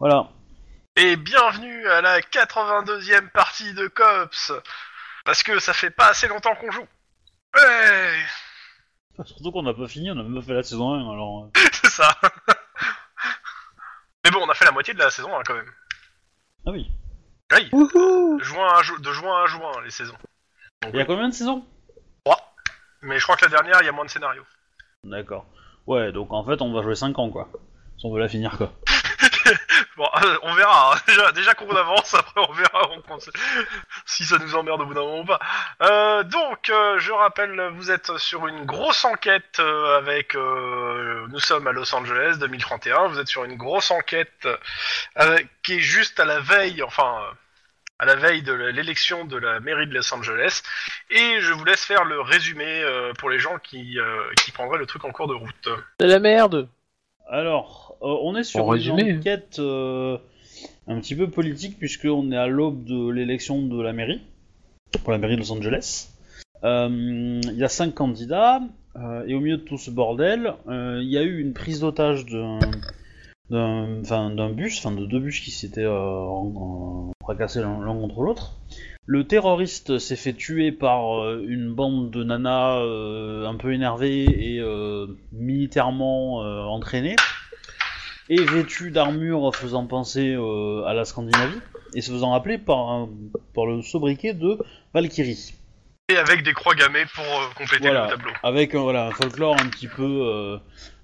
Voilà. Et bienvenue à la 82e partie de Cops Parce que ça fait pas assez longtemps qu'on joue. Ouais, Surtout qu'on n'a pas fini, on a même pas fait la saison 1, alors... euh, c'est ça. Mais bon, on a fait la moitié de la saison hein, quand même. Ah oui. Oui, Wouhou de juin à, ju- de juin à juin les saisons. Donc, Il y a combien de saisons? Mais je crois que la dernière, il y a moins de scénarios. D'accord. Ouais, donc en fait, on va jouer 5 ans, quoi. Si on veut la finir, quoi. Bon, euh, on verra. hein. Déjà, déjà qu'on avance, après on verra on pense- si ça nous emmerde au bout d'un moment ou pas. Euh, donc, euh, je rappelle, vous êtes sur une grosse enquête euh, avec... euh, nous sommes à Los Angeles 2031. Vous êtes sur une grosse enquête euh, avec, qui est juste à la veille, enfin... euh, à la veille de l'élection de la mairie de Los Angeles, et je vous laisse faire le résumé euh, pour les gens qui, euh, qui prendraient le truc en cours de route. C'est la merde Alors, on est sur une résumé. enquête euh, un petit peu politique, puisqu'on est à l'aube de l'élection de la mairie, pour la mairie de Los Angeles. Euh, Il y a 5 candidats, euh, et au milieu de tout ce bordel, euh, il y a eu une prise d'otage d'un bus, enfin de deux bus qui s'étaient euh, en- en- fracassés l'un contre l'autre. Le terroriste s'est fait tuer par euh, une bande de nanas euh, un peu énervées et euh, militairement euh, entraînées, et vêtues d'armure faisant penser euh, à la Scandinavie, et se faisant appeler par, un- par le sobriquet de Valkyrie. Et avec des croix gammées pour euh, compléter Voilà. le tableau. avec un, voilà, un folklore un petit peu, euh,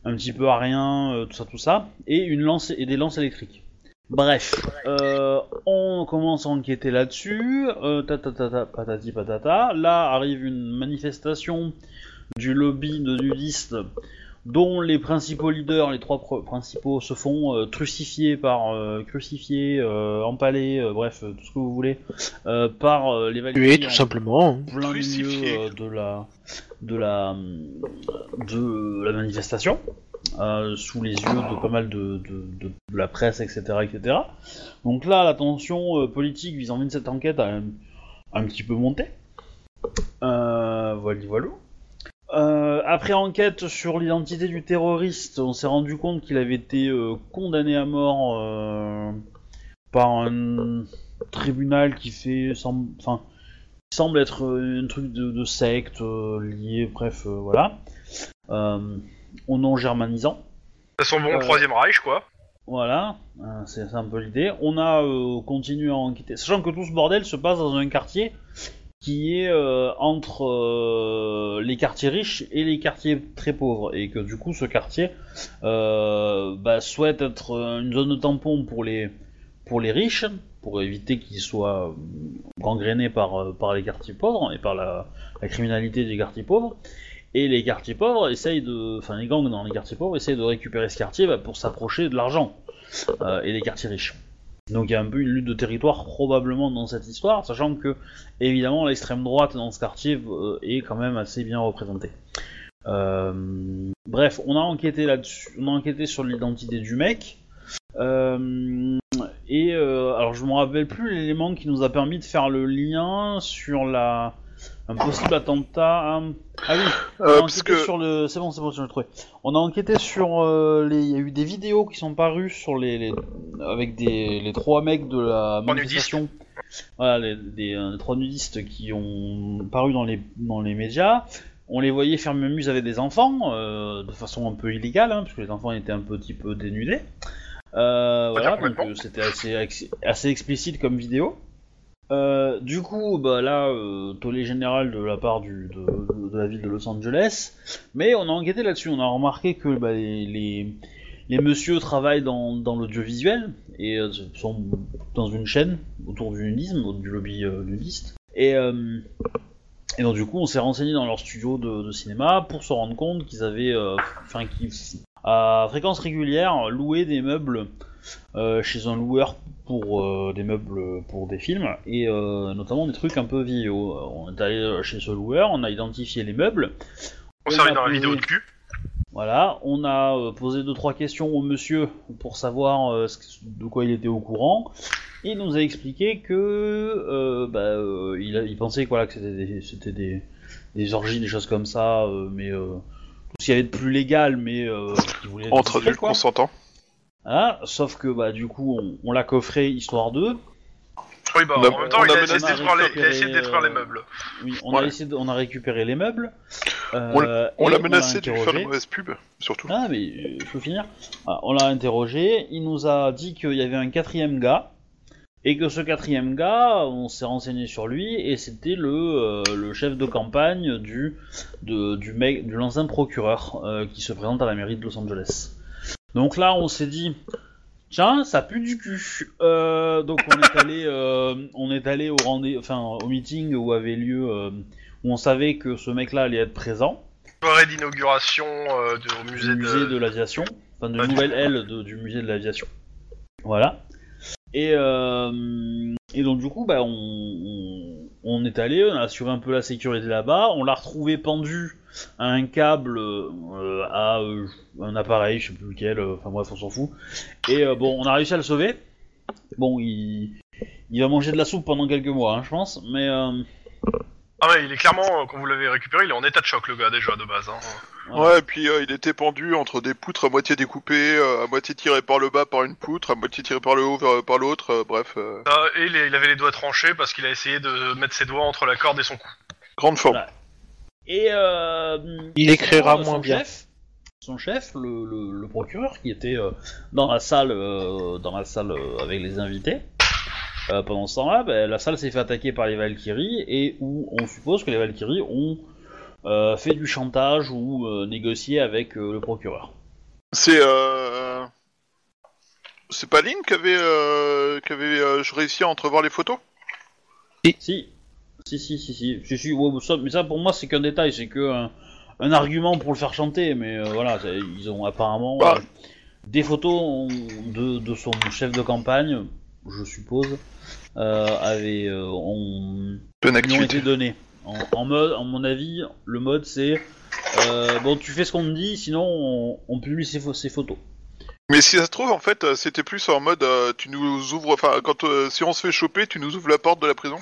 un petit peu arien, euh, tout ça, tout ça, et une lance et des lances électriques. Bref, euh, on commence à enquêter là-dessus. Euh, ta, ta, ta, ta, patati patata. Là arrive une manifestation du lobby de nudistes dont les principaux leaders, les trois pr- principaux, se font euh, trucifier par euh, crucifier, euh, empaler, euh, bref, tout ce que vous voulez, euh, par euh, les Tuer, Valkyries tout en- simplement. plein Crucifié. milieu de la de la de la manifestation euh, sous les yeux de pas mal de, de, de- de la presse etc etc donc là la tension euh, politique vis-à-vis de cette enquête a un, un petit peu monté euh, voilà voilà Euh, après enquête sur l'identité du terroriste, on s'est rendu compte qu'il avait été euh, condamné à mort euh, par un tribunal qui fait, enfin, semble être un truc de, de secte lié, bref, voilà, au nom germanisant. Ça sent bon le troisième Reich, quoi. Voilà, c'est un peu l'idée. On a continué à enquêter, sachant que tout ce bordel se passe dans un quartier qui est euh, entre euh, les quartiers riches et les quartiers très pauvres, et que du coup ce quartier euh, bah, souhaite être une zone de tampon pour les pour les riches, pour éviter qu'ils soient gangrénés par les quartiers pauvres et par la, criminalité des quartiers pauvres. Et les quartiers pauvres essayent de, enfin les gangs dans les quartiers pauvres essayent de récupérer ce quartier bah, pour s'approcher de l'argent et les quartiers riches. Donc il y a un peu une lutte de territoire probablement dans cette histoire, sachant que évidemment l'extrême droite dans ce quartier euh, est quand même assez bien représentée. Euh, bref, on a enquêté là-dessus, on a enquêté sur l'identité du mec. Euh, et alors je me rappelle plus l'élément qui nous a permis de faire le lien sur la un possible attentat. hein. Ah oui, on a Euh, parce enquêté que sur le. C'est bon, c'est bon, je l'ai trouvé. On a enquêté sur euh, les. Il y a eu des vidéos qui sont parues sur les, les- avec des les trois mecs de la manifestation. Voilà, les, des, euh, les trois nudistes qui ont paru dans les dans les médias. On les voyait faire muse avec des enfants euh, de façon un peu illégale, hein, puisque les enfants étaient un petit peu dénudés. Euh, voilà, donc c'était assez, assez explicite comme vidéo. Euh, du coup, bah là, euh, tollé général de la part de, la ville de Los Angeles, mais on a enquêté là-dessus, on a remarqué que bah, les, les, messieurs travaillent dans, l'audiovisuel et euh, sont dans une chaîne autour du nudisme, du lobby euh, nudiste. Et, donc du coup, on s'est renseigné dans leur studio de, cinéma pour se rendre compte qu'ils avaient, enfin, qu'ils à fréquence régulière loué des meubles chez un loueur pour euh, des meubles pour des films et euh, notamment des trucs un peu vidéo. On est allé chez ce loueur, on a identifié les meubles. On on s'est dans la vidéo de cul. Voilà, on a euh, posé deux trois questions au monsieur pour savoir euh, de quoi il était au courant. Il nous a expliqué que euh, bah, euh, il, a- il pensait que, voilà, que c'était des, c'était des, des orgies, des choses comme ça, euh, mais euh, tout ce qu'il y avait de plus légal, mais euh, voulait être entre discret, adultes quoi. consentants. Voilà, sauf que bah du coup on, on l'a coffré histoire d'eux. Oui, bah en même temps, on il a a, essayé de détruire les, il a essayé de détruire les euh, meubles. Oui, on a essayé, de- on a récupéré les meubles. euh, On l'a menacé de lui faire interrogé. de mauvaise pub, surtout. Ah mais euh, je peux finir. Ah, on l'a interrogé, il nous a dit qu'il y avait un quatrième gars et que ce quatrième gars, on s'est renseigné sur lui et c'était le, euh, le chef de campagne du de, du mec, de l'ancien procureur euh, qui se présente à la mairie de Los Angeles. Donc là, on s'est dit. Tiens, ça pue du cul. Euh, donc on est allé, euh, on est allé au rendez, enfin au meeting où avait lieu, euh, où on savait que ce mec-là allait être présent Soirée d'inauguration du musée, de... de l'aviation, enfin de Ouais. nouvelle aile de- du musée de l'aviation. Voilà. Et, euh, et donc du coup, bah, on, on, on est allé, on a assuré un peu la sécurité là-bas, on l'a retrouvé pendu à un câble, euh, à euh, un appareil, je sais plus lequel, euh, enfin bref, on s'en fout. Et bon, on a réussi à le sauver. Bon, il, il va manger de la soupe pendant quelques mois, hein, je pense, mais... Ah ouais, il est clairement, euh, quand vous l'avez récupéré, il est en état de choc, le gars, déjà, de base. Hein. Ouais, et puis euh, il était pendu entre des poutres à moitié découpées, euh, à moitié tirées par le bas par une poutre, à moitié tirées par le haut vers- par l'autre, euh, bref, euh, Ah, et il, il avait les doigts tranchés parce qu'il a essayé de mettre ses doigts entre la corde et son cou. grande forme. Voilà. Et euh, Il écrira son- moins son bien. Chef, son chef, le, le- le procureur, qui était euh, dans la salle, euh, dans la salle euh, avec les invités. Euh, pendant ce temps-là, ben, la salle s'est fait attaquer par les Valkyries et où on suppose que les Valkyries ont euh, fait du chantage ou euh, négocié avec euh, le procureur. C'est euh... C'est pas Lynn qui avait, euh, qui avait euh, réussi à entrevoir les photos? Si, si, si, si, si, si, si, ouais, ça- mais ça pour moi c'est qu'un détail, c'est que un, un argument pour le faire chanter, mais euh, voilà, ils ont apparemment Bah. euh, des photos de, de son chef de campagne, je suppose, euh, avaient, euh, ont, ont été donnés. En, en mode, en mon avis, le mode c'est euh, bon, tu fais ce qu'on te dit, sinon on, on publie ses photos. Mais si ça se trouve, en fait, c'était plus en mode, euh, tu nous ouvres, enfin, quand euh, si on se fait choper, tu nous ouvres la porte de la prison.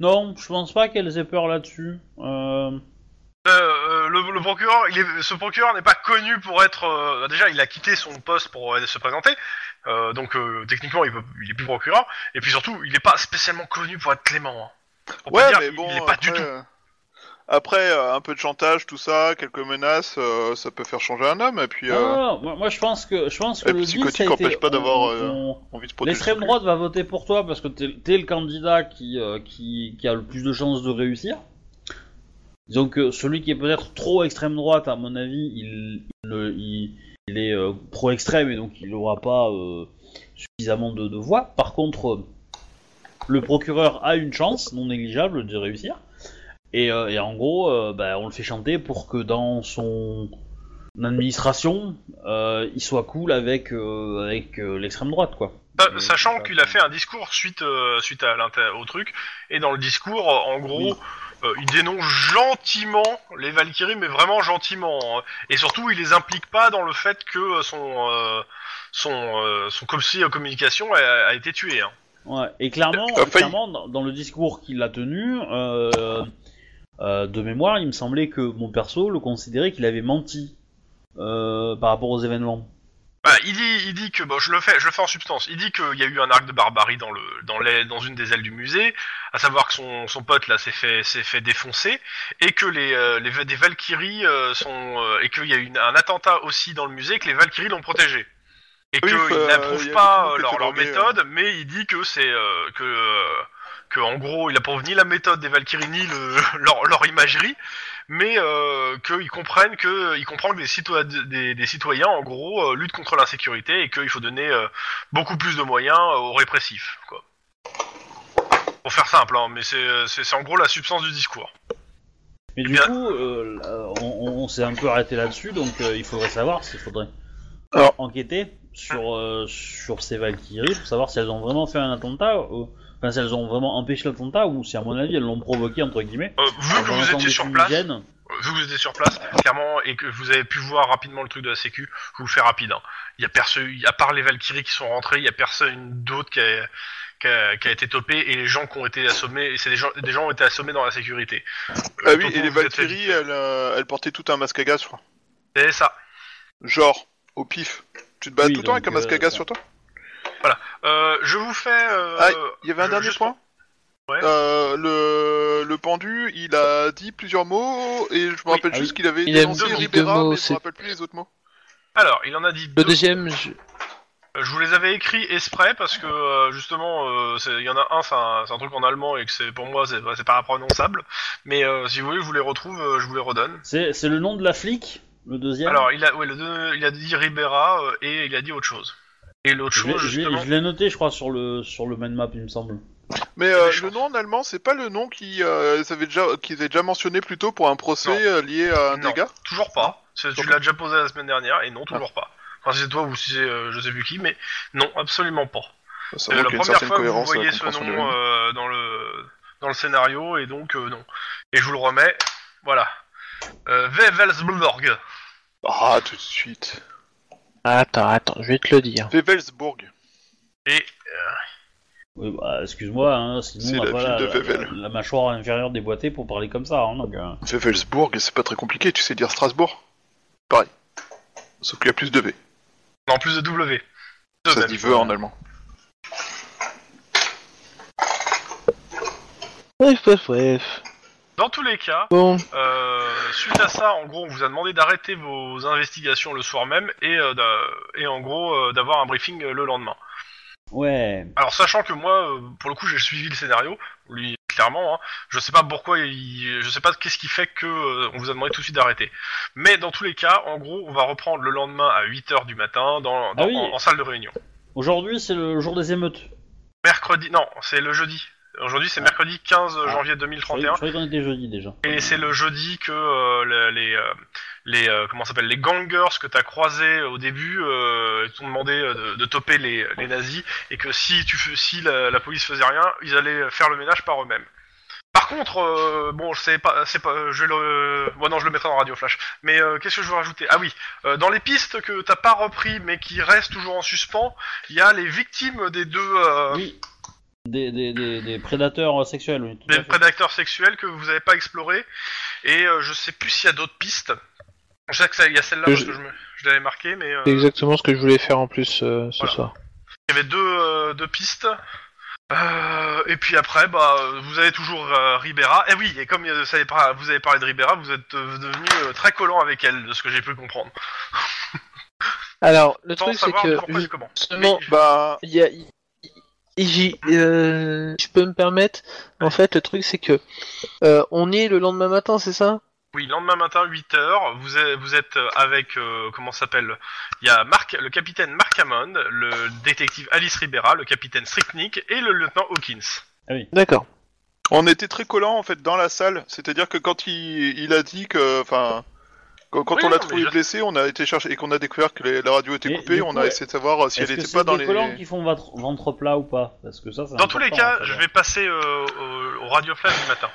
Non, je pense pas qu'elles aient peur là-dessus. Euh, Euh, euh, le, le procureur, il est, ce procureur n'est pas connu pour être. euh, déjà, il a quitté son poste pour euh, se présenter, euh, donc euh, techniquement, il, peut, il est plus procureur. Et puis surtout, il n'est pas spécialement connu pour être clément. hein. Ouais, dire, mais il- bon, il est pas après, du tout. euh, après euh, un peu de chantage, tout ça, quelques menaces, euh, ça peut faire changer un homme, et puis non, euh, non, non, moi, moi, je pense que je pense que le psychotique ça a été- empêche pas d'avoir, on- euh, envie de se protéger. L'extrême droite va voter pour toi parce que t'es es le candidat qui, euh, qui, qui a le plus de chances de réussir. Disons que celui qui est peut-être trop extrême droite, à mon avis, il, il, ne- il- il est euh, pro-extrême et donc il n'aura pas euh, suffisamment de, de voix. Par contre, euh, le procureur a une chance non négligeable de réussir. Et, et en gros, bah, on le fait chanter pour que dans son administration, il soit cool avec, avec l'extrême droite, quoi. Sa- Sachant qu'il a fait un discours suite, suite à au truc, et dans le discours, en gros, Oui. Euh, il dénonce gentiment les Valkyries, mais vraiment gentiment. hein. Et surtout, il les implique pas dans le fait que euh, son euh, son euh, son conseiller en communication a, a été tué. Hein. Ouais, et clairement, Euh, clairement dans, dans le discours qu'il a tenu, euh, euh, de mémoire, il me semblait que mon perso le considérait qu'il avait menti euh, par rapport aux événements. Bah, il dit, il dit que, bon, je le fais, je le fais en substance. Il dit qu'il y a eu un acte de barbarie dans le, dans les, dans une des ailes du musée, à savoir que son, son pote là s'est fait, s'est fait défoncer, et que les, euh, les des Valkyries euh, sont, euh, et qu'il y a eu une- un attentat aussi dans le musée, que les Valkyries l'ont protégé. Et Oui, qu'il euh, n'approuve il y a pas des euh, trucs leur, leur méthode, mais il dit que c'est, euh, que, euh, que en gros, il approuve ni la méthode des Valkyries ni le, leur, leur imagerie, mais euh, qu'ils comprennent que il comprend que des, citoyens, des, des citoyens en gros euh, luttent contre l'insécurité et qu'il faut donner euh, beaucoup plus de moyens euh, aux répressifs quoi. Pour faire simple, hein, mais c'est en gros la substance du discours. Mais du bien- coup, euh, on, on s'est un peu arrêté là-dessus, donc euh, il faudrait savoir s'il faudrait Alors- enquêter sur, euh, sur ces Valkyries pour savoir si elles ont vraiment fait un attentat, ou- enfin si elles ont vraiment empêché l'attentat ou si à mon avis elles l'ont provoqué entre guillemets. Euh, vu que vous étiez sur place, euh, vu que vous étiez sur place, clairement, et que vous avez pu voir rapidement le truc de la Sécu, je vous le fais rapide. Hein. Il y a personne, à part les Valkyries qui sont rentrés, il y a personne d'autre qui a, qui, a, qui a été topé et les gens qui ont été assommés, et c'est des gens, des gens ont été assommés dans la sécurité. Ah Euh, oui, et les Valkyries, elles, euh, elles portaient tout un masque à gaz, je crois. C'est ça. Genre, au pif. Tu te bats Oui, tout le temps avec un masque à gaz sur toi? Euh, je vous fais. Euh, Ah, il y avait un euh, dernier juste- point. Ouais. Euh, le, le pendu, il a dit plusieurs mots et je me Oui. rappelle Ah juste oui. qu'il avait Il dénoncé dit deux Ribera, mots, mais je c'est- me rappelle plus les autres mots. Alors, il en a dit Le deux. deuxième, je- Je vous les avais écrits exprès parce que euh, justement, euh, c'est- il y en a un, c'est un, truc en allemand et que c'est pour moi c'est pas prononçable. Mais euh, si vous voulez, je vous les retrouve, euh, je vous les redonne. C'est c'est le nom de la flic, le deuxième? Alors, il a, ouais, le deux- il a dit Ribera euh, et il a dit autre chose. Et l'autre Je l'ai- chose, je l'ai justement. je l'ai noté, je crois, sur le, sur le main map, il me semble. Mais euh, le nom en allemand, c'est pas le nom qui euh, ils avaient déjà qu'ils avaient déjà mentionné plus tôt pour un procès euh, lié à un Non. dégât. Toujours pas. C'est- Tu l'as déjà posé la semaine dernière et non, Ah. toujours pas. Enfin, si c'est toi ou si c'est euh, je sais plus qui, mais non, absolument pas. Ça C'est la une première certaine fois que vous cohérence à la voyez ce compréhension du nom euh, dans le dans le scénario et donc euh, non. Et je vous le remets. Voilà. Euh, Wevelsburg. Ah, tout de suite. Attends, attends, je vais te le dire. Wevelsburg. Et Oui, bah, excuse-moi, hein, C'est sinon on la pas ville la, de Vevel. la- la mâchoire inférieure déboîtée pour parler comme ça. Hein, donc, euh. C'est pas très compliqué, tu sais dire Strasbourg. Pareil. Sauf qu'il y a plus de V. en plus de W. Deux Ça se dit V en allemand. Bref, bref, bref. Dans tous les cas, Bon, euh, suite à ça, en gros, on vous a demandé d'arrêter vos investigations le soir même et, euh, et en gros euh, d'avoir un briefing euh, le lendemain. Ouais. Alors sachant que moi, euh, pour le coup, j'ai suivi le scénario, lui clairement, hein, je sais pas pourquoi, il, je sais pas qu'est-ce qui fait que euh, on vous a demandé tout de suite d'arrêter. Mais dans tous les cas, en gros, on va reprendre le lendemain à 8h du matin dans, dans- Ah oui. en, en salle de réunion. Aujourd'hui, c'est le jour des émeutes. Mercredi, non, c'est le jeudi. Aujourd'hui, c'est Ah. mercredi 15 Ah. janvier Je croyais, 2031. je croyais qu'on était jeudi déjà. Et c'est le jeudi que euh, le- les euh, les euh, comment ça s'appelle les gangers que t'as croisés au début euh, t'ont demandé euh, de, de toper les, les nazis et que si tu fais- si la, la police faisait rien ils allaient faire le ménage par eux-mêmes. Par contre, euh, bon, c'est pas, c'est pas, je vais le, bon non, je le mettrai dans Radio Flash. Mais euh, qu'est-ce que je veux rajouter? Ah oui, euh, dans les pistes que t'as pas repris mais qui restent toujours en suspens, il y a les victimes des deux, euh, Oui. Des, des, des, des prédateurs sexuels, oui. tout à des fait. prédateurs sexuels que vous avez pas explorés et euh, je sais plus s'il y a d'autres pistes. Je sais que ça, il y a celle-là Que parce je- que je, me- je l'avais marqué, mais euh, c'est exactement ce que je voulais faire en plus euh, ce Voilà. soir. il y avait deux, euh, deux pistes. Euh, et puis après, bah, euh, vous avez toujours euh, Ribera. Et oui, et comme euh, ça avez par- vous avez parlé de Ribera, vous êtes euh, devenu euh, très collant avec elle, de ce que j'ai pu comprendre. Alors, le Sans truc c'est savoir que pourquoi et comment. justement, Bah, il y a, il- j'y- euh, je peux me permettre. En fait, le truc c'est que euh, on est le lendemain matin, c'est ça? Oui, lendemain matin, 8h, vous êtes, vous êtes avec, euh, comment ça s'appelle? Il y a Marc, le capitaine Mark Hammond, le détective Alice Ribera, le capitaine Stricknick et le lieutenant Hawkins. D'accord. on était très collants en fait dans la salle. C'est-à-dire que quand il, il a dit que, enfin, quand, quand Oui, on l'a trouvé je- blessé, on a été chercher et qu'on a découvert que les- la radio était Et coupée, on a essayé de savoir si elle Est-ce que était c'est pas dans des les. collants qui font ventre, ventre plat ou pas Parce que ça, Dans tous les cas, je vais passer euh, au, au Radio Flash du matin.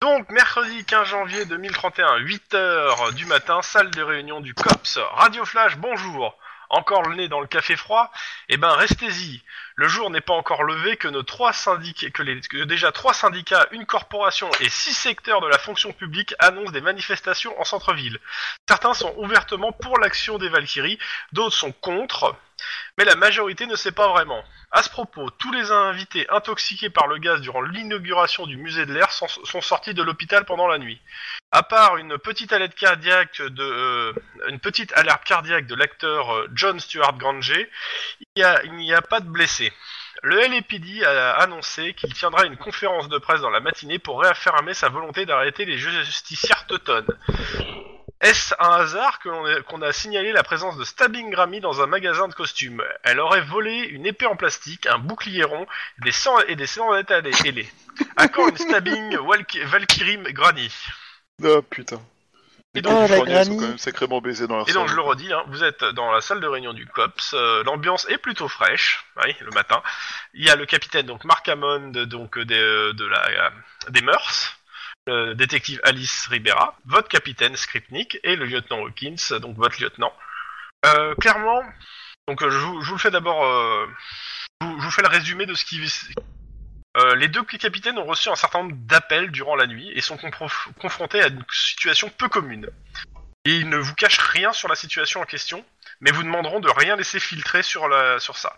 Donc, mercredi 15 janvier 2031, 8h du matin, salle de réunion du COPS. Radio Flash, bonjour. Encore le nez dans le café froid Eh ben, restez-y. Le jour n'est pas encore levé que déjà trois syndicats, une corporation et six secteurs de la fonction publique annoncent des manifestations en centre-ville. Certains sont ouvertement pour l'action des Valkyries, d'autres sont contre, mais la majorité ne sait pas vraiment. À ce propos, tous les invités intoxiqués par le gaz durant l'inauguration du musée de l'air sont, sortis de l'hôpital pendant la nuit. À part une petite alerte cardiaque de euh, cardiaque de l'acteur euh, John Stuart Granger, il n'y a, pas de blessés. Le LAPD a annoncé qu'il tiendra une conférence de presse dans la matinée pour réaffirmer sa volonté d'arrêter les justicières teutones. Est-ce un hasard qu'on a signalé la présence de Stabbing Grammy dans un magasin de costumes? Elle aurait volé une épée en plastique, un bouclier rond des sang- et des ailées- ailées. À quand une Stabbing Valkyrie Granny Ah putain. Et donc, Oh, sont quand même sacrément baisés dans leur Et donc je le redis, hein, vous êtes dans la salle de réunion du COPS, euh, l'ambiance est plutôt fraîche, oui, le matin. Il y a le capitaine donc Mark Hammond donc euh, des, euh, de la euh, des mœurs, le détective Alice Ribera, votre capitaine Skripnik et le lieutenant Hawkins, donc votre lieutenant. Euh, clairement, donc euh, je, vous, je vous le fais d'abord, euh, je, vous, je vous fais le résumé de ce qui euh, les deux capitaines ont reçu un certain nombre d'appels durant la nuit et sont confrontés à une situation peu commune. Ils ne vous cachent rien sur la situation en question, mais vous demanderont de rien laisser filtrer sur, la, sur ça.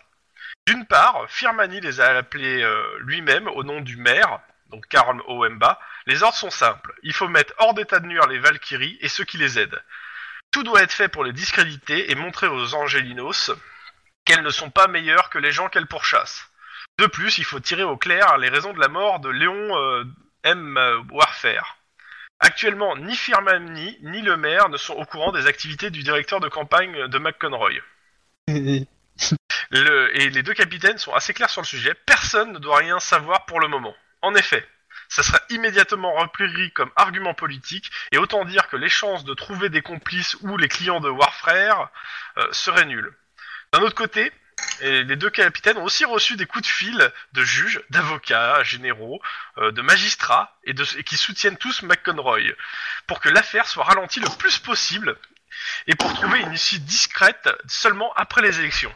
D'une part, Firmani les a appelés euh, lui-même au nom du maire, donc Karl Oemba. Les ordres sont simples. Il faut mettre hors d'état de nuire les Valkyries et ceux qui les aident. Tout doit être fait pour les discréditer et montrer aux Angelinos qu'elles ne sont pas meilleures que les gens qu'elles pourchassent. De plus, il faut tirer au clair les raisons de la mort de Léon euh, M. Warfare. Actuellement, ni Firmani ni le maire ne sont au courant des activités du directeur de campagne de McConroy. Et les deux capitaines sont assez clairs sur le sujet. Personne ne doit rien savoir pour le moment. En effet, ça sera immédiatement repris comme argument politique, et autant dire que les chances de trouver des complices ou les clients de Warfare euh, seraient nulles. D'un autre côté, et les deux capitaines ont aussi reçu des coups de fil de juges, d'avocats, généraux, euh, de magistrats, et, de, et qui soutiennent tous McConroy, pour que l'affaire soit ralentie le plus possible, et pour trouver une issue discrète seulement après les élections.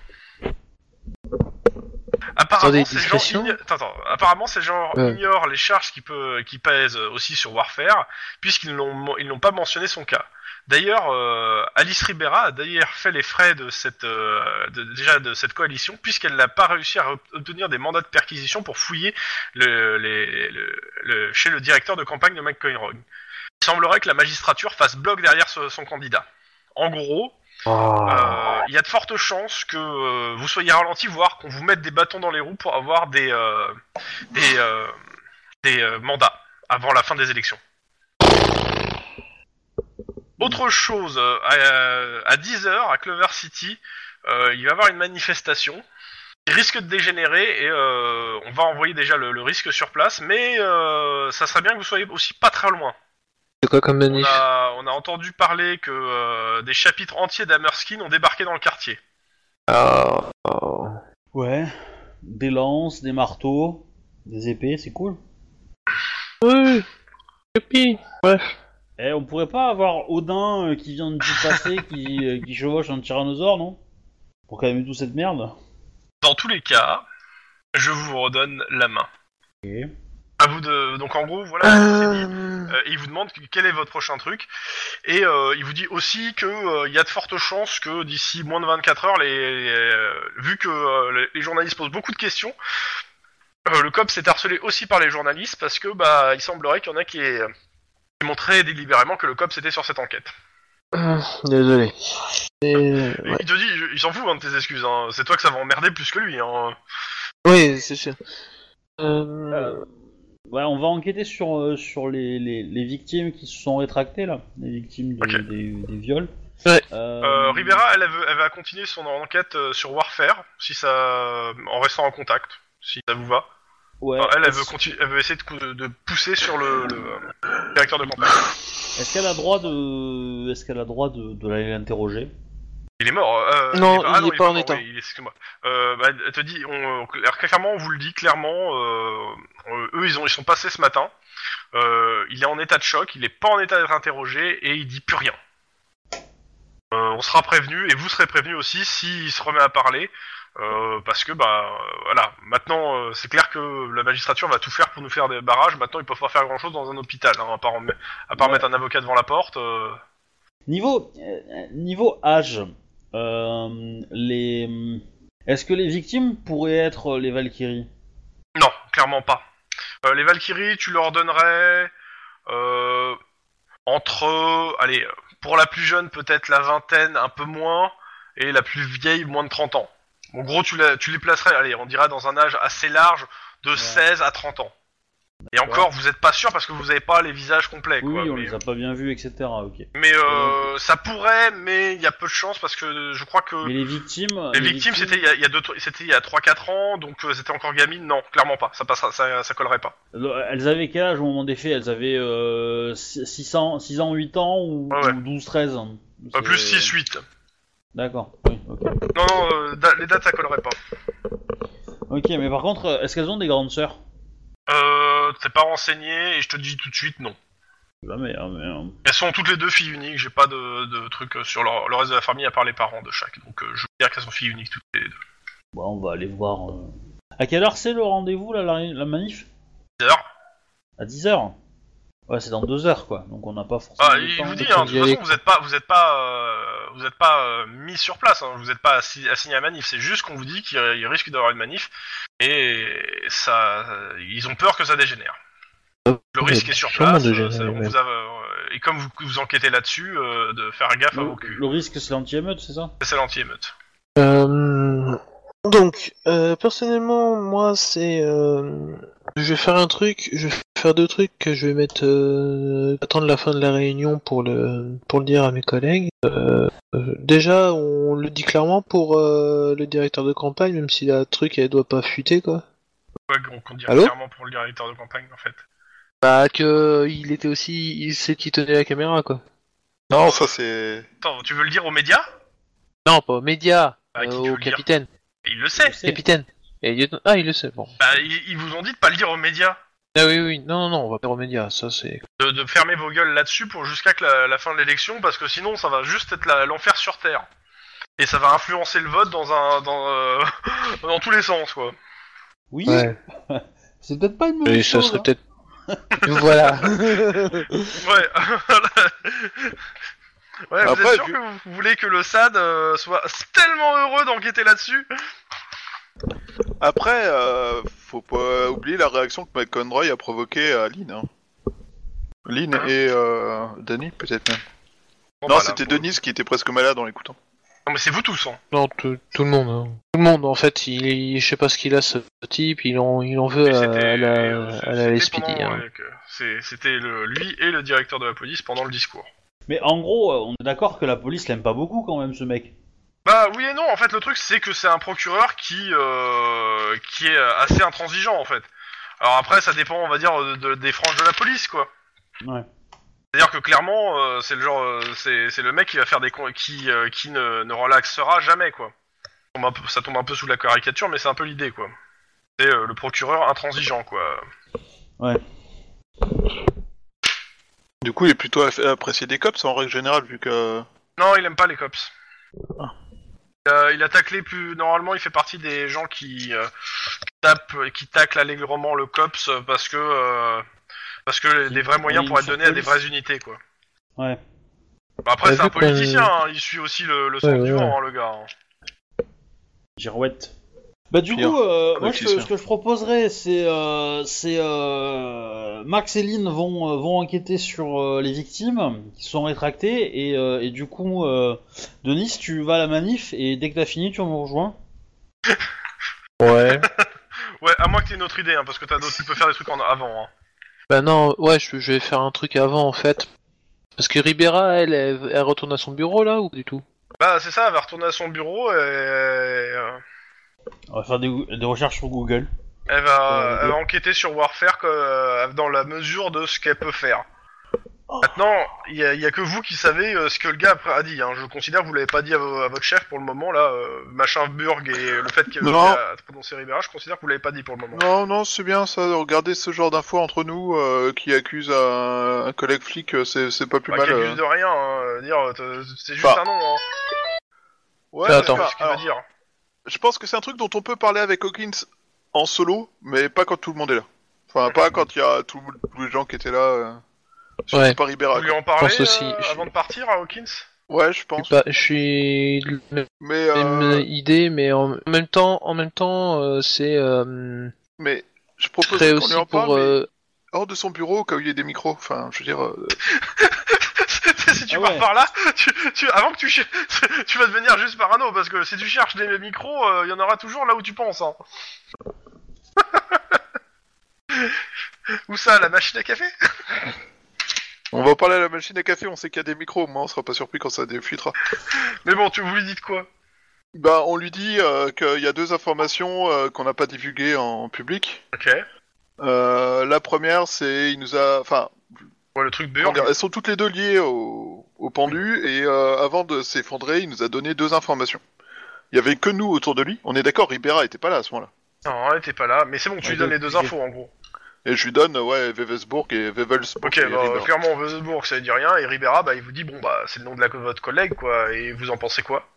Apparemment, ces gens, discrétion igno- attends, attends. apparemment, ces gens Ouais. ignorent les charges qui, peut, qui pèsent aussi sur Warfare, puisqu'ils n'ont pas mentionné son cas. D'ailleurs, euh, Alice Ribera a d'ailleurs fait les frais de cette euh, de- déjà de cette coalition, puisqu'elle n'a pas réussi à obtenir des mandats de perquisition pour fouiller le, les- le- le- chez le directeur de campagne de McCoyroy. Il semblerait que la magistrature fasse bloc derrière ce- son candidat. En gros, Oh. euh, il y a de fortes chances que euh, vous soyez ralenti, voire qu'on vous mette des bâtons dans les roues pour avoir des euh, euh, euh, mandats avant la fin des élections. Autre chose, euh, à, à 10h à Clover City, euh, il va y avoir une manifestation qui risque de dégénérer et euh, on va envoyer déjà le, risque sur place, mais euh, ça serait bien que vous soyez aussi pas très loin. C'est quoi comme On a, on a entendu parler que euh, des chapitres entiers d'Hammerskin ont débarqué dans le quartier. Ah, oh. Ouais. Des lances, des marteaux, des épées, c'est cool. Oui. Youpi. Bref. Eh, on pourrait pas avoir Odin euh, qui vient du passé qui, euh, qui chevauche un tyrannosaure, non? Pour calmer toute cette merde. Dans tous les cas, je vous redonne la main. Ok. À vous de, donc en gros, voilà. c'est dit. Euh... Euh, il vous demande que- quel est votre prochain truc et euh, il vous dit aussi que il y a de fortes chances que d'ici moins de 24 heures, les, les, vu que les, les journalistes posent beaucoup de questions, le COP s'est harcelé aussi par les journalistes parce que bah il semblerait qu'il y en a qui, aient- qui montraient délibérément que le COP c'était sur cette enquête. euh, Désolé. Et... Et Ouais. Il te dit, il, il s'en fout hein, de tes excuses. Hein. C'est toi que ça va emmerder plus que lui. Hein. Oui, c'est sûr. Euh... Euh, ouais, on va enquêter sur, euh, sur les, les, les victimes qui se sont rétractées, là. Les victimes des, Ok. des, des viols. Ouais. Euh, Euh, Ribera, elle, elle, veut- elle va continuer son enquête euh, sur Warfare, si ça, en restant en contact, si ça vous va. Ouais. Enfin, elle, elle veut, continuer, elle veut essayer de, cou- de pousser sur le, le euh, directeur de campagne. est-ce qu'elle a droit de. Est-ce qu'elle a droit de, de l'aller l'interroger? Il est mort. euh, Non, ah il est pas en mort, état. oui, il est- Excuse-moi. Euh, bah, elle te dit, on, euh, clair- clairement, on vous le dit clairement. euh, euh, eux, ils ont, ils sont passés ce matin. Euh, il est en état de choc. Il est pas en état d'être interrogé et il dit plus rien. Euh, on sera prévenu et vous serez prévenu aussi s'il se remet à parler. euh, parce que bah euh, voilà, maintenant euh, c'est clair que la magistrature va tout faire pour nous faire des barrages. Maintenant ils peuvent pas faire grand chose dans un hôpital, hein, à part, en- à part Ouais. mettre un avocat devant la porte. euh. Niveau, euh, niveau âge, euh, les. Est-ce que les victimes pourraient être les Valkyries? Non, clairement pas. Euh, les Valkyries, tu leur donnerais euh, entre, allez, pour la plus jeune peut-être la vingtaine, un peu moins, et la plus vieille moins de 30 ans. En gros, tu, la- tu les placerais, allez, on dirait dans un âge assez large, de 16 à 30 ans. Et encore, vous êtes pas sûr parce que vous avez pas les visages complets, Oui, quoi. oui, on mais les a pas bien vus, etc. Ok. mais, euh, ça pourrait, mais il y a peu de chance parce que je crois que Mais les victimes. les victimes, c'était il y a, il y a deux, c'était il y a 3-4 ans, donc euh, c'était encore gamine. Non, clairement pas. Ça passera, ça, ça collerait pas. Elles avaient quel âge au moment des faits? Elles avaient euh, 6 ans, 6 ans, 8 ans ou, Ouais, ouais. ou 12, 13 ans? Euh, plus C'est- 6-8. D'accord, oui, ok. Non, non, euh, da- les dates ça collerait pas. Ok, mais par contre, euh, est-ce qu'elles ont des grandes sœurs? Euh, t'es pas renseigné et je te dis tout de suite non. Jamais, hein, mais. euh, Elles sont toutes les deux filles uniques, j'ai pas de, de trucs sur leur- le reste de la famille à part les parents de chaque. Donc euh, je veux dire qu'elles sont filles uniques toutes les deux. Bon, on va aller voir. euh. À quelle heure c'est le rendez-vous, là, la, la manif? 10 heures À 10h Ouais, c'est dans deux heures, quoi. Donc on n'a pas forcément. Ah, le il temps. vous dit, hein, de toute façon, vous n'êtes pas, vous êtes pas, euh, vous êtes pas euh, mis sur place. Hein, vous n'êtes pas assi- assigné à manif. C'est juste qu'on vous dit qu'il il risque d'avoir une manif et ça, ils ont peur que ça dégénère. Le risque est sur place. ça- on vous a- euh, et comme vous, vous enquêtez là-dessus, euh, de faire gaffe à vos culs. le risque, c'est l'anti-émeute, c'est ça? C'est l'anti-émeute. Euh, donc, euh, personnellement, moi, c'est, euh, je vais faire un truc, je vais faire deux trucs que je vais mettre, euh, attendre la fin de la réunion pour le, pour le dire à mes collègues. Euh, euh, déjà, on le dit clairement pour euh, le directeur de campagne, même si la truc elle doit pas fuiter quoi. Ouais, dirait Allô clairement pour le directeur de campagne en fait. Bah que il était aussi, il sait qui tenait la caméra quoi. Non, ça c'est. Attends, tu veux le dire aux médias? Non, pas aux médias, Bah, euh, au capitaine. Et Il le sait. Capitaine. Et lieutenant- Ah, il le sait. Bon. Bah, ils, ils vous ont dit de pas le dire aux médias. Ah oui, oui, non, non, non, on va pas aux médias, ça c'est. de, de fermer vos gueules là-dessus pour jusqu'à que la, la fin de l'élection parce que sinon ça va juste être la- l'enfer sur terre et ça va influencer le vote dans un dans euh, dans tous les sens quoi. Oui. Ouais. C'est peut-être pas une mauvaise Et ça chose. serait hein. peut-être. voilà. Ouais. Ouais, vous êtes sûr que vous voulez que le SAD euh, soit tellement heureux d'enquêter là-dessus? Après, euh, faut pas oublier la réaction que McConroy a provoquée à Lynn. Hein. Lynn Hein? et euh, Danny, peut-être même. Bon, non, bah, c'était Denise qui était presque malade en l'écoutant. Non mais c'est vous tous hein. non, tout, tout le monde. hein. Tout le monde, en fait, il, il- je sais pas ce qu'il a ce type, il en, il en veut à, la, à la c'était SPD. pendant, hein. ouais, que c'est- C'était le- lui et le directeur de la police pendant le discours. Mais en gros, euh, on est d'accord que la police l'aime pas beaucoup quand même, ce mec. Bah oui et non, en fait le truc c'est que c'est un procureur qui euh, qui est assez intransigeant en fait. Alors après ça dépend on va dire de, de- des franges de la police quoi. Ouais. C'est-à-dire que clairement euh, c'est le genre euh, c'est c'est le mec qui va faire des con- qui euh, qui ne, ne relaxera jamais quoi. Ça tombe un peu- Ça tombe un peu sous la caricature mais c'est un peu l'idée quoi. C'est euh, le procureur intransigeant quoi. Ouais. Du coup, il est plutôt aff- apprécié des cops en règle générale, vu que. Non, il aime pas les cops. Ah. Euh, il a taclé plus. Normalement, il fait partie des gens qui euh, tapent, qui taclent allègrement le cops parce que euh, parce que les, des vrais moyens pourraient être donnés à des vraies unités quoi. Ouais. Bah, après, Bah, c'est un vu qu'on- politicien. hein, il suit aussi le, le sens Ouais, du ouais, vent, hein, le gars. hein. Girouette. Bah du Pire. coup, euh, Ah, moi ok, ce que, sûr. ce que je proposerais, c'est euh, c'est, euh, Max et Lynn vont euh, vont enquêter sur euh, les victimes qui sont rétractées et, euh, et du coup, euh, Denis, tu vas à la manif et dès que t'as fini, tu me rejoins. Ouais. Ouais, à moins que t'aies une autre idée, hein, parce que t'as d'autres, tu peux faire des trucs en avant. Hein. bah non, ouais, je, je vais faire un truc avant en fait. Parce que Ribera, elle, elle, elle retourne à son bureau là ou du tout? Bah, c'est ça. Elle va retourner à son bureau et euh, On va faire des, des recherches sur Google. elle va, elle enquêter sur Warfare que, euh, dans la mesure de ce qu'elle peut faire. Oh. Maintenant, il y, y a que vous qui savez euh, ce que le gars a dit. Hein. Je considère que vous l'avez pas dit à, vo- à votre chef pour le moment là, euh, machin Burg et le fait qu'il Non. a prononcé Ribera. Je considère que vous l'avez pas dit pour le moment. Non, non, c'est bien ça. Regardez ce genre d'infos entre nous euh, qui accuse un, un collègue flic, c'est c'est pas plus Bah, mal. euh. accuse de rien. Hein. Dire, c'est juste Bah. un nom. Hein. Ouais, attends. enfin, ce qu'il veut dire. Je pense que c'est un truc dont on peut parler avec Hawkins en solo, mais pas quand tout le monde est là. Enfin, pas quand il y a tous les gens qui étaient là. Euh, Ouais. pas Ribera, Vous lui en parlez pense aussi. euh, avant de partir à Hawkins? Ouais, je Je pense. pas- je suis de la Mais, même euh, idée, mais en même temps, en même temps, euh, c'est euh, mais je propose qu'on aussi lui en parle, pour. mais euh, hors de son bureau, au cas où il y ait des micros. Enfin, je veux dire. euh, si tu Ah pars ouais. par là, tu, tu- avant que tu tu vas devenir juste parano parce que si tu cherches des micros, euh, il y en aura toujours là où tu penses. Hein. où ça, la machine à café? On va parler à la machine à café, on sait qu'il y a des micros, au moins on sera pas surpris quand ça défuitera. Mais bon, tu vous lui dites quoi? Bah, on lui dit euh, qu'il y a deux informations euh, qu'on n'a pas divulguées en public. Ok. Euh, la première, c'est il nous a, enfin, Ouais, le truc Burg. elles sont toutes les deux liées au, au pendu et euh, avant de s'effondrer, il nous a donné deux informations. Il y avait que nous autour de lui. On est d'accord, Ribera était pas là à ce moment-là. Non, elle était pas là, mais c'est bon, tu lui donnes les deux infos en gros. Et je lui donne, ouais, Wevesburg et Wevelsburg. Ok, et bah, Ribera. clairement, Wesbourg, ça dit rien, et Ribera, bah, il vous dit, bon, bah, c'est le nom de, la, de votre collègue, quoi, et vous en pensez quoi?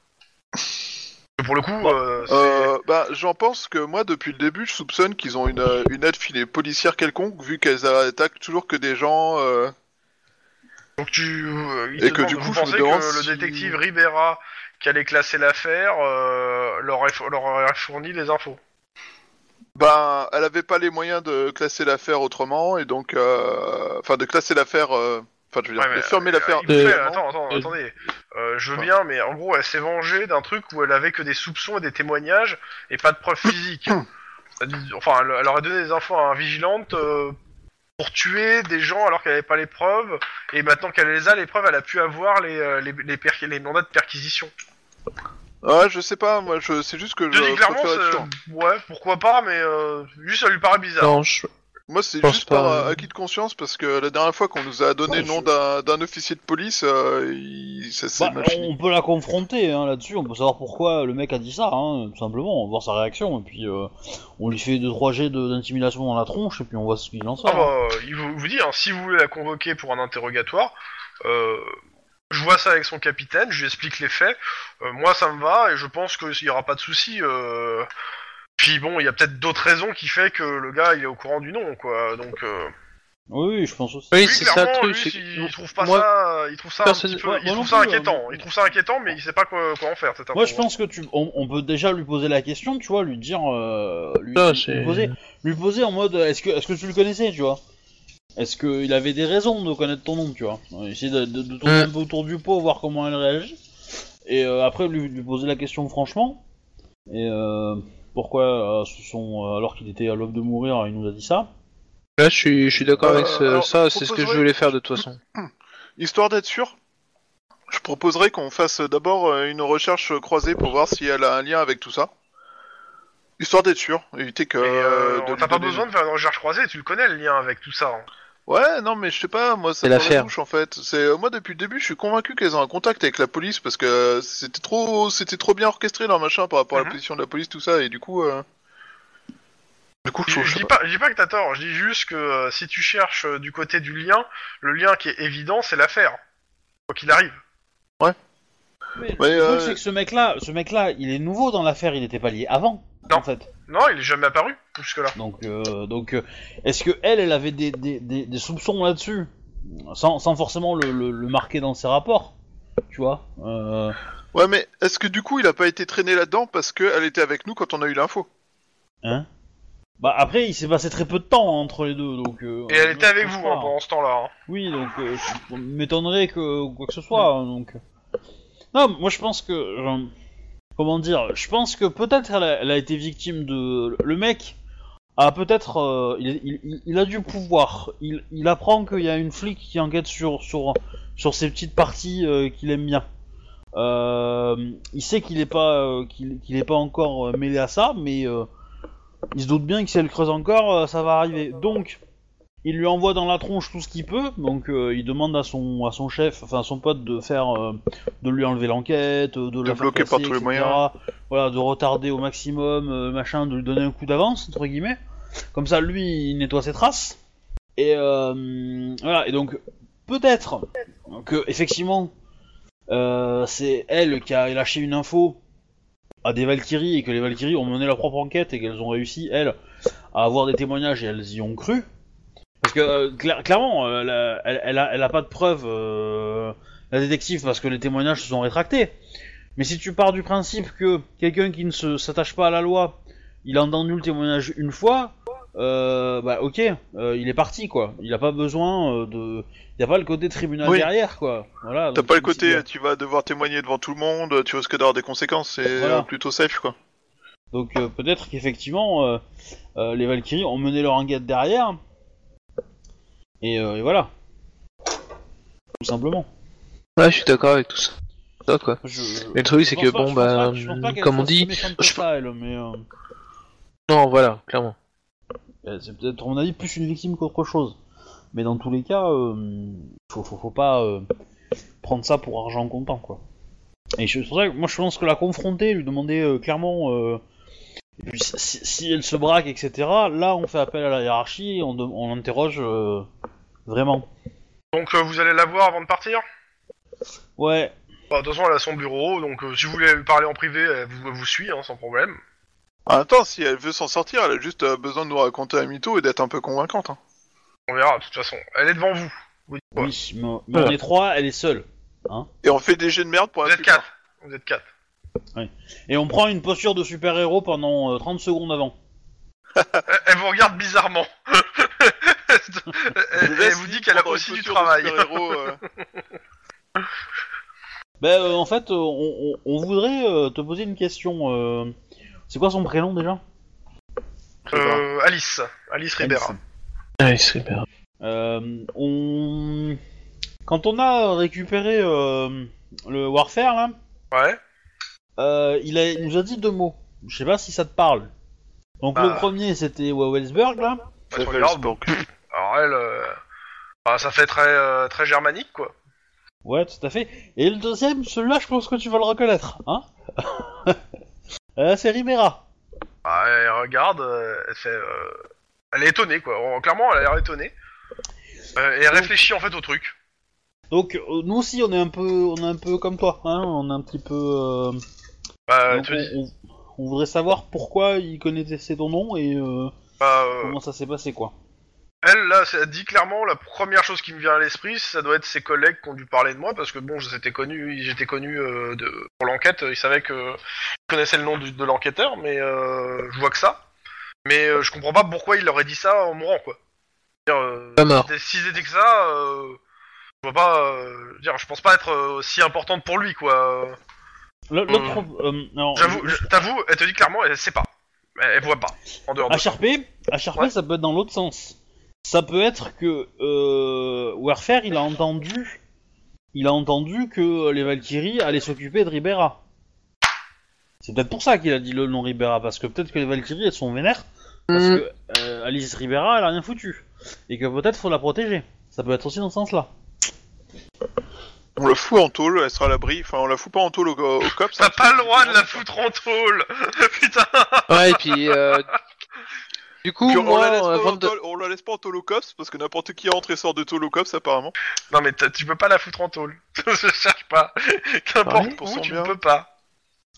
Pour le coup, euh, c'est- Euh, bah, j'en pense que moi, depuis le début, je soupçonne qu'ils ont une, euh, une aide filée policière quelconque, vu qu'elles attaquent toujours que des gens. euh, donc tu, euh, il Et te que demande- du coup, vous je me pensez demande que si- le détective Ribera qui allait classer l'affaire euh, leur, aurait- leur aurait fourni les infos. Ben, elle avait pas les moyens de classer l'affaire autrement, et donc, euh, enfin, de classer l'affaire. euh, Enfin, je veux dire, Ouais, mais, fermer euh, l'affaire. il vous fait- vraiment. attends, attends, Euh, attendez. Euh, je veux bien, mais en gros, elle s'est vengée d'un truc où elle avait que des soupçons et des témoignages et pas de preuves physiques. Enfin, elle, elle aurait donné des infos à un vigilante euh, pour tuer des gens alors qu'elle avait pas les preuves. Et maintenant qu'elle les a, les preuves, elle a pu avoir les euh, les, les, per- les mandats de perquisition. Ouais, je sais pas, moi, je, c'est juste que Je je dis clairement, préfère être sûr. c'est- ouais, pourquoi pas, mais euh, juste ça lui paraît bizarre. Non, je... Moi, c'est juste pas, par euh. euh, acquis de conscience, parce que la dernière fois qu'on nous a donné Ouais, le nom je- d'un d'un officier de police, euh, il... ça s'est Bah, mal fini. on peut la confronter hein, là-dessus, on peut savoir pourquoi le mec a dit ça, hein, tout simplement, on va voir sa réaction, et puis euh, on lui fait 2-3 jets d'intimidation dans la tronche, et puis on voit ce qu'il en sort. Ah bah, il vous, vous dit, hein, si vous voulez la convoquer pour un interrogatoire, euh, je vois ça avec son capitaine, je lui explique les faits. Euh, moi, ça me va et je pense qu'il n'y aura pas de souci. Euh... Puis bon, il y a peut-être d'autres raisons qui fait que le gars il est au courant du nom, quoi. Donc, euh... Oui, oui, je pense aussi. Oui, c'est ça le truc. lui, il, trouve pas moi, ça, il trouve ça un personne- petit peu, moi- il trouve ça plus, inquiétant. euh, Il trouve ça inquiétant, mais il sait pas quoi, quoi en faire. Moi, je pense que tu, on, on peut déjà lui poser la question, tu vois, lui dire, euh, lui, Ça, lui poser, lui poser en mode, est-ce que, est-ce que tu le connaissais, tu vois? Est-ce qu'il avait des raisons de connaître ton nom, tu vois? Essayer de, de, de tourner Mm. un peu autour du pot, voir comment elle réagit, et euh, après lui, lui poser la question franchement. Et euh, pourquoi, euh, ce sont, euh, alors qu'il était à l'aube de mourir, il nous a dit ça Là, je suis, je suis d'accord Euh, avec ce- alors, ça, c'est ce que je voulais faire de toute façon. Histoire d'être sûr, je proposerais qu'on fasse d'abord euh, une recherche croisée pour voir si elle a un lien avec tout ça. Histoire d'être sûr, éviter que... Euh, t'as pas besoin de faire une recherche croisée, tu le connais le lien avec tout ça. hein. Ouais, non, mais je sais pas, moi, ça me l'affaire. touche en fait. C'est euh, moi depuis le début, je suis convaincu qu'elles ont un contact avec la police parce que euh, c'était trop, c'était trop bien orchestré leur machin par rapport à Mhm. la position de la police, tout ça, et du coup, euh... du coup, je Je, sais dis pas. pas, je dis pas que t'as tort, je dis juste que euh, si tu cherches euh, du côté du lien, le lien qui est évident, c'est l'affaire. Quoi qu'il arrive. Mais Ouais, le euh, truc, c'est que ce mec-là, ce mec-là, il est nouveau dans l'affaire, il n'était pas lié avant, Non. en fait. Non, il est jamais apparu jusque-là. Donc, euh, donc, euh, est-ce que elle, elle avait des, des, des, des soupçons là-dessus, sans, sans forcément le, le, le marquer dans ses rapports, tu vois euh, Ouais, mais est-ce que du coup, il a pas été traîné là-dedans parce qu'elle était avec nous quand on a eu l'info? Hein? Bah après, il s'est passé très peu de temps entre les deux, donc. euh, Et elle était avec vous pas. hein, pendant ce temps-là. hein. Oui, donc euh, je m'étonnerait que quoi que ce soit. hein, donc. Non, moi je pense que. genre, comment dire Je pense que peut-être elle, a- été victime de. Le mec a peut-être. euh, il, a du pouvoir. Il, apprend qu'il y a une flic qui enquête sur, sur, ces petites parties euh, qu'il aime bien. Euh, il sait qu'il est pas euh, qu'il pas encore mêlé à ça, mais il se doute bien que si elle creuse encore, ça va arriver. Donc, il lui envoie dans la tronche tout ce qu'il peut. Donc, euh, il demande à son à son chef, enfin à son pote, de faire, euh, de lui enlever l'enquête, euh, de, faire bloquer par tous les moyens. Voilà, de retarder au maximum, euh, machin, de lui donner un coup d'avance entre guillemets. Comme ça, lui, il nettoie ses traces. Et voilà. Et donc, peut-être que effectivement, c'est elle qui a lâché une info à des Valkyries et que les Valkyries ont mené leur propre enquête et qu'elles ont réussi, elles, à avoir des témoignages et elles y ont cru. Parce que euh, cla- clairement, euh, elle, a, elle, elle a, elle a pas de preuves, euh, la détective, parce que les témoignages se sont rétractés. Mais si tu pars du principe que quelqu'un qui ne se- s'attache pas à la loi, il a entendu le témoignage une fois, euh, bah ok, euh, il est parti quoi. Il a pas besoin euh, de. Il y a pas le côté tribunal Oui. derrière quoi. Voilà. T'as donc pas le côté, tu vas devoir témoigner devant tout le monde, tu risques d'avoir des conséquences, c'est Voilà. euh, plutôt safe quoi. Donc euh, peut-être qu'effectivement euh, euh, les Valkyries ont mené leur enquête derrière. Et, euh, et voilà. Tout simplement. Ouais, je suis d'accord avec tout ça. Ça, quoi. Je- Mais le truc, c'est que pas- bon, bah, pas- pas comme on dit, méchante que je- ça, elle, mais euh, non, voilà, clairement. euh, c'est peut-être, à mon avis, plus une victime qu'autre chose. Mais dans tous les cas, euh, faut, faut, faut pas euh, prendre ça pour argent comptant, quoi. Et je- c'est pour ça que moi je pense que la confronter, lui demander euh, clairement euh, et puis si, si elle se braque, etc. Là, on fait appel à la hiérarchie, et on, de- on interroge euh, vraiment. Donc euh, vous allez la voir avant de partir? Ouais. Bah, de toute façon, elle a son bureau, donc euh, si vous voulez lui parler en privé, elle vous, suit, hein, sans problème. En même temps, si elle veut s'en sortir, elle a juste euh, besoin de nous raconter un mytho et d'être un peu convaincante. hein. On verra, de toute façon. Elle est devant vous. Vous, dites quoi? Oui, mais, mais on est trois, elle est seule. Et on fait des jets de merde pour Vous la êtes quatre. Vous êtes quatre. Et on prend une posture de super-héros pendant euh, 30 secondes avant. Elle, vous regarde bizarrement. elle, elle vous dit qu'elle a aussi du travail. euh. Ben, euh, en fait, euh, on, on- on voudrait euh, te poser une question. euh, C'est quoi son prénom déjà? Euh, Alice. Alice Ribera. Euh, on... Quand on a récupéré euh, le Warfare, là, Ouais. Euh, il, a, il nous a dit deux mots. Je sais pas si ça te parle. Donc Bah. le premier, c'était Wellsburg, là. Bah. Alors elle, euh, bah, ça fait très euh, très germanique quoi. Ouais, tout à fait. Et le deuxième, celui-là, je pense que tu vas le reconnaître, hein Euh, C'est Ribera. Ah, elle regarde, euh, elle fait, euh, elle est étonnée quoi. Oh, Clairement, elle a l'air étonnée. Euh, et elle réfléchit en fait au truc. Donc euh, nous aussi, on est un peu, on est un peu comme toi, hein On est un petit peu. euh, Bah, donc, tu dis, on, voudrait savoir pourquoi il connaissait ton nom et euh, bah, euh, comment ça s'est passé, quoi. elle là, elle dit clairement la première chose qui me vient à l'esprit, ça doit être ses collègues qui ont dû parler de moi parce que bon, j'étais connu, j'étais connu euh, de, pour l'enquête, ils savaient que je connaissais le nom du- de l'enquêteur, mais euh, je vois que ça. Mais euh, je comprends pas pourquoi il leur a dit ça en mourant quoi. Euh, S'ils étaient que ça, euh, je vois pas. euh, je pense pas être aussi importante pour lui, quoi. Le- L'autre, Euh, pro- euh, alors, J'avoue, je- t'avoue, elle te dit clairement, elle sait pas. Elle, elle voit pas. En dehors de ça. HRP, HRP, Ouais. ça peut être dans l'autre sens. Ça peut être que euh, Warfare, il a entendu, il a entendu que les Valkyries allaient s'occuper de Ribera. C'est peut-être pour ça qu'il a dit le nom Ribera, parce que peut-être que les Valkyries elles sont vénères, parce Mm. que euh, Alice Ribera elle a rien foutu, et que peut-être faut la protéger. Ça peut être aussi dans ce sens-là. On la fout en tôle, elle sera à l'abri. Enfin, on la fout pas en tôle au, au cops. T'as pas le droit de la foutre en tôle Putain Ouais, et puis, euh, du coup, Puis on, moi, la laisse pas en tôle- on la laisse pas en tôle au cops parce que n'importe qui rentre et sort de tôle au cops apparemment. Non mais t'as- tu peux pas la foutre en tôle. je cherche pas. Qu'importe Ouais, pour où, son tu bien. ne peux pas.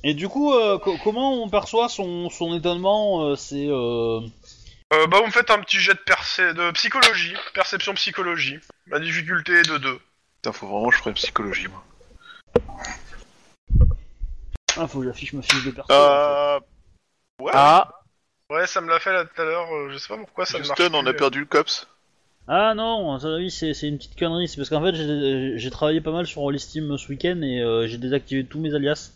Et du coup, euh, co- comment on perçoit son, son étonnement euh, C'est euh, Euh, bah vous me faites un petit jet de, percé- de psychologie, perception psychologie. La difficulté est de 2. Putain, faut vraiment que je prenne psychologie, moi. ah, faut que j'affiche ma fiche de perso. en fait. Euh... Ouais, Ah, Ouais, ça me l'a fait là tout à l'heure, euh, je sais pas pourquoi ça marche Houston, on a plus. perdu le cops. Ah non, ça oui, c'est c'est une petite connerie. C'est parce qu'en fait, j'ai j'ai travaillé pas mal sur Steam ce week-end et euh, j'ai désactivé tous mes alias.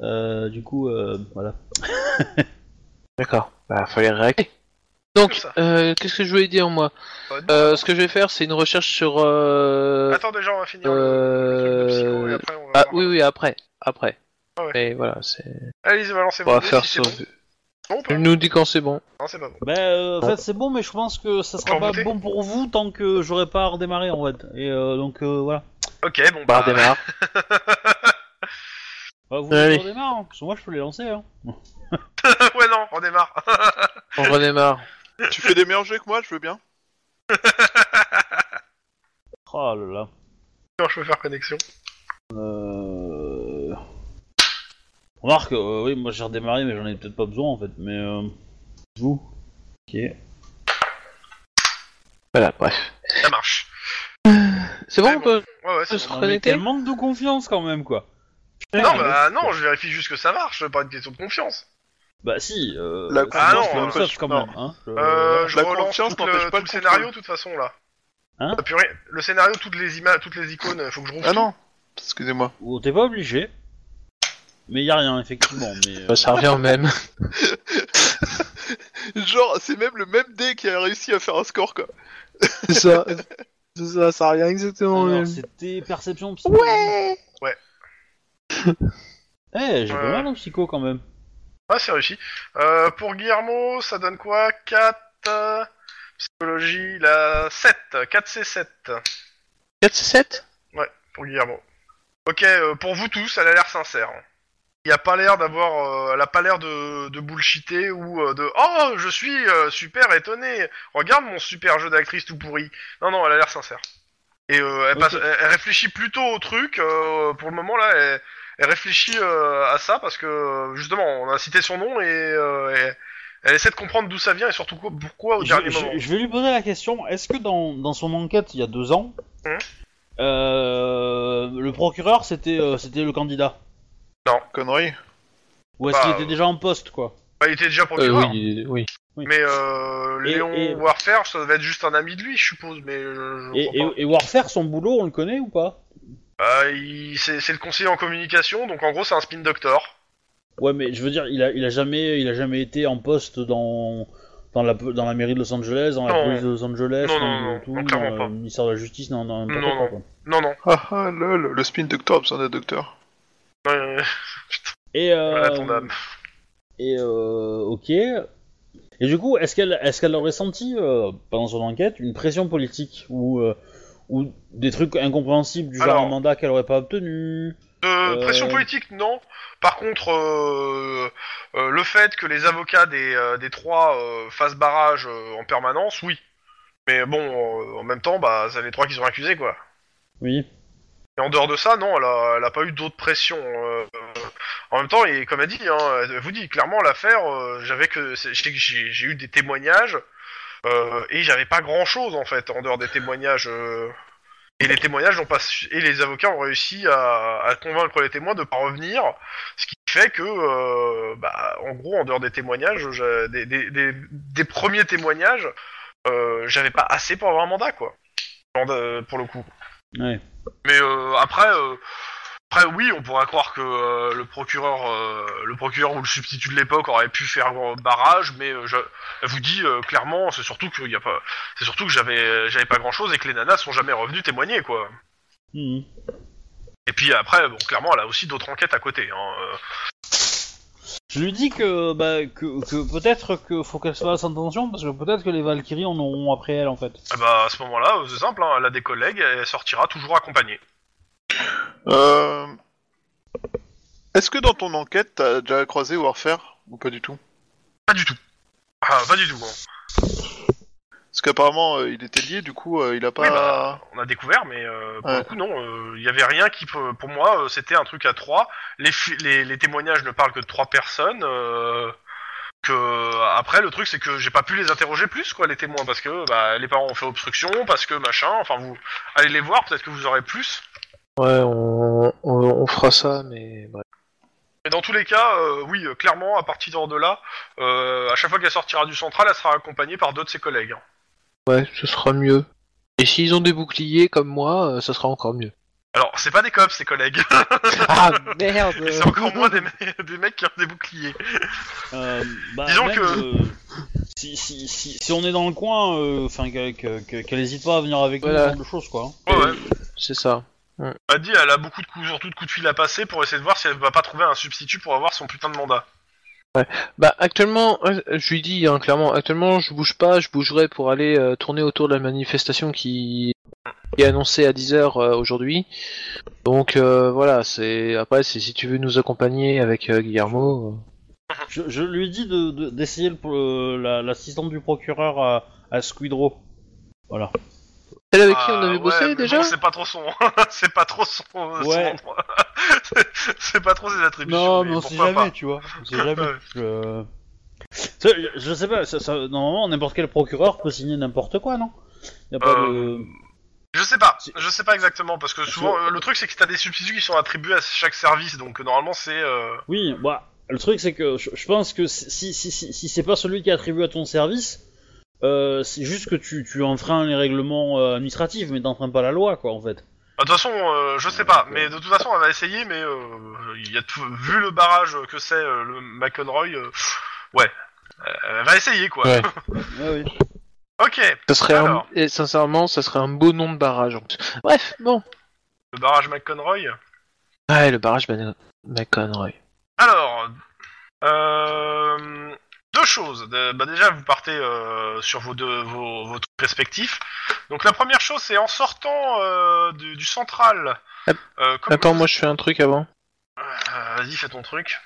Euh, du coup, euh, voilà. d'accord. Bah, fallait réacter. Donc, euh, qu'est-ce que je voulais dire, moi euh, Ce que je vais faire, c'est une recherche sur... Euh... Attends déjà, on va finir le, le truc de psycho et euh, après on va Ah, voir. oui, oui, après. Après. Ah ouais. Mais voilà, c'est... Allez, balancez On va faire si bon. Pas Il nous dit quand c'est bon. Non, c'est pas bon. Bah, euh, en fait, c'est bon, mais je pense que ça sera pas bon pour vous tant que j'aurai pas redémarré en fait. Et euh, donc euh, voilà. Ok, bon Bah, bah... redémarre. Bah, vous Allez. redémarre, hein, parce que moi je peux les lancer. Hein. ouais, non, on démarre. On redémarre. tu fais des meilleurs jeux que moi, je veux bien. Oh là là. non, je peux faire connexion. Euh... Remarque, euh, oui, moi j'ai redémarré, mais j'en ai peut-être pas besoin en fait. Mais euh... vous. Ok. Voilà, bref. Ça marche. C'est bon, on peut Ouais, ouais, se bon. Reconnecter quel manque de confiance quand même quoi. Non, bah non, je vérifie juste que ça marche, pas une question de confiance. Bah si. Euh... La Ah non, je fais euh, soft quand non. même. Hein. Je- Euh, je la relance confiance tout le, pas tout le scénario de toute façon là. Hein Ah, purée, le scénario, toutes les images, toutes les icônes, faut que je rouvre Ah tout. non, excusez-moi. Ou t'es pas obligé. Mais y a rien effectivement. Mais euh, Bah, Ça revient au même. Genre, c'est même le même dé qui a réussi à faire un score, quoi. C'est ça. C'est ça, ça revient exactement au alors, même. c'était perception psycho. Ouais Eh, j'ai pas Ouais. mal en psycho quand même. Ah, c'est réussi. Euh, pour Guillermo, ça donne quoi? 4 euh, Psychologie, la 7. 4 C7 4 c'est 7 pour Guillermo. Ok, euh, pour vous tous, elle a l'air sincère. Il a pas l'air d'avoir, elle a pas l'air de, de bullshiter ou de oh je suis super étonné. Regarde mon super jeu d'actrice tout pourri. Non non, elle a l'air sincère. Et elle, elle- elle réfléchit plutôt au truc. pour le moment là, elle, elle réfléchit euh, à ça parce que justement, on a cité son nom et, euh, et elle essaie de comprendre d'où ça vient et surtout quoi- pourquoi au Je, dernier je- moment. je vais lui poser la question est-ce que dans, dans son enquête il y a deux ans, Hum. euh, le procureur c'était euh, c'était le candidat? Connerie? Ou est-ce Bah, qu'il était déjà en poste quoi? Bah, il était déjà Euh, procureur. oui, oui. Mais euh, Et- Léon et- Warfare, ça devait être juste un ami de lui, je suppose. Mais je, et, et Warfare, son boulot, on le connaît ou pas? Bah, il- c'est c'est le conseiller en communication, donc en gros c'est un spin doctor. Ouais, mais je veux dire, il a, il a jamais, il a jamais été en poste dans, dans la, dans la mairie de Los Angeles, dans la Non. police de Los Angeles, Non, dans, non, non, tout, non, dans clairement le pas. ministère de la Justice, n'importe Non, quoi, non. quoi. Non, non. Ah ah lol, le spin doctor a besoin d'un docteur. Euh, Et euh, voilà ton âme. et euh, ok. Et du coup, est-ce qu'elle, est-ce qu'elle aurait senti euh, pendant son enquête une pression politique ou euh, ou des trucs incompréhensibles du genre Alors. un mandat qu'elle aurait pas obtenu De Euh, pression politique, non. Par contre, euh, euh, le fait que les avocats des, euh, des trois euh, fassent barrage euh, en permanence, oui. Mais bon, euh, en même temps, bah, c'est les trois qui sont accusés, quoi. Oui. Et en dehors de ça, non, elle a, elle a pas eu d'autres pressions. en même temps, et comme elle dit, hein, elle vous dit clairement l'affaire, euh, j'avais que c'est- j'ai eu des témoignages et j'avais pas grand chose en fait en dehors des témoignages. euh, et les témoignages n'ont pas et les avocats ont réussi à, à convaincre les témoins de pas revenir, ce qui fait que, euh, bah, en gros, en dehors des témoignages, des, des, des, des premiers témoignages, euh, j'avais pas assez pour avoir un mandat quoi, pour le coup. Ouais. Mais euh, après, euh, après oui, on pourrait croire que euh, le procureur, euh, le procureur ou le substitut de l'époque aurait pu faire euh, barrage, mais euh, je, elle vous dit euh, clairement, c'est surtout que y a pas, c'est surtout que j'avais, j'avais pas grand chose et que les nanas sont jamais revenues témoigner quoi. Mhm. Et puis après, bon, clairement, elle a aussi d'autres enquêtes à côté. Hein. euh. Je lui dis que, bah, que, que peut-être qu'il faut qu'elle se fasse attention parce que peut-être que les Valkyries en auront après elle en fait. Ah bah à ce moment-là, c'est simple, hein, elle a des collègues, et elle sortira toujours accompagnée. Euh... Est-ce que dans ton enquête, t'as déjà croisé Warfare ou pas du tout? Pas du tout. Ah, pas du tout. hein. Parce qu'apparemment, euh, il était lié, du coup, euh, il a pas. Oui, bah, on a découvert, mais euh, pour Ouais. le coup, non. euh, Il y avait rien qui, peut- pour moi, euh, c'était un truc à trois. Les, fi- les, les témoignages ne parlent que de trois personnes. euh, que après, le truc, c'est que j'ai pas pu les interroger plus, quoi, les témoins, parce que bah, les parents ont fait obstruction, parce que machin. Enfin, vous allez les voir, peut-être que vous aurez plus. Ouais, on, on, on fera ça, mais bref. Mais dans tous les cas, euh, oui, euh, clairement, à partir de là, euh, à chaque fois qu'elle sortira du central, elle sera accompagnée par deux de ses collègues. hein. Ouais, ce sera mieux. Et s'ils ont des boucliers comme moi, euh, ça sera encore mieux. Alors, c'est pas des cops, ces collègues. Ah merde Et c'est encore moins des, me- des mecs qui ont des boucliers. Euh, bah, Disons même, que- euh, si, si, si, si on est dans le coin, euh, enfin que- que- que- qu'elle hésite pas à venir avec nous, Voilà. ce genre de choses quoi. hein. Ouais, ouais. C'est ça. Elle dit elle a beaucoup de coups, surtout de coups de fil à passer pour essayer de voir si elle va pas trouver un substitut pour avoir son putain de mandat. Bah actuellement, euh, je lui dis hein, clairement, actuellement je bouge pas, je bougerai pour aller euh, tourner autour de la manifestation qui qui est annoncée à 10h aujourd'hui. Donc euh, voilà, c'est après c'est si tu veux nous accompagner avec euh, Guillermo. euh. Je, je lui dis de- de- d'essayer le- le- la- l'assistante du procureur à, à Squidrow. Voilà. Celle avec qui Ah, on avait ouais, bossé mais déjà bon, C'est pas trop son, c'est pas trop son, Ouais. c'est pas trop ses attributions. Non, mais mais on sait pourquoi jamais, pas. tu vois. On sait jamais. Ouais. je... Ça, je- je sais pas, ça, ça- normalement n'importe quel procureur peut signer n'importe quoi, non? Y a pas Euh, de... Je sais pas, Si- je sais pas exactement parce que souvent euh, le truc c'est que t'as des substituts qui sont attribués à chaque service, donc euh, normalement c'est. euh, Oui, bah, le truc c'est que je, je pense que si, si, si, si c'est pas celui qui est attribué à ton service, euh, c'est juste que tu, tu enfreins les règlements euh, administratifs, mais t'enfreins pas la loi, quoi, en fait. De toute façon, euh, je sais pas, mais de toute façon, elle va essayer, mais euh, il y a tout- vu le barrage que c'est euh, le McEnroy, euh, ouais, Euh, elle va essayer quoi. Ouais. Ouais, oui. Ok, Ça serait un... Et sincèrement, ça serait un beau nom de barrage. Bref, bon. le barrage McEnroy. Ouais, le barrage McConroy. Alors, euh, deux choses. De- bah déjà, vous partez euh, sur vos deux vos, vos trucs respectifs. Donc la première chose, c'est en sortant euh, du, du central. Euh, comme- Attends, moi je fais un truc avant. Euh, Vas-y, fais ton truc.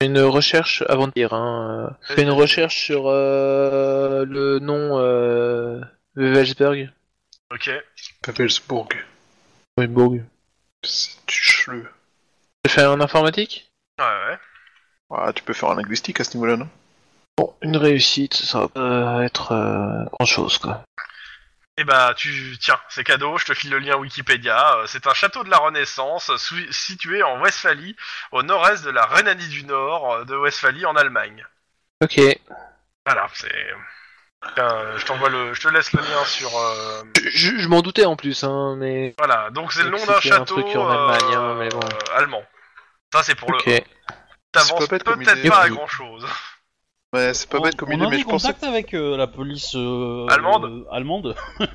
Une recherche avant de dire. Hein. euh, fais une recherche sur euh, le nom euh, Welsberg. Ok. Pavelsbourg. Oui, Bourg. C'est du chleu. J'ai fait en informatique? Ouais, ouais. Ah, tu peux faire un linguistique à ce niveau-là, non? Bon, une réussite, ça va pas être euh, grand chose quoi. Et bah, tu tiens, c'est cadeau, je te file le lien Wikipédia. Euh, C'est un château de la Renaissance sou- situé en Westphalie, au nord-est de la Rhénanie du Nord euh, de Westphalie en Allemagne. Ok. Voilà, c'est. Tiens, je t'envoie le, je te laisse le lien sur. euh, Je, je- je m'en doutais en plus, hein, mais. Voilà, donc c'est le nom d'un c'était un château truc en Allemagne, hein, euh, mais bon. euh, allemand. Ça c'est pour Ok. le. Pas comme peut-être idée. pas à grand chose. Ouais, c'est pas on, bête comme on idée, a mais des je pensais... contacts avec euh, la police euh, Allemande euh, allemande.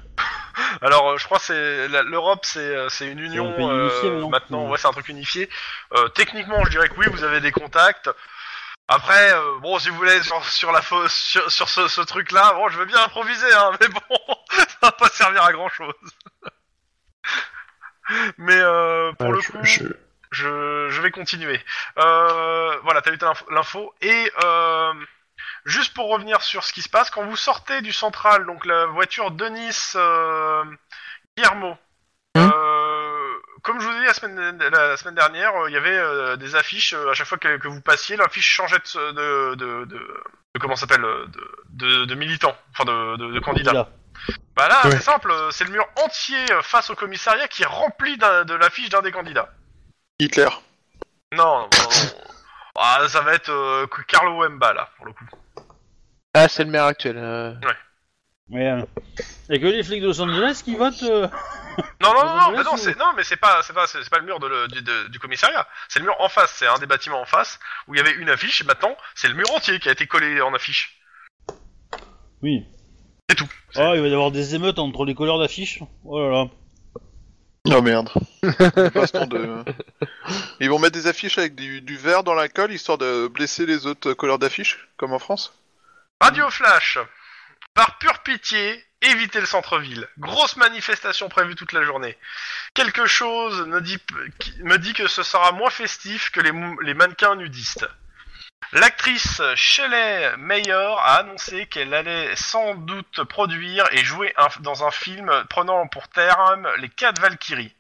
Alors, euh, je crois que c'est la- l'Europe, c'est euh, c'est une union un pays unifié, euh, mais non maintenant. Ouais. C'est un truc unifié. Euh, techniquement, je dirais que oui, vous avez des contacts. Après, euh, bon, si vous voulez sur, sur la fausse, sur, sur ce, ce truc-là, bon, je veux bien improviser, hein, mais bon, ça va pas servir à grand chose. mais euh, pour Ouais, le je- coup, je- je, je vais continuer. Euh, voilà, t'as eu ta l'info- l'info. Et euh, juste pour revenir sur ce qui se passe, quand vous sortez du central, donc la voiture de Nice euh, Guillermo, Hum. euh, comme je vous ai dit la semaine, la semaine dernière, euh, il y avait euh, des affiches, euh, à chaque fois que, que vous passiez, l'affiche changeait de, de, de, de, de- comment ça s'appelle, de, de, de militants, enfin de, de, de candidats. Là. Bah là, Ouais. c'est simple, c'est le mur entier face au commissariat qui est rempli de l'affiche d'un des candidats. Hitler. Non, non, non. Ah, ça va être euh, Carlo Wemba là, pour le coup. Ah, c'est le maire actuel. euh. Mais euh, y a que les flics de Los Angeles qui votent. euh, Non, non, non, non, mais non, c'est non, mais c'est pas, c'est pas, c'est c'est pas le mur de le- du, de- du commissariat. C'est le mur en face. C'est un des bâtiments en face où il y avait une affiche. Et maintenant, c'est le mur entier qui a été collé en affiche. Oui. C'est tout. Ah, il va y avoir des émeutes entre les couleurs d'affiches. Oh là là. Oh merde. De... Ils vont mettre des affiches avec du, du vert dans la colle, histoire de blesser les autres couleurs d'affiches, comme en France Radio Flash. Par pure pitié, évitez le centre-ville. Grosse manifestation prévue toute la journée. Quelque chose me dit, qui- me dit que ce sera moins festif que les, les mannequins nudistes. L'actrice Shelley Mayer a annoncé qu'elle allait sans doute produire et jouer un- dans un film prenant pour terme les quatre Valkyries.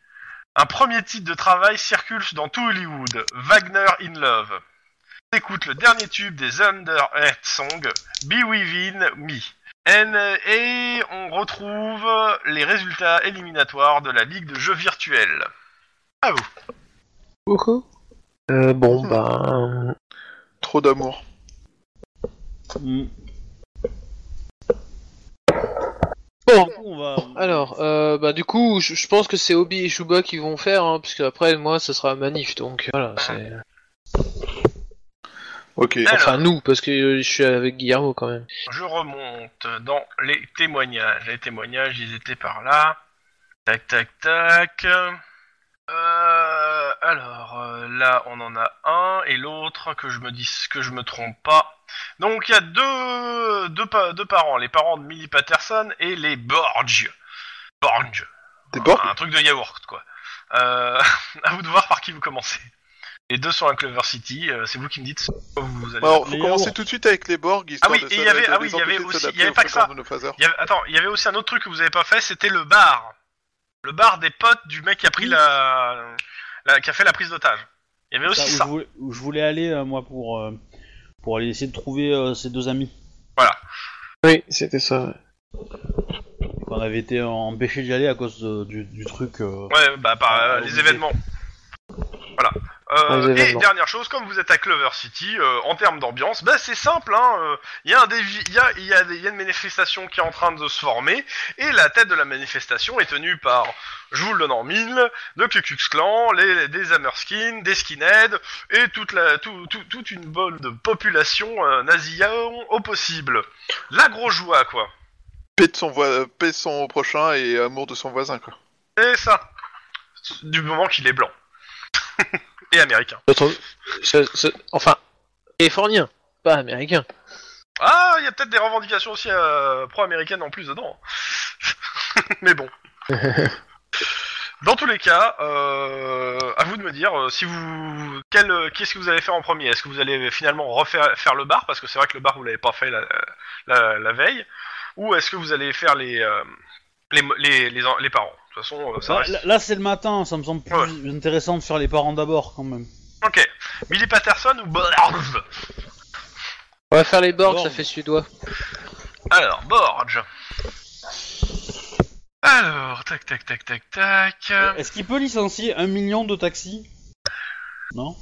Un premier titre de travail circule dans tout Hollywood, Wagner in Love. Écoute le dernier tube des Under Earth Song, Be Within Me. And- et on retrouve les résultats éliminatoires de la Ligue de jeux virtuels. À vous. Coucou. Euh, bon, bah. Trop d'amour. Hmm. Bon, on va. Alors, euh, bah du coup, je, je pense que c'est Obi et Shuba qui vont faire, hein, parce qu'après, moi, ça sera manif, donc voilà. c'est- Ok. Alors. Enfin, nous, parce que je suis avec Guillermo quand même. Je remonte dans les témoignages. Les témoignages, ils étaient par là. Tac, tac, tac. Euh, alors, euh, là, on en a un, et l'autre, que je me dise que je me trompe pas. Donc, il y a deux, deux, pa- deux parents, les parents de Millie Patterson et les Borges. Borges. Des Un truc de yaourt, quoi. Euh, à vous de voir par qui vous commencez. Les deux sont à Clover City, euh, c'est vous qui me dites vous allez Alors, faut commencer tout de suite avec les Borg, histoire oui, et il y avait- ah oui, il y avait aussi- il y avait pas que ça. Il y avait- attends, il y avait aussi un autre truc que vous avez pas fait, c'était le bar. Le bar des potes du mec qui a pris la, la- qui a fait la prise d'otage. Il y avait Ça, aussi où, ça. Je voulais, où je voulais aller, euh, moi, pour, euh, pour aller essayer de trouver euh, ces deux amis. Oui, c'était ça. On avait été empêchés d'y aller à cause de- du, du truc. euh, Ouais, bah par euh, les obligé. événements. Euh, Les et dernière chose, comme vous êtes à Clover City, euh, en termes d'ambiance, bah c'est simple. Hein, euh, Il y a un dévi- il y a, il y a des- y a une manifestation qui est en train de se former, et la tête de la manifestation est tenue par, je vous le donne en mille, le Ku Klux Klan, les, des Hammerskins, des Skinheads, et toute la, tout, tout- toute une bonne de population euh, au possible. La grosse joie, quoi. Paix de son, paix de son prochain et amour de son voisin, quoi. Et ça, du moment qu'il est blanc et américain. Notre- ce- ce- Enfin, californien, pas américain. Ah, il y a peut-être des revendications aussi euh, pro-américaines en plus dedans. Mais bon. Dans tous les cas, euh, à vous de me dire euh, si vous quel euh, qu'est-ce que vous allez faire en premier? Est-ce que vous allez finalement refaire faire le bar? Parce que c'est vrai que le bar vous l'avez pas fait la, la, la veille, ou est-ce que vous allez faire les euh, les, les, les, les parents? De toute façon, euh, ça Là, reste... là- là, c'est le matin, ça me semble plus Ouais. intéressant de faire les parents d'abord quand même. Ok. Billy Patterson ou Borge On va faire les Borg. ça fait suédois. Alors, Borge. Alors, tac, tac, tac, tac, tac. Est-ce qu'il peut licencier un million de taxis? Non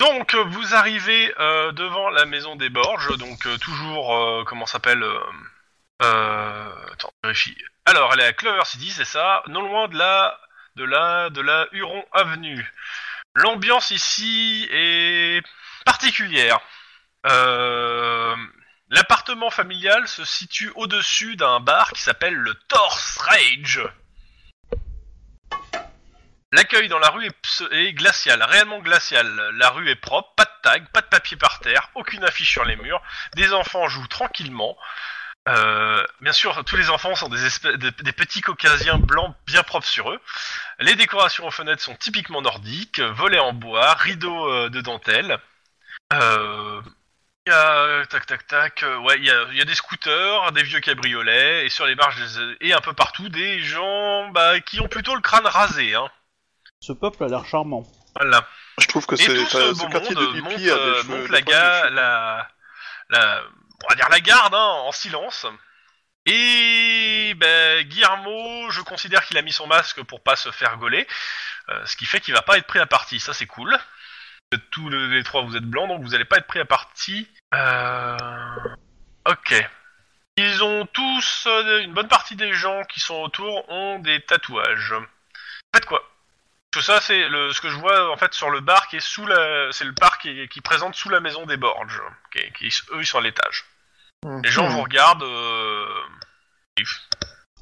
Donc, euh, vous arrivez euh, devant la maison des Borges, donc euh, toujours, euh, comment s'appelle euh, euh, Attends, je vérifie. Alors, elle est à Clover City, c'est ça, non loin de la, de la, de la Huron Avenue. L'ambiance ici est particulière. Euh, L'appartement familial se situe au-dessus d'un bar qui s'appelle le Torse Rage. L'accueil dans la rue est, glacial, réellement glacial. La rue est propre, pas de tag, pas de papier par terre, aucune affiche sur les murs. Des enfants jouent tranquillement. Euh, bien sûr, tous les enfants sont des, espèces, des, des petits caucasiens blancs bien propres sur eux. Les décorations aux fenêtres sont typiquement nordiques, volets en bois, rideaux euh, de dentelle. Euh, il y a tac tac tac, euh, ouais, il y a, il y a des scooters, des vieux cabriolets et sur les marges et un peu partout des gens bah, qui ont plutôt le crâne rasé, hein. Ce peuple a l'air charmant. Voilà. Je trouve que Et c'est tout ce ce beau quartier de monde hippie monte, a des euh, cheveux. monte la, de ga- la, on va dire la garde, hein, en silence. Et ben, Guillermo, je considère qu'il a mis son masque pour pas se faire gauler, euh, ce qui fait qu'il va pas être pris à partie. Ça, c'est cool. Tous le- les trois, vous êtes blancs, donc vous allez pas être pris à partie. Euh... Ok. Ils ont tous, euh, une bonne partie des gens qui sont autour ont des tatouages. Faites quoi? Que ça, c'est ce que je vois en fait sur le bar qui est sous la, c'est le bar qui, présente sous la maison des Borges, est- qui- eux ils sont à l'étage. Les gens vous regardent, euh... ils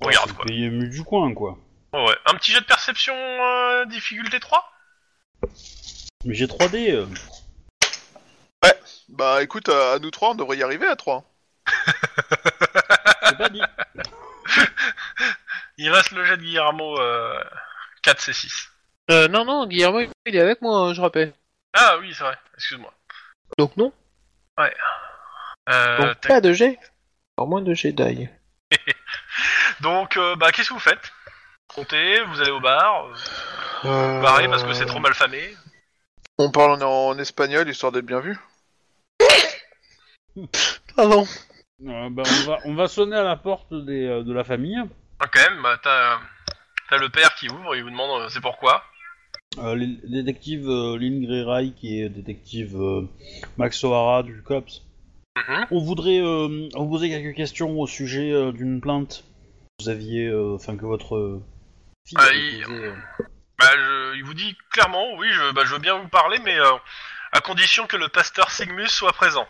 regardent C'est quoi. le du coin, quoi. Ouais, ouais. Un petit jet de perception, euh, difficulté 3 Mais j'ai 3D. euh. Bah écoute, à, à nous trois, on devrait y arriver à trois. C'est pas dit. Il reste le jet de Guillermo, euh... 4 C6. Euh, non, non, Guillermo, il est avec moi, hein, je rappelle. Ah oui, c'est vrai, excuse-moi. Donc non. Euh, Donc tac. pas de G. Encore moins de G d'ail. Donc, euh, bah, qu'est-ce que vous faites? Comptez, vous allez au bar, euh, vous barrez parce que c'est trop mal famé. On parle en, en espagnol histoire d'être bien vu. Pardon. Euh, bah, on, va, on va sonner à la porte des, euh, de la famille. Ah, quand même, bah, t'as, t'as le père qui ouvre, il vous demande euh, c'est pourquoi? Euh, les- détective euh, Lynn Greyray, qui est détective euh, Max O'Hara du COPS. Mhm. On voudrait euh, vous poser quelques questions au sujet euh, d'une plainte que vous aviez, euh, enfin que votre fille Ah, avait il- posée. Bah, je- il vous dit clairement, oui, je, bah, je veux bien vous parler, mais euh, à condition que le pasteur Sigmus soit présent.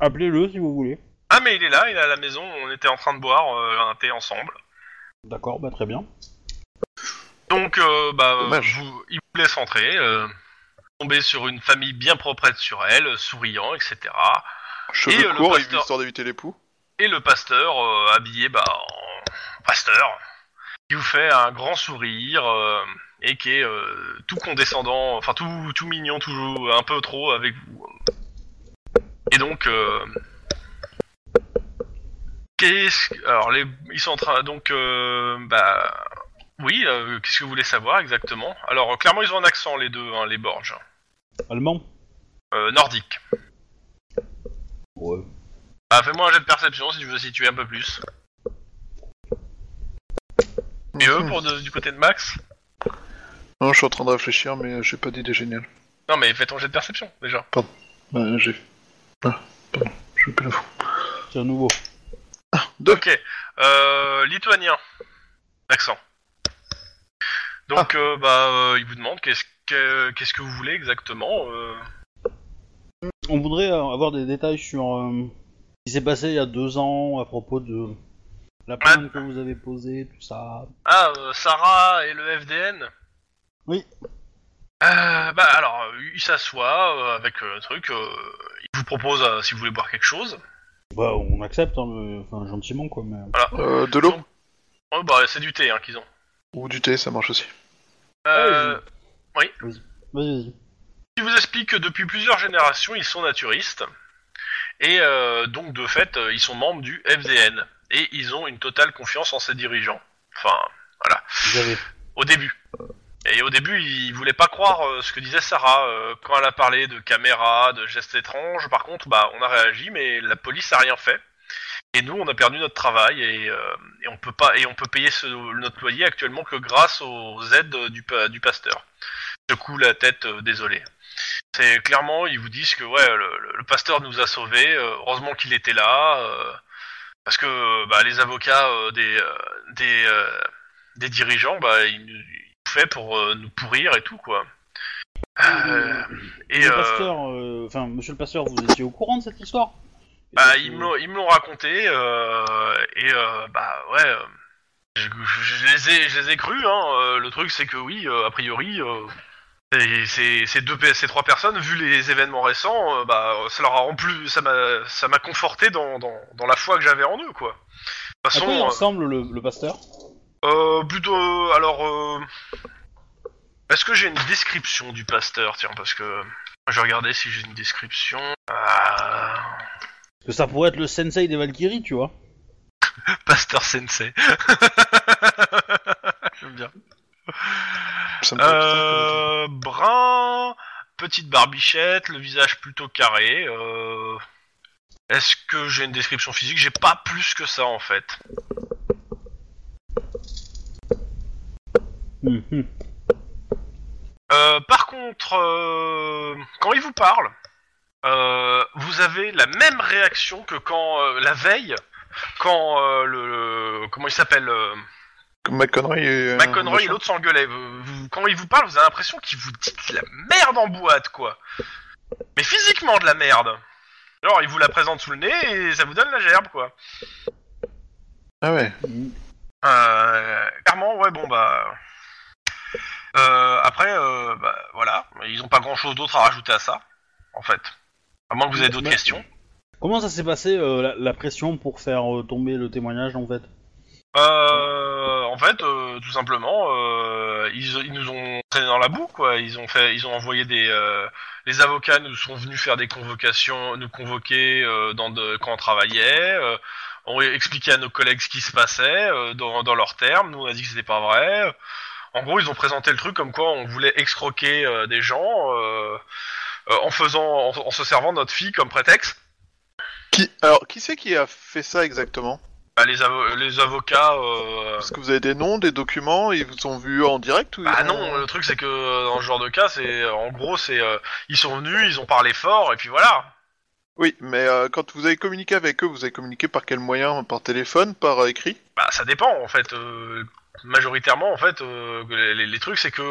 Appelez-le si vous voulez. Ah, mais il est là, il est à la maison, on était en train de boire euh, un thé ensemble. D'accord, bah très bien. Donc, euh, bah, vous, il vous laisse entrer, euh, tomber sur une famille bien proprette sur elle, euh, souriant, etc. Cheveux Et, euh, le courts, pasteur- histoire d'éviter les poux. Et le pasteur, euh, habillé bah, en pasteur, qui vous fait un grand sourire euh, et qui est euh, tout condescendant, enfin tout, tout mignon, toujours un peu trop avec vous. Et donc, qu'est-ce que- alors les, ils sont en train, donc, bah, oui, qu'est-ce que vous voulez savoir exactement? Alors, clairement, ils ont un accent les deux, hein, les Borges, Allemand euh, nordique. Ouais. Bah, fais-moi un jet de perception si tu veux situer un peu plus. Et eux, pour de- du côté de Max Non, je suis en train de réfléchir, mais euh, j'ai pas d'idée géniale. Non, mais fais ton jet de perception, déjà. Bah, j'ai. Ah, pardon, je suis pas la fou. C'est un nouveau. Deux. Ok. Euh, lituanien. Accent. Donc, euh, bah, euh, il vous demande qu'est-ce que, qu'est-ce que vous voulez exactement. euh. On voudrait euh, avoir des détails sur euh, ce qui s'est passé il y a deux ans à propos de la plainte que vous avez posée, tout ça. Ah, euh, Sarah et le FDN Oui. Euh, bah, alors, il s'assoit euh, avec euh, un truc. euh, il vous propose euh, si vous voulez boire quelque chose. Bah, on accepte, hein, mais- enfin gentiment quoi. Mais... Euh, de l'eau Oh, bah, c'est du thé hein, qu'ils ont. Ou du thé, ça marche aussi. Euh, Vas-y, vas-y. Il vous explique que depuis plusieurs générations, ils sont naturistes. Et euh, donc, de fait, euh, ils sont membres du FDN. et ils ont une totale confiance en ses dirigeants. Enfin, voilà. Vous avez. Au début. Et au début, ils voulaient pas croire euh, ce que disait Sarah euh, quand elle a parlé de caméras, de gestes étranges. Par contre, bah, on a réagi, mais la police a rien fait. Et nous, on a perdu notre travail et, euh, et on peut pas et on peut payer ce, notre loyer actuellement que grâce aux aides du, du pasteur. Je secoue la tête, euh, désolé. C'est clairement, ils vous disent que ouais, le, pasteur nous a sauvés. euh, heureusement qu'il était là, parce que bah, les avocats des des des dirigeants, bah, ils nous fait pour nous pourrir et tout quoi. Et le pasteur, enfin, monsieur le pasteur, vous étiez au courant de cette histoire? Bah, ils me l'ont- ils me l'ont raconté euh, et euh, bah ouais, euh, je, les ai je les ai crus. Hein, euh, le truc c'est que oui, euh, a priori, euh, ces, ces deux ces trois personnes, vu les événements récents, euh, bah ça leur a rempli, ça m'a ça m'a conforté dans, dans dans la foi que j'avais en eux quoi. De À toute quoi il façon, ressemble le, le pasteur? Euh, plutôt euh, alors. Euh, est-ce que j'ai une description du pasteur? Tiens, parce que je vais regarder si j'ai une description. Ah, que ça pourrait être le sensei des Valkyries, tu vois. pasteur sensei. J'aime bien. Euh, brun, petite barbichette, le visage plutôt carré. Euh, Est-ce que j'ai une description physique? J'ai pas plus que ça en fait. Mhm. Euh, par contre, euh, quand il vous parle, euh, vous avez la même réaction que quand euh, la veille, quand euh, le, le- comment il s'appelle, euh, Comme McConroy et... McConroy et l'autre s'engueulaient. Vous- vous- quand il vous parle, vous avez l'impression qu'il vous dit de la merde en boîte, quoi. Mais physiquement de la merde. Alors, il vous la présente sous le nez et ça vous donne la gerbe, quoi. Ah ouais. Euh, clairement, ouais, bon, bah... Euh, après, euh, bah, voilà, ils ont pas grand-chose d'autre à rajouter à ça, en fait. À moins que vous ayez d'autres Bah, questions. Comment ça s'est passé euh, la, la pression pour faire euh, tomber le témoignage en fait? Euh, en fait, euh, tout simplement, euh, ils, ils nous ont traîné dans la boue, quoi. Ils ont fait, ils ont envoyé des, euh, les avocats nous sont venus faire des convocations, nous convoquer euh, dans de, quand on travaillait, euh, ont expliqué à nos collègues ce qui se passait euh, dans, dans leurs termes. Nous on a dit que c'était pas vrai. En gros, ils ont présenté le truc comme quoi on voulait excroquer euh, des gens euh, euh, en faisant, en, en se servant de notre fille comme prétexte. Qui... Alors, qui c'est qui a fait ça exactement? Bah, les, avo- les avocats. Euh, Est-ce que vous avez des noms, des documents Ils vous ont vu en direct ou Ah ont- non, le truc c'est que euh, dans ce genre de cas, c'est en gros c'est euh, ils sont venus, ils ont parlé fort et puis voilà. Oui, mais euh, quand vous avez communiqué avec eux, vous avez communiqué par quel moyen? Par téléphone Par euh, écrit? Bah ça dépend en fait. euh, majoritairement en fait, euh, les, les trucs c'est que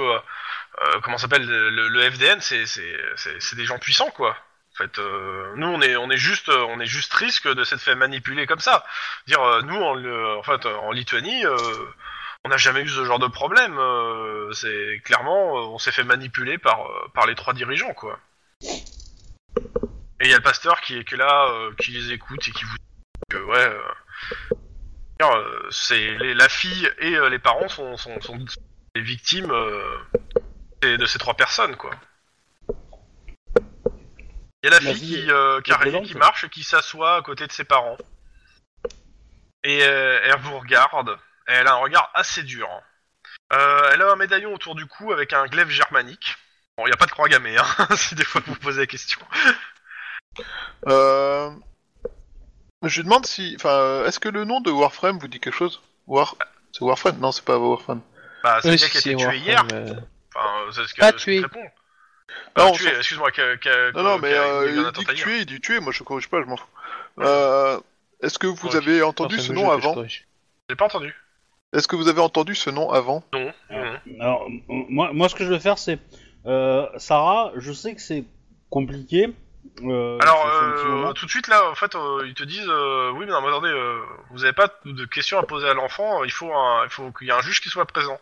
euh, comment s'appelle le, FDN, c'est des gens puissants quoi. En fait, euh, nous on est on est juste euh, on est juste risque de s'être fait manipuler comme ça. Dire nous en, en fait en Lituanie. on n'a jamais eu ce genre de problème. c'est clairement, on s'est fait manipuler par par les trois dirigeants, quoi. Et il y a le pasteur qui est là, qui les écoute et qui vous que ouais, c'est la fille et les parents sont sont, sont les victimes et de ces trois personnes, quoi. Il y a la La fille fille qui, euh, qui, arrive, qui marche et qui s'assoit à côté de ses parents. Et euh, elle vous regarde. Et elle a un regard assez dur. Euh, elle a un médaillon autour du cou avec un glaive germanique. Bon, il n'y a pas de croix gammée, hein, si des fois vous posez la question. Euh... Je lui demande si... Enfin, est-ce que le nom de Warframe vous dit quelque chose? War... C'est Warframe? Non, c'est pas Warframe. Bah, c'est Oui, le gars qui a été tué Warframe, hier. Enfin, euh, c'est ce que Pas ce qu'il tué. répond. Non, Ah, on tué, s'en- excuse-moi. que- que- Non, non, que- mais euh, il dit tuer, il dit tuer, moi je corrige pas, je m'en fous. Euh... Est-ce que vous Ok. avez entendu ce nom que avant. J'ai pas entendu. Est-ce que vous avez entendu ce nom avant Non. non. Alors, m- moi, moi, ce que je vais faire, c'est. euh, Sarah, je sais que c'est compliqué. euh, Alors, ça fait un petit euh, moment. tout de suite là, en fait, euh, ils te disent, euh, oui, mais non, mais attendez, euh, vous avez pas de questions à poser à l'enfant. Il faut, un, il faut qu'il y ait un juge qui soit présent.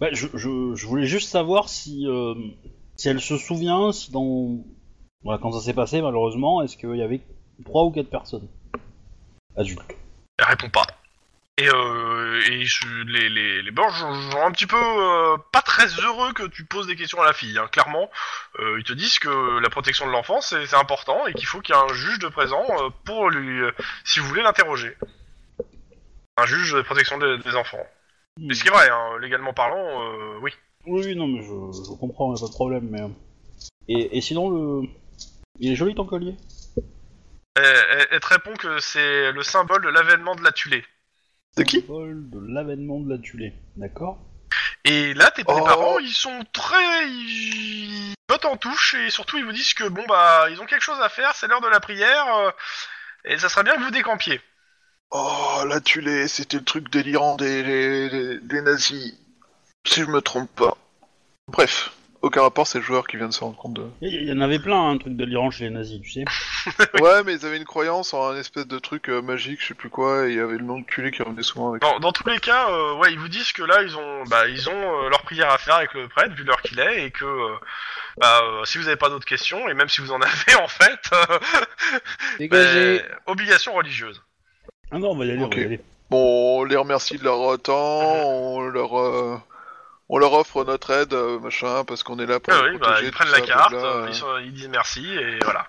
Bah, je, je, voulais juste savoir si, euh, si elle se souvient, si dans. Voilà, quand ça s'est passé, malheureusement, est-ce qu'il y avait trois ou quatre personnes adultes? Elle répond pas. Et, euh, et les, les, bords sont un petit peu euh, pas très heureux que tu poses des questions à la fille. Hein. Clairement, euh, ils te disent que la protection de l'enfant c'est important et qu'il faut qu'il y ait un juge de présent euh, pour lui, si vous voulez l'interroger. Un juge de protection des enfants. Et ce qui est vrai, hein, légalement parlant, euh, oui. Oui, oui, non, mais je, je comprends, y a pas de problème, mais... Et, et sinon, le... Il est joli ton collier? Elle, elle- elle te répond que c'est le symbole de l'avènement de la Tulée. De qui? Symbole de l'avènement de la Tulée, d'accord? Et là, tes, tes Oh. parents, ils sont très... Ils votent en touche, et surtout, ils vous disent que, bon, bah, ils ont quelque chose à faire, c'est l'heure de la prière, euh, et ça serait bien que vous décampiez. Oh, la tulée, c'était le truc délirant des, des, nazis. Si je me trompe pas. Bref, aucun rapport, c'est le joueur qui vient de se rendre compte de... Il y, en avait plein, un truc délirant chez les nazis, tu sais. Ouais, mais ils avaient une croyance en un espèce de truc euh, magique, je sais plus quoi, et il y avait le nom de tulée qui revenait souvent avec. Dans, dans tous les cas, euh, ouais, ils vous disent que là, ils ont, bah, ils ont euh, leur prière à faire avec le prêtre, vu l'heure qu'il est, et que, euh, bah, euh, si vous n'avez pas d'autres questions, et même si vous en avez, en fait, euh, Dégagez. bah, obligation religieuse. Ah non, on va y aller, on va y aller. Bon, on les remercie de leur temps, on leur, euh, on leur offre notre aide, euh, machin, parce qu'on est là pour Ah oui, bah, ils prennent ça, la carte, ils, sont- ils disent merci, et voilà.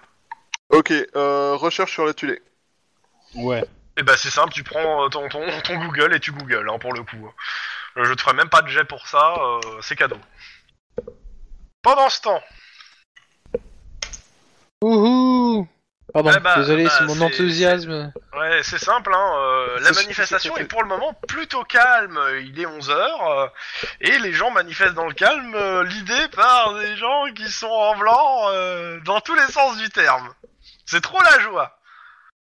Ok, euh, recherche sur la tulée. Ouais. Et bah, c'est simple, tu prends euh, ton, ton, ton Google et tu Google, hein, pour le coup. Je te ferai même pas de jet pour ça, euh, c'est cadeau. Pendant ce temps, Wouhou Pardon, Eh bah, désolé, bah, c'est mon enthousiasme. Ouais, c'est simple, hein, euh, la manifestation est pour le moment plutôt calme, il est 11h, et les gens manifestent dans le calme, euh, l'idée par des gens qui sont en blanc euh, dans tous les sens du terme. C'est trop la joie.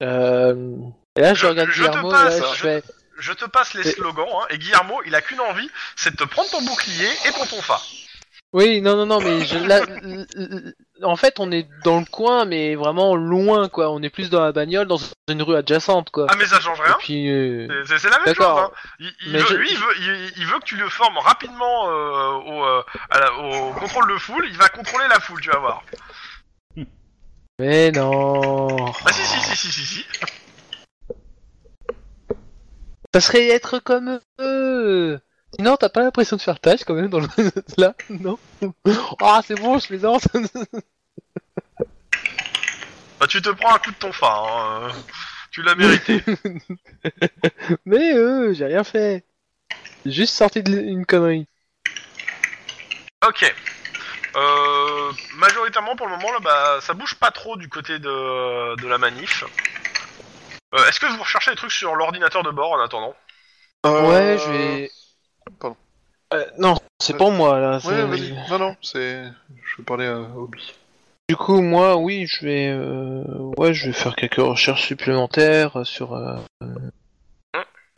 Euh... Et là, je, Je- regarde je te passe, là, je je- fais... Je te passe les Et- slogans, hein, et Guillermo, il a qu'une envie, c'est de te prendre ton bouclier et ton tonfa. Oui, non, non, non, mais je, là, en fait, on est dans le coin, mais vraiment loin, quoi. On est plus dans la bagnole, dans une rue adjacente, quoi. Ah mais ça change rien. euh, C'est- la même chose. Hein. Il, il Mais veut, je- lui, il veut, il, il veut que tu le formes rapidement euh, au, euh, la- au contrôle de foule. Il va contrôler la foule, tu vas voir. mais non. Ah si si si si si si. Ça serait être comme eux. Sinon, t'as pas l'impression de faire tâche quand même dans le... là, non? Ah, c'est bon, je plaisante. Bah tu te prends un coup de ton phare. Hein. euh, Tu l'as mérité. mais euh, j'ai rien fait. J'ai juste sorti de l- une connerie. ok. Euh, majoritairement pour le moment là, bah ça bouge pas trop du côté de, de la manif. Euh, Est-ce que vous recherchez des trucs sur l'ordinateur de bord en attendant? Euh, Ouais, je vais. Pardon. Euh, non, c'est pour moi là. Ouais, vas-y. Non, non, c'est. Je vais parler à Obi. Du coup, moi, oui, je vais, euh, ouais, je vais faire quelques recherches supplémentaires sur, euh,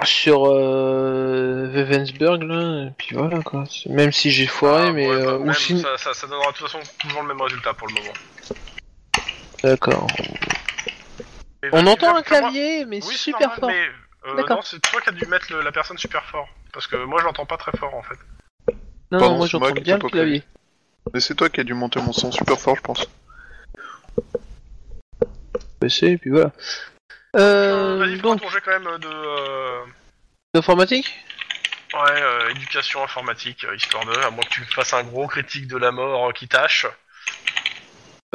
sur euh, là, et puis voilà quoi. C'est- Même si j'ai foiré, Ah, mais ouais, euh, bah, ou même, si- ça, ça, ça donnera de toute façon toujours le même résultat pour le moment. D'accord. Mais On entend un clavier, mais Oui, c'est super normal, fort. Mais euh, D'accord. non, c'est toi qui as dû mettre le- la personne super fort. Parce que moi, je l'entends pas très fort en fait. Non, Pardon, non, moi c'est moi j'entends qui bien le pas clavier. Mais c'est toi qui as dû monter mon son super fort, je pense. PC, et puis voilà. Euh, Euh, Vas-y, donc, ton jet quand même de euh, d'informatique ouais, euh, éducation informatique, euh, histoire de, à moins que tu fasses un gros critique de la mort euh, qui tâche.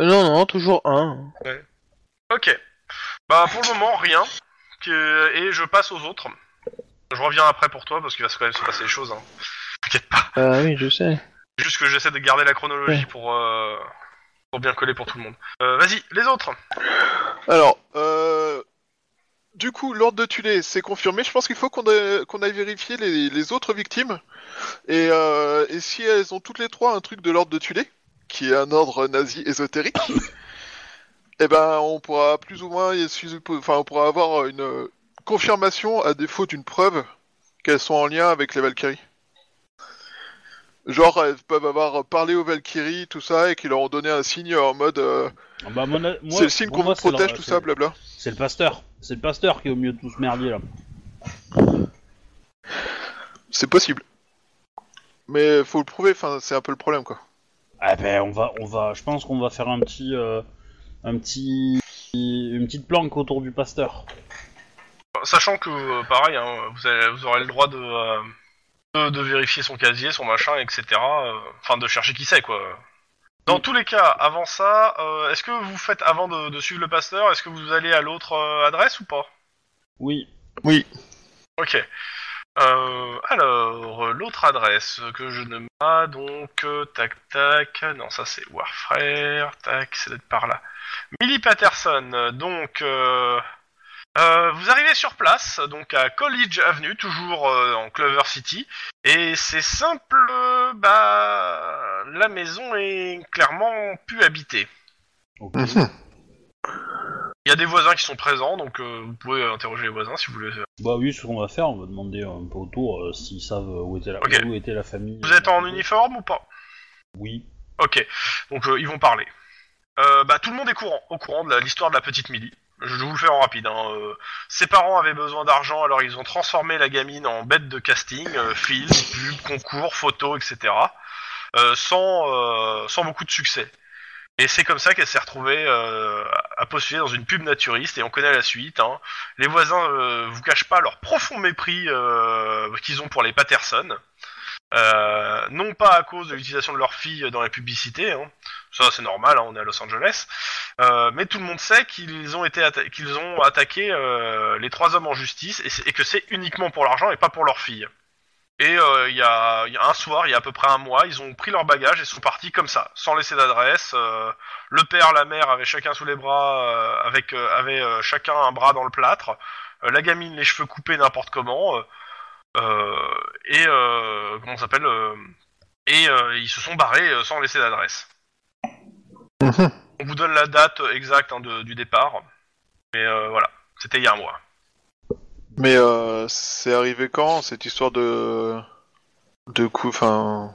Euh, Non, non, toujours un. Ok. Bah pour le moment, rien. Et je passe aux autres. Je reviens après pour toi parce qu'il va quand même se passer des choses. Hein. T'inquiète pas. Ah oui, je sais. C'est juste que j'essaie de garder la chronologie Ouais. pour, euh, pour bien coller pour tout le monde. Euh, Vas-y, les autres. Alors, euh... Du coup, l'ordre de Tulé, c'est confirmé. Je pense qu'il faut qu'on aille, aille vérifier les, les autres victimes. Et, euh, et si elles ont toutes les trois un truc de l'ordre de Tulé, qui est un ordre nazi ésotérique, eh ben, on pourra plus ou moins, enfin, on pourra avoir une confirmation à défaut d'une preuve qu'elles sont en lien avec les Valkyries. Genre, elles peuvent avoir parlé aux Valkyries, tout ça, et qu'ils leur ont donné un signe en mode euh, Ah Bah, mon- moi, c'est le signe pour qu'on moi, vous c'est protège, tout c'est- ça, blabla. C'est le pasteur. C'est le pasteur qui est au milieu de tout ce merdier là. C'est possible. Mais faut le prouver, enfin, c'est un peu le problème, quoi. Ah ben on va, on va, je pense qu'on va faire un petit, euh, un petit, une petite planque autour du pasteur. Sachant que, euh, pareil, hein, vous, avez- vous aurez le droit de, euh, de, de vérifier son casier, son machin, etc. euh, Enfin, de chercher qui c'est, quoi. Dans tous les cas, avant ça, euh, est-ce que vous faites, avant de, de suivre le pasteur, est-ce que vous allez à l'autre euh, adresse ou pas? Oui. Oui. Ok. Euh, alors, l'autre adresse que je ne pas, donc, euh, tac tac, non, ça c'est Warfrère, tac, c'est d'être par là. Millie Patterson, euh, donc, euh, vous arrivez sur place, donc à College Avenue, toujours euh, en Clover City, et c'est simple, euh, bah, la maison est clairement plus habitée. Ok. Mhm. Il y a des voisins qui sont présents, donc euh, vous pouvez interroger les voisins si vous voulez. Bah oui, ce qu'on va faire, on va demander un peu autour euh, s'ils savent où était la, où était la famille. Vous êtes en uniforme ou pas? Oui. Ok, donc euh, ils vont parler. Euh, bah, tout le monde est courant, au courant de l'histoire de la petite Millie. Je vous le faire en rapide. Hein. euh, ses parents avaient besoin d'argent, alors ils ont transformé la gamine en bête de casting, euh, film, pub, concours, photos, etc. euh, sans, euh, sans beaucoup de succès. Et c'est comme ça qu'elle s'est retrouvée à postuler dans une pub naturiste, et on connaît la suite. Hein. Les voisins vous cachent pas leur profond mépris qu'ils ont pour les Patterson. Euh, non pas à cause de l'utilisation de leur fille dans les publicités, hein. ça c'est normal, hein, on est à Los Angeles, euh, mais tout le monde sait qu'ils ont été qu'ils ont attaqué euh, les trois hommes en justice et, que c'est uniquement pour l'argent et pas pour leur fille. Et euh, il y, a, un soir, il y a à peu près un mois, ils ont pris leur bagage et sont partis comme ça, sans laisser d'adresse. euh, le père, la mère avaient chacun sous les bras, avec avaient chacun un bras dans le plâtre. La gamine, les cheveux coupés n'importe comment. Euh, et euh, comment s'appelle euh, Et ils se sont barrés sans laisser d'adresse. On vous donne la date exacte hein, de- du départ. Mais voilà, c'était il y a un mois. Mais euh, c'est arrivé quand cette histoire de de coup, enfin.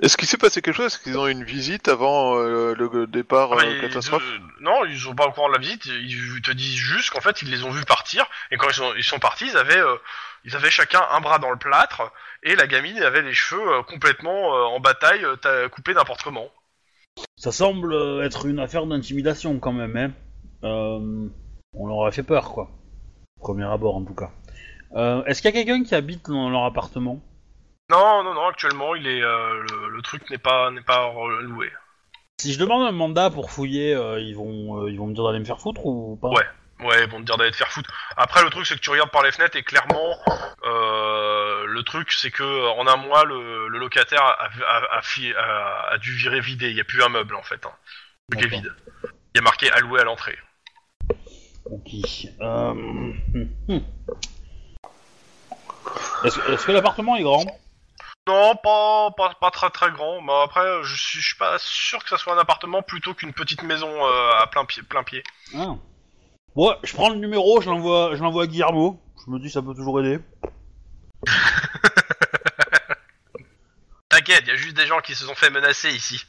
Est-ce qu'il s'est passé quelque chose? Est-ce qu'ils ont eu une visite avant euh, le départ Ah bah, euh, ils- catastrophe? euh, non, ils sont pas au courant de la visite. Ils te disent juste qu'en fait, ils les ont vus partir. Et quand ils sont, ils sont partis, ils avaient, euh, ils avaient chacun un bras dans le plâtre. Et la gamine avait les cheveux euh, complètement euh, en bataille, euh, t'as- coupés n'importe comment. Ça semble euh, être une affaire d'intimidation quand même, hein. Euh, on leur a fait peur, quoi. Premier abord, en tout cas. Euh, Est-ce qu'il y a quelqu'un qui habite dans leur appartement? Non, non, non. Actuellement, il est, euh, le, le truc n'est pas, n'est pas loué. Si je demande un mandat pour fouiller, euh, ils vont, euh, ils vont me dire d'aller me faire foutre ou pas? Ouais. Ouais, ils vont te dire d'aller te faire foutre. Après, le truc, c'est que tu regardes par les fenêtres et clairement, euh, le truc, c'est que en un mois, le, le locataire a, a- a dû virer vidé. Il n'y a plus un meuble en fait. Hein. Le truc est vide. Il y a marqué alloué à l'entrée. Ok. Hum, hum. Est-ce est-ce que l'appartement est grand? Non, pas, pas, pas très très grand. Mais après, je suis, je suis pas sûr que ça soit un appartement plutôt qu'une petite maison euh, à plein pied. Plein pied. ah. Ouais, je prends le numéro, je l'envoie, je l'envoie à Guillermo. Je me dis ça peut toujours aider. T'inquiète, il y a juste des gens qui se sont fait menacer ici.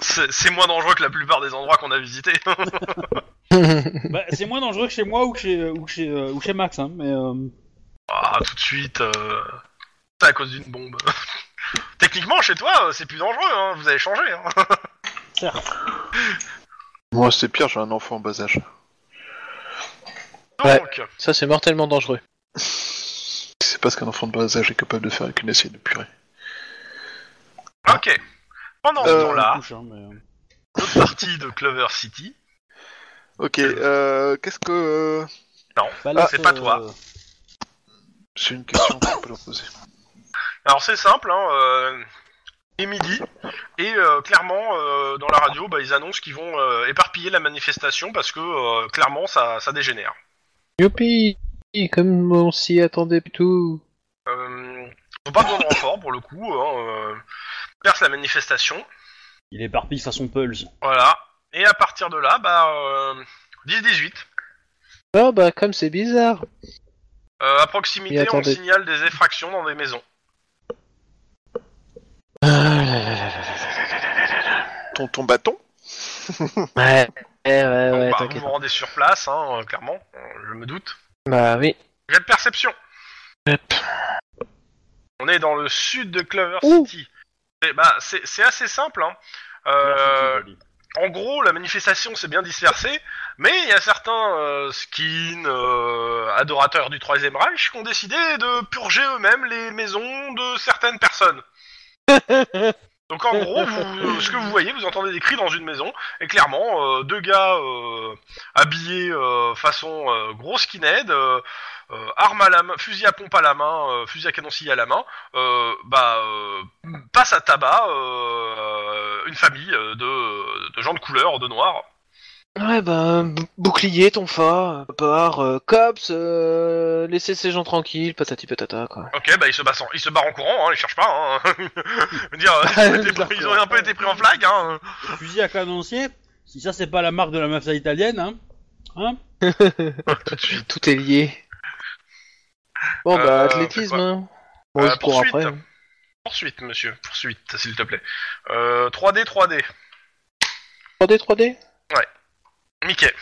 C'est c'est moins dangereux que la plupart des endroits qu'on a visités. bah, c'est moins dangereux que chez moi ou que chez, ou que chez, euh, ou chez Max, hein, mais. euh, Ah, tout de suite, euh... c'est à cause d'une bombe. Techniquement, chez toi, euh, c'est plus dangereux, hein. vous avez changé. Hein. certes. Moi, c'est pire, j'ai un enfant en bas âge. Ouais. Donc, Ça, c'est mortellement dangereux. C'est pas ce qu'un enfant de bas âge est capable de faire avec une assiette de purée. ok. Pendant ce Euh, temps-là, Couche, hein, mais, euh, partie de Clover City. Ok, euh, qu'est-ce que. bah, c'est pas toi. euh, J'ai une question que je peux leur poser. Alors c'est simple, hein, euh, midi, et euh, clairement, euh, dans la radio, bah, ils annoncent qu'ils vont euh, éparpiller la manifestation parce que, euh, clairement, ça, ça dégénère. Youpi Comme on s'y attendait plutôt. Euh, ils ont pas besoin de renfort, pour le coup, hein, euh, ils percent la manifestation, Il éparpille façon Pulse. voilà, et à partir de là, bah, euh, 10-18. Oh bah, comme c'est bizarre. Euh, à proximité, on signale des effractions dans des maisons. Ah là là là là là. Ton, ton bâton Ouais, ouais, ouais, ouais, bah, vous t'inquiète. vous rendez sur place, hein, euh, clairement, euh, je me doute. Bah oui. Jet de perception. Hop. On est dans le sud de Clover Ouh. City. Et, bah, c'est c'est assez simple. Hein. Euh, en gros, la manifestation s'est bien dispersée, mais il y a certains euh, skins, euh, adorateurs du Troisième Reich, qui ont décidé de purger eux-mêmes les maisons de certaines personnes. Donc en gros, vous, ce que vous voyez, vous entendez des cris dans une maison, et clairement, euh, deux gars euh, habillés euh, façon euh, gros skinhead, euh, euh, arme à la main, fusil à pompe à la main, euh, fusil à canon à la main, euh, bah euh, passe à tabac euh, une famille euh, de, de gens de couleur, de noirs. Ouais, bah, bou- bouclier, ton fa, part, euh, cops, euh, laissez ces gens tranquilles, patati patata, quoi. Ok, bah ils se battent, en- ils se barrent en courant, hein, ils cherchent pas. Hein. Je veux dire, ils ont, été pris- ils ont un peu été pris en flag. Hein. Fusil à canoncier, si ça c'est pas la marque de la mafia italienne, hein Hein Tout est lié. Bon, bah, Euh, athlétisme, hein. Bon, Euh, je cours après. hein. Poursuite, monsieur, poursuite, s'il te plaît. Euh, 3D, 3D. 3D, 3D Mickey.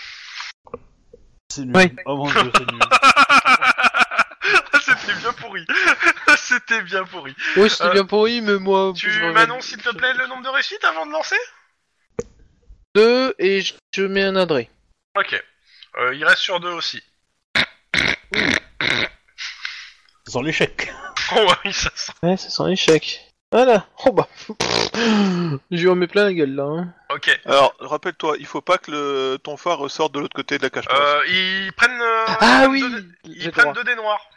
C'est nul. Oui. Oh mon dieu, c'est nul. C'était bien pourri. C'était bien pourri. Oui, c'était Euh, bien pourri, mais moi... Tu je m'annonces, s'il te plaît, le nombre de réussites avant de lancer? 2 et je, je mets un adré. Ok. Euh, il reste sur deux aussi. Ça sent l'échec. Oh oui, ça sent. Ouais, ça sent l'échec. Voilà. Oh bah. je lui en mets plein la gueule, là. Hein. Ok. Alors, rappelle-toi, il faut pas que le... ton phare ressorte de l'autre côté de la cage. Euh, ils prennent. euh, Ah deux- oui Ils J'ai prennent droit. 2 dés noirs.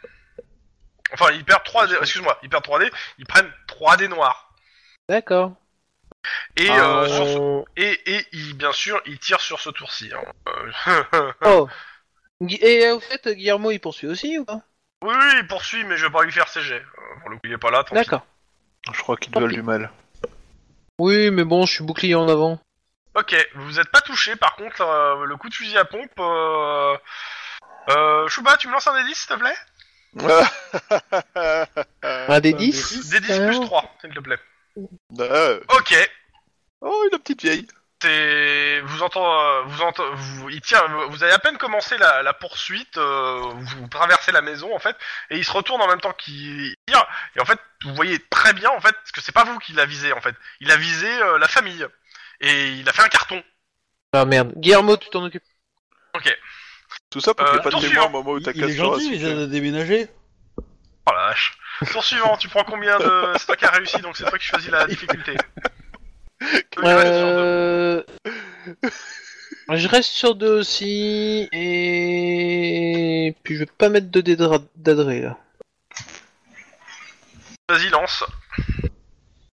Enfin, ils perdent 3 dés. Excuse-moi, ils perdent 3 dés. Ils prennent 3 dés noirs. D'accord. Et, Ah, euh, sur ce- on- et, et ils, bien sûr, ils tirent sur ce tour-ci. hein. Euh, Oh. Gui- Et euh, au fait, Guillermo, il poursuit aussi ou pas? Oui, oui, il poursuit, mais je vais pas lui faire CG. Euh, pour le coup, il est pas là. tant pis. D'accord. Je crois qu'ils Tant veulent pis. du mal. Oui, mais bon, je suis bouclier en avant. Ok, vous êtes pas touché. Par contre, euh, le coup de fusil à pompe. Euh... Euh, Chouba, tu me lances un D10 s'il te plaît? Un des Un 10 D10 plus 3, s'il te plaît. Euh, Ok, Oh, une petite vieille. c'est vous entend, euh, vous entend, vous, il tire, vous avez à peine commencé la, la poursuite, euh, vous traversez la maison en fait, et il se retourne en même temps qu'il tire, et en fait vous voyez très bien en fait que c'est pas vous qui l'a visé en fait, il a visé euh, la famille, et il a fait un carton. Ah merde. Guillermo, tu t'en occupes. Ok, Tout ça pour qu'il n'y Euh, ait pas de témoin au moment où ta Il, il est gentil, il vient de déménager. oh la vache. Tour suivant, tu prends combien de, c'est toi qui as réussi donc c'est toi qui choisis la difficulté. Il reste sur deux. Euh... Je reste sur deux aussi, et puis je vais pas mettre de dés d'adré là. Vas-y lance.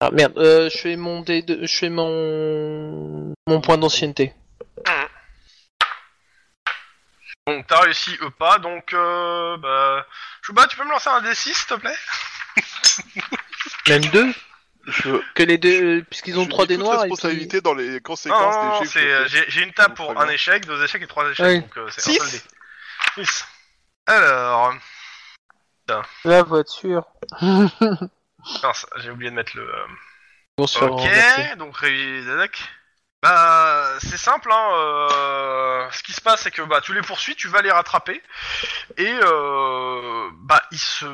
Ah merde, euh, je fais mon dé de... je fais mon mon point d'ancienneté. Donc t'as réussi eux pas, donc euh, bah, Chouba, tu peux me lancer un D6 s'il te plaît? Même deux? Je, Que les deux, euh, puisqu'ils ont je trois dés noirs. responsabilité dans les conséquences non, non, des euh, j'ai, une table pour un échec, deux échecs et trois échecs, Oui. donc euh, c'est Six. un seul dé. Six. Alors, La voiture. mince, j'ai oublié de mettre le... euh, renverser. Ok, donc réveiller Dadak. Bah, c'est simple, hein. euh, ce qui se passe, c'est que bah, tu les poursuis, tu vas les rattraper, et euh, bah, ils se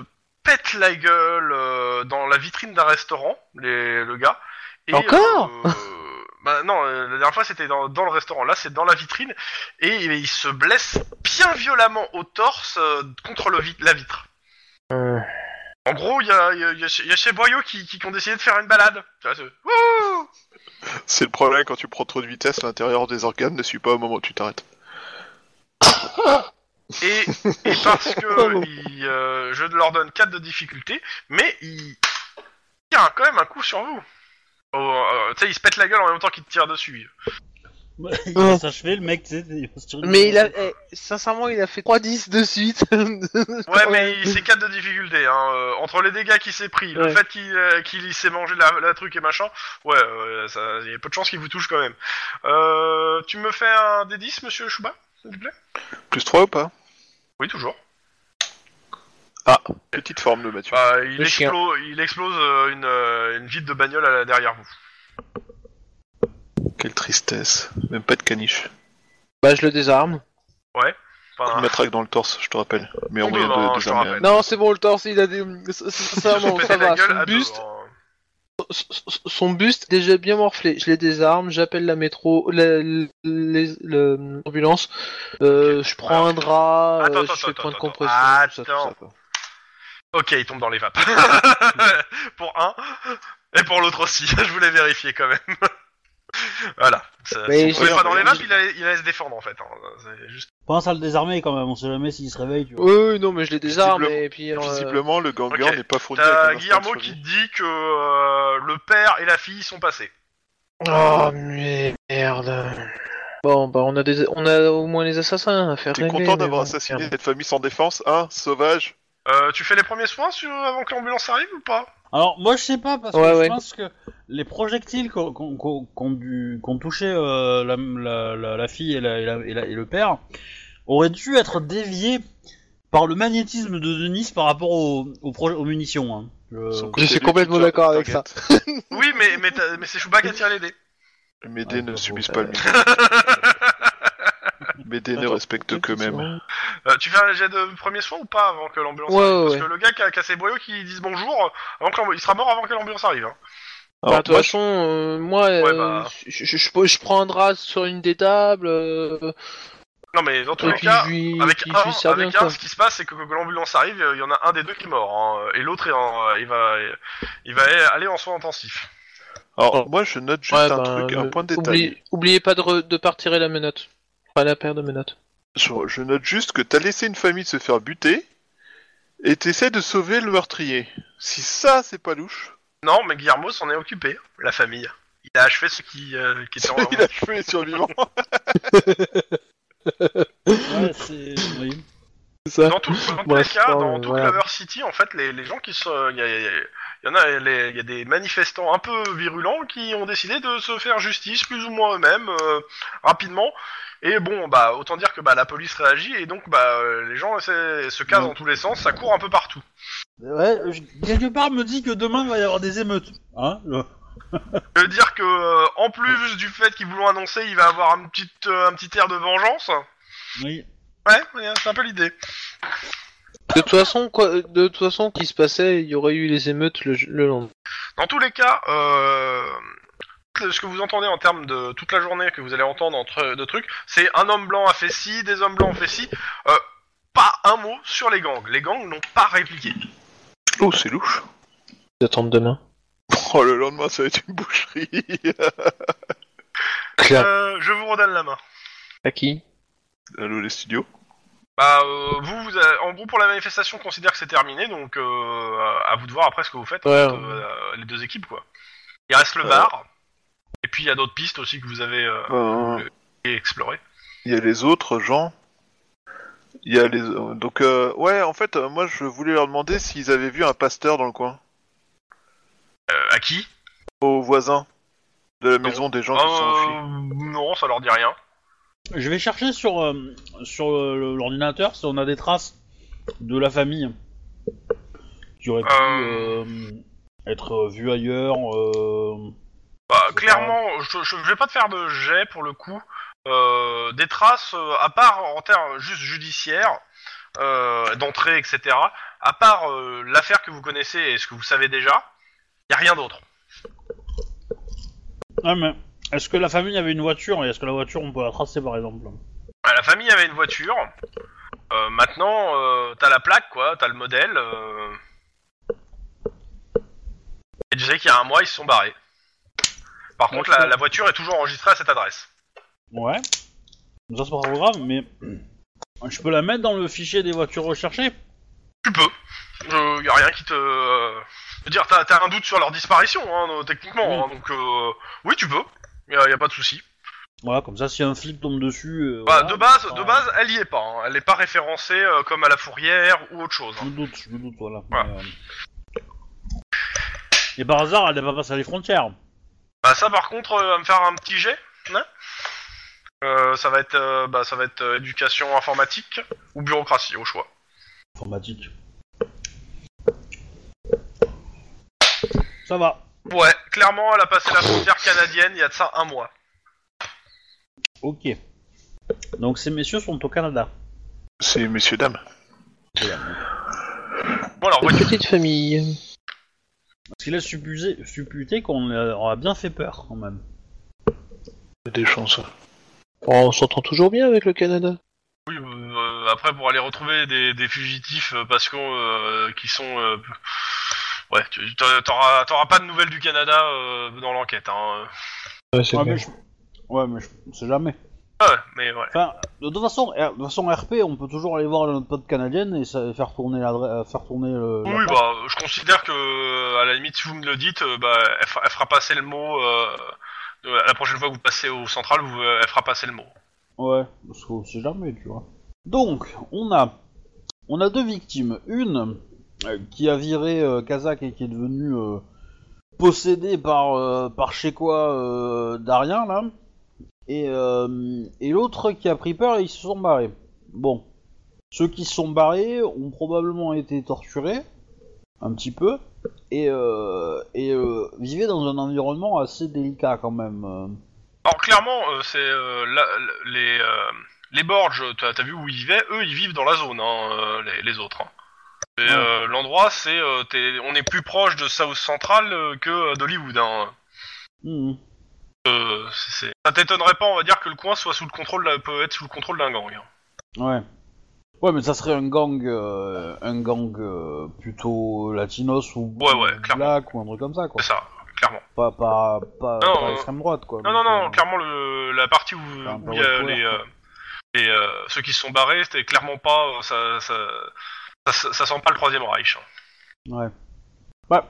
pètent la gueule euh, dans la vitrine d'un restaurant, les, le gars. Et, Encore euh, Bah non, euh, la dernière fois c'était dans, dans le restaurant, là c'est dans la vitrine, et il se blesse bien violemment au torse euh, contre le vi- la vitre. Euh, En gros, il y a, y, a, il y a chez- il y a chez Boyau qui, qui ont décidé de faire une balade. C'est- le problème quand tu prends trop de vitesse, l'intérieur des organes ne suit pas au moment où tu t'arrêtes. Et, et parce que il, euh, je leur donne 4 de difficulté, mais il tire quand même un coup sur vous. Oh, euh, tu sais, il se pète la gueule en même temps qu'il te tire dessus. Il Oh. va s'achever, le mec, tu sais, il va se tirer Mais il a, eh, sincèrement, il a fait 3-10 de suite. Ouais, mais c'est 4 de difficulté. Hein. euh, entre les dégâts qu'il s'est pris, le Ouais. fait qu'il euh, qu'il s'est mangé la, la truc et machin, ouais, ça- il y a peu de chances qu'il vous touche quand même. Euh, tu me fais un D10, monsieur Chouba, s'il te plaît? Plus 3 ou pas? Oui, toujours. Petite forme de Mathieu. Bah, il, Le explose, il explose euh, une, euh, une vitre de bagnole derrière vous. Quelle tristesse. Même pas de caniche. bah, je le désarme. Enfin, Une matraque dans le torse, je te rappelle. Mais en Deux, moyen hein, de désarmer. Non, c'est bon, le torse, il a des. ça pété la va. gueule Son buste, hein. son- buste est déjà bien morflé. Je les désarme, j'appelle la métro, l'ambulance. Euh, je prends un drap, Attends, euh, attends, je fais attends, point de compression. attends. ça, ça. Ok, il tombe dans les vapes. Pour un. Et pour l'autre aussi, je voulais vérifier quand même. Voilà. Ça, Mais si on pas dans les mains, il- il allait, il allait se défendre en fait. hein. C'est juste... Pense à le désarmer quand même, on sait jamais s'il se réveille. Tu vois. Oui, oui, non, mais je les désarme Visiblement- et puis. alors, euh, Visiblement, le ganglion ok. n'est pas fourni T'as un Guillermo instinct de qui survie. te dit que euh, le père et la fille sont passés. Oh merde. Bon, bah on a des, on a au moins les assassins à faire. T'es content mais d'avoir bon, assassiné merde. cette famille sans défense, hein, sauvage? Euh, tu fais les premiers soins sur... avant que l'ambulance arrive ou pas? Alors, moi je sais pas, parce que Ouais, je ouais. pense que les projectiles qu'ont dû- qu'ont touché euh, la, la- la- la fille et, la- et la- et la- et le père auraient dû être déviés par le magnétisme de Denis par rapport aux, aux, proje- aux munitions. hein. Je- suis complètement d'accord avec ça. Oui, mais, mais, mais c'est Chewbacca qui tire les dés. Mes dés Ouais, ne subissent faux. pas le dés ne Attends, respectent qu'eux-mêmes. Euh, tu fais un jet de premiers soins ou pas avant que l'ambulance Ouais, arrive ouais, Parce ouais. que le gars qui a cassé boyaux qui disent bonjour, avant que il sera mort avant que l'ambulance arrive. Hein. Bah, Alors, de toute moi, façon, euh, moi, Ouais, euh, bah. je, je, je- je prends un drap sur une des tables, euh, Non, mais dans tous les cas, lui, avec un, bien, avec un, ce qui se passe, c'est que quand l'ambulance arrive, il y en a un des deux qui est mort, hein, et l'autre, il, en- il va, il va aller en soins intensifs. Alors, moi, je note juste Ouais, un bah, truc, un point de détail. oublie- oubliez pas de, re- de la menotte. Pas la paire de menottes. Je, je note juste que t'as laissé une famille se faire buter et t'essaies de sauver le meurtrier. Si ça, c'est pas louche, Non, mais Guillermo s'en est occupé, la famille. Il a achevé ce qui, euh, qui était en... il a tué les survivants. Ouais, c'est. Oui. Ça. Dans, tout- dans tous les cas, dans toute voilà. Clover City, en fait, les, les gens qui sont, il y, y y en a, il y a des manifestants un peu virulents qui ont décidé de se faire justice plus ou moins eux-mêmes euh, rapidement. Et bon, bah autant dire que bah la police réagit et donc bah euh, les gens essaient- se casent Ouais. dans tous les sens, ça court un peu partout. Ouais, je- quelque part me dit que demain il va y avoir des émeutes. Hein veux dire que euh, en plus du fait qu'ils voulont annoncer, il va avoir un petit euh, un petit air de vengeance. Oui. Ouais, ouais, c'est un peu l'idée. De toute façon, quoi, de toute façon, qui se passait, il y aurait eu les émeutes le, le lendemain. Dans tous les cas, euh, ce que vous entendez en termes de toute la journée que vous allez entendre entre de trucs, c'est un homme blanc a fait ci, des hommes blancs ont fait ci. Euh, pas un mot sur les gangs. Les gangs n'ont pas répliqué. Oh, c'est louche. Ils attendent demain. Oh, le lendemain, ça va être une boucherie. Euh, je vous redonne la main. À qui? Allô, les studios? Bah, euh, vous, vous avez- en gros, pour la manifestation, on considère que c'est terminé, donc euh, à vous de voir après ce que vous faites, Ouais, entre, ouais. euh, les deux équipes, quoi. Il reste le Euh. bar, et puis il y a d'autres pistes aussi que vous avez euh, Euh, explorées. Il y a les autres gens. Il y a les. Donc, euh, ouais, en fait, moi, je voulais leur demander s'ils avaient vu un pasteur dans le coin. Euh, à qui? Aux voisins de la maison des gens qui sont enfuis. Non, ça leur dit rien. Je vais chercher sur, euh, sur l'ordinateur si on a des traces de la famille qui aurait pu Euh. euh, être vue ailleurs. Bah, clairement, je, je vais pas te faire de jet pour le coup. Euh, des traces, euh, à part en termes juste judiciaires, euh, d'entrée, etc. À part euh, l'affaire que vous connaissez et ce que vous savez déjà, y a rien d'autre. Ah, mais est-ce que la famille avait une voiture et est-ce que la voiture on peut la tracer par exemple? Euh, La famille avait une voiture. Euh, maintenant, euh, t'as la plaque, quoi, t'as le modèle. euh. Et tu sais qu'il y a un mois, ils se sont barrés. Par contre, la, voiture est toujours enregistrée à cette adresse. Ouais. Ça c'est pas trop grave, mais je peux la mettre dans le fichier des voitures recherchées? Tu peux. Euh, y a rien qui te. Je veux dire, t'as t'as un doute sur leur disparition, hein, euh, techniquement. Oui. hein, donc, euh, oui, tu peux. Y a, y a pas de souci. Voilà, comme ça si un flic tombe dessus. euh, Bah, voilà, de base, ça- de base, elle y est pas. hein. Elle est pas référencée euh, comme à la fourrière ou autre chose. Je me doute, je me doute, voilà. Voilà. Mais, Et par hasard, elle n'est pas passée les frontières. Bah ça, par contre, euh, va me faire un petit jet. hein Euh, ça va être, euh, bah, ça va être euh, éducation informatique ou bureaucratie au choix. Informatique. Ça va. Ouais, clairement, elle a passé la frontière canadienne il y a de ça un mois. Ok. Donc ces messieurs sont au Canada. C'est messieurs, dames. Bon alors, voiture. petite famille. Parce qu'il suppuser, supputer qu'on leur a bien fait peur quand même. A des chances. On s'entend toujours bien avec le Canada. Oui, euh, après pour aller retrouver des, des fugitifs euh, parce qu'on euh, qui sont euh, Ouais, tu t'auras- pas de nouvelles du Canada euh, dans l'enquête. Hein. Ouais, c'est Ouais, clair. mais je... Ouais, mais je... on sait jamais. Ouais, mais ouais. Enfin, de toute façon, R- de toute façon RP, on peut toujours aller voir notre pote canadienne et ça, faire tourner l'adresse, euh, faire tourner le. la Oui, bah, je considère que, à la limite, si vous me le dites, euh, bah, elle, fera, elle fera passer le mot. Euh, euh, la prochaine fois que vous passez au central, vous, euh, elle fera passer le mot. Ouais, parce qu'on sait jamais, tu vois. Donc, on a, on a deux victimes. Une euh, qui a viré euh, Kazakh et qui est devenue euh, possédée par euh, par chez quoi euh, Darien là, et euh, et l'autre qui a pris peur et ils se sont barrés. Bon, ceux qui se sont barrés ont probablement été torturés un petit peu et euh, et euh, vivaient dans un environnement assez délicat quand même. Alors, clairement, euh, c'est les, les Borges, t'as as vu où ils vivaient? Eux, ils vivent dans la zone, hein, les, les autres. hein. Ouais. L'endroit, c'est. on est plus proche de South Central que d'Hollywood. Hein. Mhm. Euh, c'est- Ça t'étonnerait pas, on va dire, que le coin soit sous le contrôle, d'un- peut être sous le contrôle d'un gang. hein. Ouais. Ouais, mais ça serait un gang, euh, un gang euh, plutôt latinos ou Ouais, ouais, clairement. black ou un truc comme ça, quoi. C'est ça, clairement. Pas, pas, pas, Non, pas euh, extrême droite, quoi. Non, Donc, non, non, euh, clairement, le, la partie où, un où peu il y a les, euh, euh, ceux qui se sont barrés, c'était clairement pas. euh, Ça, ça, ça, ça sent pas le Troisième Reich. hein. Ouais. Bah,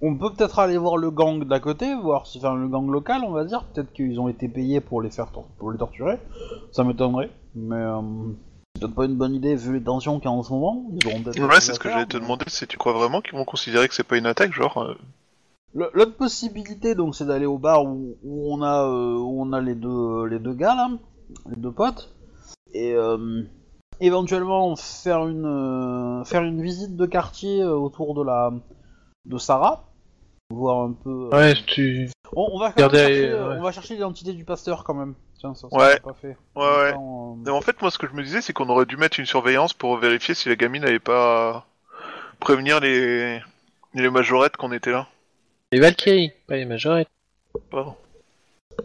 on peut peut-être aller voir le gang d'à côté, voir si enfin, le gang local, on va dire. Peut-être qu'ils ont été payés pour les faire tor- pour les torturer. Ça m'étonnerait, mais euh, c'est peut-être pas une bonne idée vu les tensions qu'il y a en ce moment. Ils auront peut-être. autre Ouais, c'est ce que j'allais te demander, c'est tu crois vraiment qu'ils vont considérer que c'est pas une attaque, genre euh, L'autre possibilité, donc, c'est d'aller au bar où, où on a euh, où on a les deux les deux gars là, les deux potes, et euh, éventuellement faire une euh, faire une visite de quartier euh, autour de la de Sarah, voir un peu. euh, Ouais, tu. On, on va quand même Regardez, chercher, euh, euh, ouais. on va chercher l'identité du pasteur quand même. Tiens, ça, ça Ouais. on pas fait. Ouais, ouais. Euh, Mais en fait, moi, ce que je me disais, c'est qu'on aurait dû mettre une surveillance pour vérifier si la gamine n'avait pas prévenir les les majorettes qu'on était là. Les Valkyries, pas les majorettes. Pardon.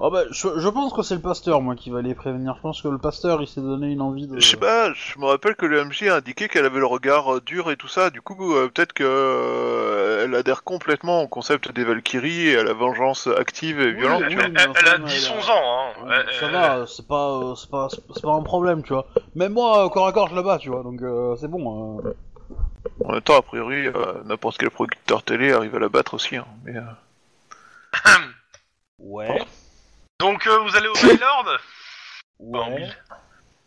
Ah bah, je, je pense que c'est le pasteur moi qui va les prévenir. Je pense que le pasteur il s'est donné une envie de. Je sais pas, je me rappelle que le MJ a indiqué qu'elle avait le regard euh, dur et tout ça. Du coup, euh, peut-être que euh, elle adhère complètement au concept des Valkyries et à la vengeance active et violente. oui, tu vois. Elle, a elle a- 10-11 ans, hein. Ouais, ça elle- va, c'est pas, euh, c'est pas, c'est pas un problème, tu vois. Même moi, euh, corps à corps, je la bats, tu vois, donc euh, c'est bon. euh. En même temps, a priori, euh, n'importe quel producteur télé arrive à la battre aussi. hein. Mais, euh, Ouais. Donc, euh, vous allez au Baylord Ouais.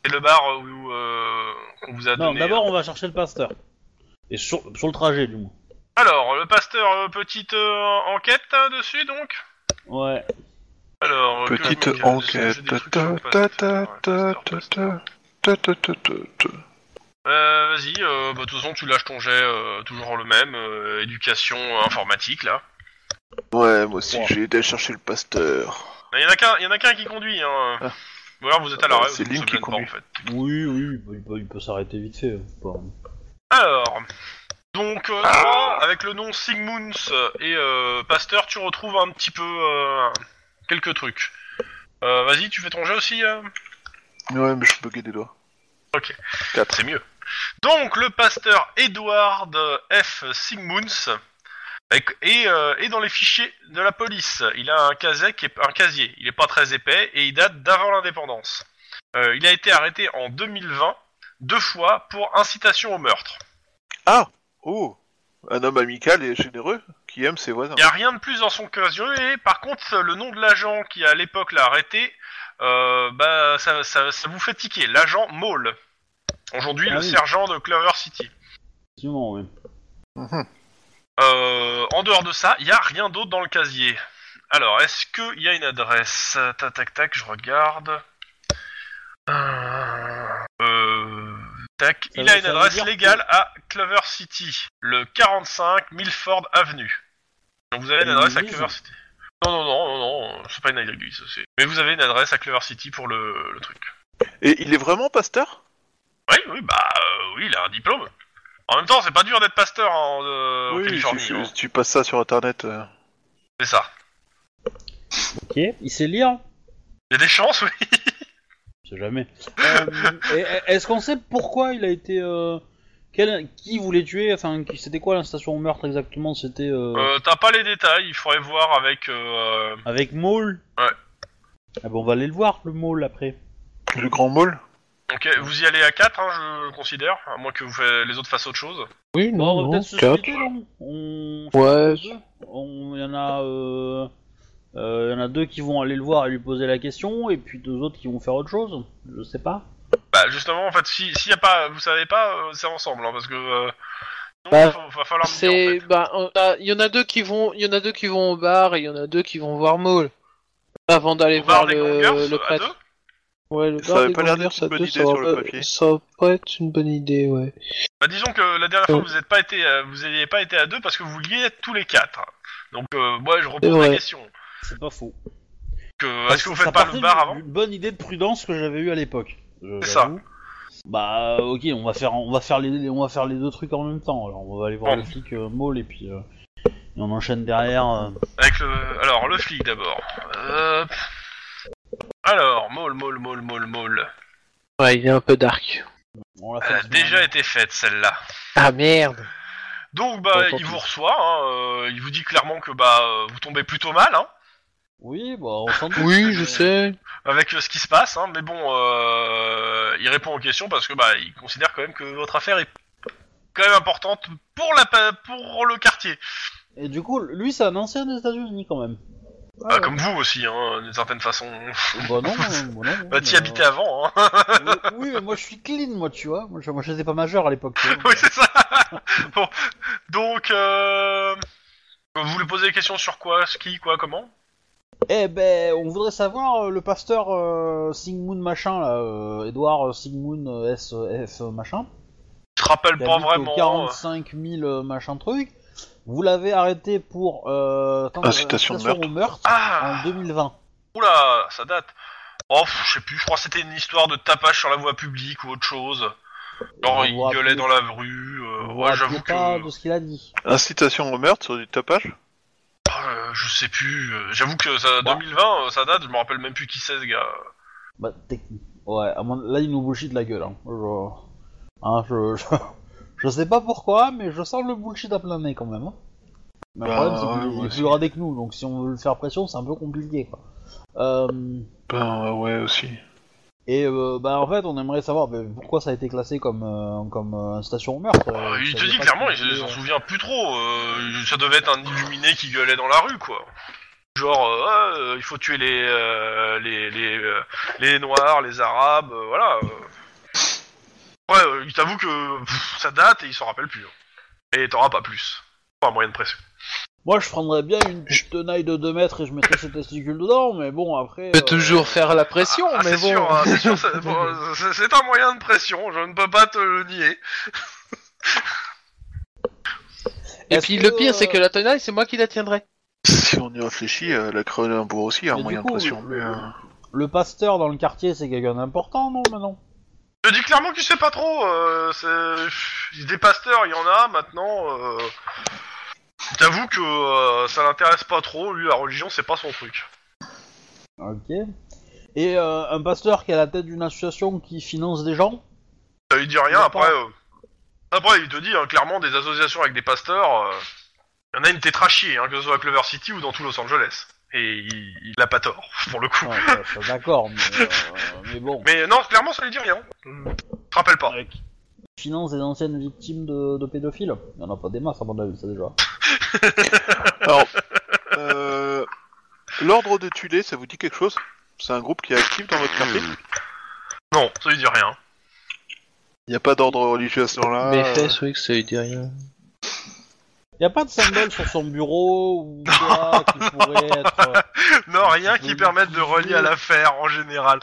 C'est le bar où euh, on vous a Non, donné. d'abord, on va chercher le pasteur. Et sur, sur le trajet, du moins. Alors, le pasteur, euh, petite euh, enquête hein, dessus, donc Ouais. Alors, euh, que Petite je me- j'ai- enquête. j'ai des trucs Ta- sur le ta- pasteur, ta- ouais, ta- pasteur, ta- pasteur. ta- ta- ta- ta- ta- ta. Euh, vas-y, euh, bah, de toute façon, tu lâches ton jet, euh, toujours le même, euh, éducation euh, informatique, là. Ouais, moi aussi, Ouais. j'ai aidé à chercher le pasteur. Il y en a qu'un, y en a qu'un qui conduit, hein. Ah. Ou alors vous êtes à Ah bah, l'arrêt, c'est vous Lynn vous qui gêne pas, conduit. en fait. Oui, oui, il peut, il peut- s'arrêter vite fait. c'est pas- Alors, donc, euh, toi, avec le nom Sigmunds et euh, Pasteur, tu retrouves un petit peu euh, quelques trucs. Euh, vas-y, tu fais ton jeu aussi euh Ouais, mais je buguais des doigts. Ok. 4. C'est mieux. Donc, le pasteur Edward F. Sigmunds euh, est dans les fichiers de la police. Il a un casier, qui est, un casier. Il est pas très épais et il date d'avant l'indépendance. Euh, il a été arrêté en 2020 deux fois pour incitation au meurtre. Ah Oh Un homme amical et généreux qui aime ses voisins. Il n'y a rien de plus dans son casier et par contre le nom de l'agent qui à l'époque l'a arrêté, euh, bah ça, ça, ça vous fait tiquer. L'agent Maul. Aujourd'hui Ah le oui. sergent de Clover City. Effectivement, oui. Mhm. Euh, en dehors de ça, il n'y a rien d'autre dans le casier. Alors, est-ce qu'il y a une adresse? Tac, tac, tac, je regarde. Euh... Tac, Ça il a une adresse légale à Clover City, le 45 Milford Avenue. Donc vous avez une adresse à Clover City. Non, non, non, non, non, c'est pas une église. c'est- Mais vous avez une adresse à Clover City pour le, le truc. Et il est vraiment pasteur? Oui, oui, bah euh, oui, il a un diplôme. En même temps, c'est pas dur d'être pasteur en, euh, en Oui, Californie. si, hein. tu passes ça sur internet. euh. C'est ça. Ok, il sait lire Il y a des chances, oui. Je sais jamais. Euh, et- et- Est-ce qu'on sait pourquoi il a été. euh, quel, qui voulait tuer Enfin, qui- c'était quoi la station au meurtre exactement? C'était euh, Euh, T'as pas les détails, il faudrait voir avec. euh, avec Maul? Ouais. Ah bon, on va aller le voir, le Maul, après. Le grand mall Ok, vous y allez à 4, hein, je considère, à moins que vous fa- les autres fassent autre chose. Oui, Bon, on non, va non, peut-être se 4. splitter, non? On... Ouais. On... Il y en a... Euh... euh, il y en a deux qui vont aller le voir et lui poser la question, et puis deux autres qui vont faire autre chose. Je sais pas. Bah justement, en fait, si s'il y a pas, vous savez pas, euh, c'est ensemble, hein, parce que euh, sinon, Bah, va falloir me dire C'est, en fait. bah, on a- il y en a deux qui vont, il y en a deux qui vont au bar et il y en a deux qui vont voir Maul. Avant d'aller voir des le, gangers, le à prêtre. deux? Ouais, le Ça avait pas l'air d'être une bonne peut- idée sur le papier. Ça va pas être une bonne idée, ouais. Bah disons que la dernière fois Ouais. vous n'êtes pas été, euh, vous n'aviez pas été à deux parce que vous vouliez être tous les quatre. Donc euh, moi je repose la question. C'est pas faux. Est-ce que vous faites pas le bar avant d'une bonne idée de prudence que j'avais eu à l'époque. euh, C'est ça. Bah ok, on va faire, on va faire les, on va faire les deux trucs en même temps. Alors on va aller voir Bon. le flic euh, Maul et puis euh, et on enchaîne derrière. euh. Avec le, alors le flic d'abord. Euh... Alors, Maul, Maul, Maul, Maul, Maul. Ouais, il est un peu dark. On l'a fait Elle la a semaine déjà dernière. été faite celle-là. Ah merde. Donc bah il vous reçoit, hein, euh, il vous dit clairement que bah euh, vous tombez plutôt mal, hein. Oui, bah on s'en doute. Oui, je sais. avec euh, ce qui se passe, hein, mais bon, euh, il répond aux questions parce que bah il considère quand même que votre affaire est quand même importante pour la pa- pour le quartier, Et du coup, lui c'est un ancien des États-Unis quand même. Ah, ouais. comme vous aussi, hein, d'une certaine façon. Bah non, bah non. bah non, Bah t'y mais, habitais avant, hein. euh, Oui, mais moi je suis clean, moi tu vois. Moi je- moi, j'étais pas majeur à l'époque. oui c'est ça. bon, donc euh, vous voulez poser des questions sur quoi, ce qui, quoi, comment? Eh ben, on voudrait savoir euh, le pasteur euh, Sigmund machin là, euh, Edouard Sigmund euh, SF machin. Je te rappelle pas vraiment. 45 000 euh, machin truc. Vous l'avez arrêté pour euh, attends, Incitation de au meurtre Ah, en 2020. oula, ça date. Oh, je sais plus, je crois que c'était une histoire de tapage sur la voie publique ou autre chose. Genre, il gueulait plus. dans la rue. euh, ouais, j'avoue que. de ce qu'il a dit. Incitation au meurtre sur du tapage? Euh, je sais plus. euh, J'avoue que ça, Bah. 2020, euh, ça date, je me rappelle même plus qui c'est ce gars. Bah, technique. Ouais, à mon- là il nous bullshit la gueule. Hein. Je... Hein, je, je... sais pas pourquoi, mais je sens le bullshit à plein nez quand même. hein. Mais le Bah, problème c'est qu'il ouais, est- plus gradé que nous, donc si on veut le faire pression, c'est un peu compliqué quoi. Euh... Ben ouais aussi. Et euh, bah en fait, on aimerait savoir bah, pourquoi ça a été classé comme euh, comme euh, station au meurtre. je il te dit clairement, il s'en euh. souvient plus trop. euh, ça devait être un illuminé qui gueulait dans la rue, quoi. Genre, euh, euh, il faut tuer les euh, les les, euh, les noirs, les arabes, euh, voilà. Euh. Ouais, euh, il t'avoue que pff, ça date et il s'en rappelle plus. hein. Et t'auras pas plus. Pas un moyen de pression. Moi, je prendrais bien une petite tenaille de 2 mètres et je mettrais ses testicules dedans, mais bon, après. peut euh, toujours faire la pression, Ah, mais c'est bon. sûr, hein, c'est sûr, c'est bon, c'est- c'est un moyen de pression. Je ne peux pas te le nier. Et Est-ce puis que, le pire, c'est euh, que la tenaille, c'est moi qui la tiendrai. Si on y réfléchit, euh, la Cronenbourg aussi a un Mais du moyen coup, de pression. le- mais, euh, Le pasteur dans le quartier, c'est quelqu'un d'important, non, maintenant Je dis clairement qu'il sait pas trop. Euh, c'est- des pasteurs, il y en a maintenant. Euh... J'avoue que euh, ça l'intéresse pas trop. Lui, la religion, c'est pas son truc. Ok. Et euh, un pasteur qui est à la tête d'une association qui finance des gens? Ça lui dit rien. Après, euh, après, il te dit hein, clairement des associations avec des pasteurs. Il y en a une tétrachier, hein, que ce soit à Clover City ou dans tout Los Angeles. Et il, il a pas tort, pour le coup. Ouais, ça- ça, D'accord, mais, euh, mais bon. Mais non, clairement, ça lui dit rien. Je te rappelle pas. Avec- Finance des anciennes victimes de, de pédophiles Il y en a pas des masses, à mon avis, ça déjà. Alors, euh, l'ordre de Tulé, ça vous dit quelque chose? C'est un groupe qui est actif dans votre quartier? Non, ça lui dit rien. Il n'y a pas d'ordre religieux à ce moment-là? Euh, fesses, oui, que ça lui dit rien. Y a pas de symbole sur son bureau ou quoi qui pourrait être. euh, Non, rien qui permette de relier à l'affaire en général.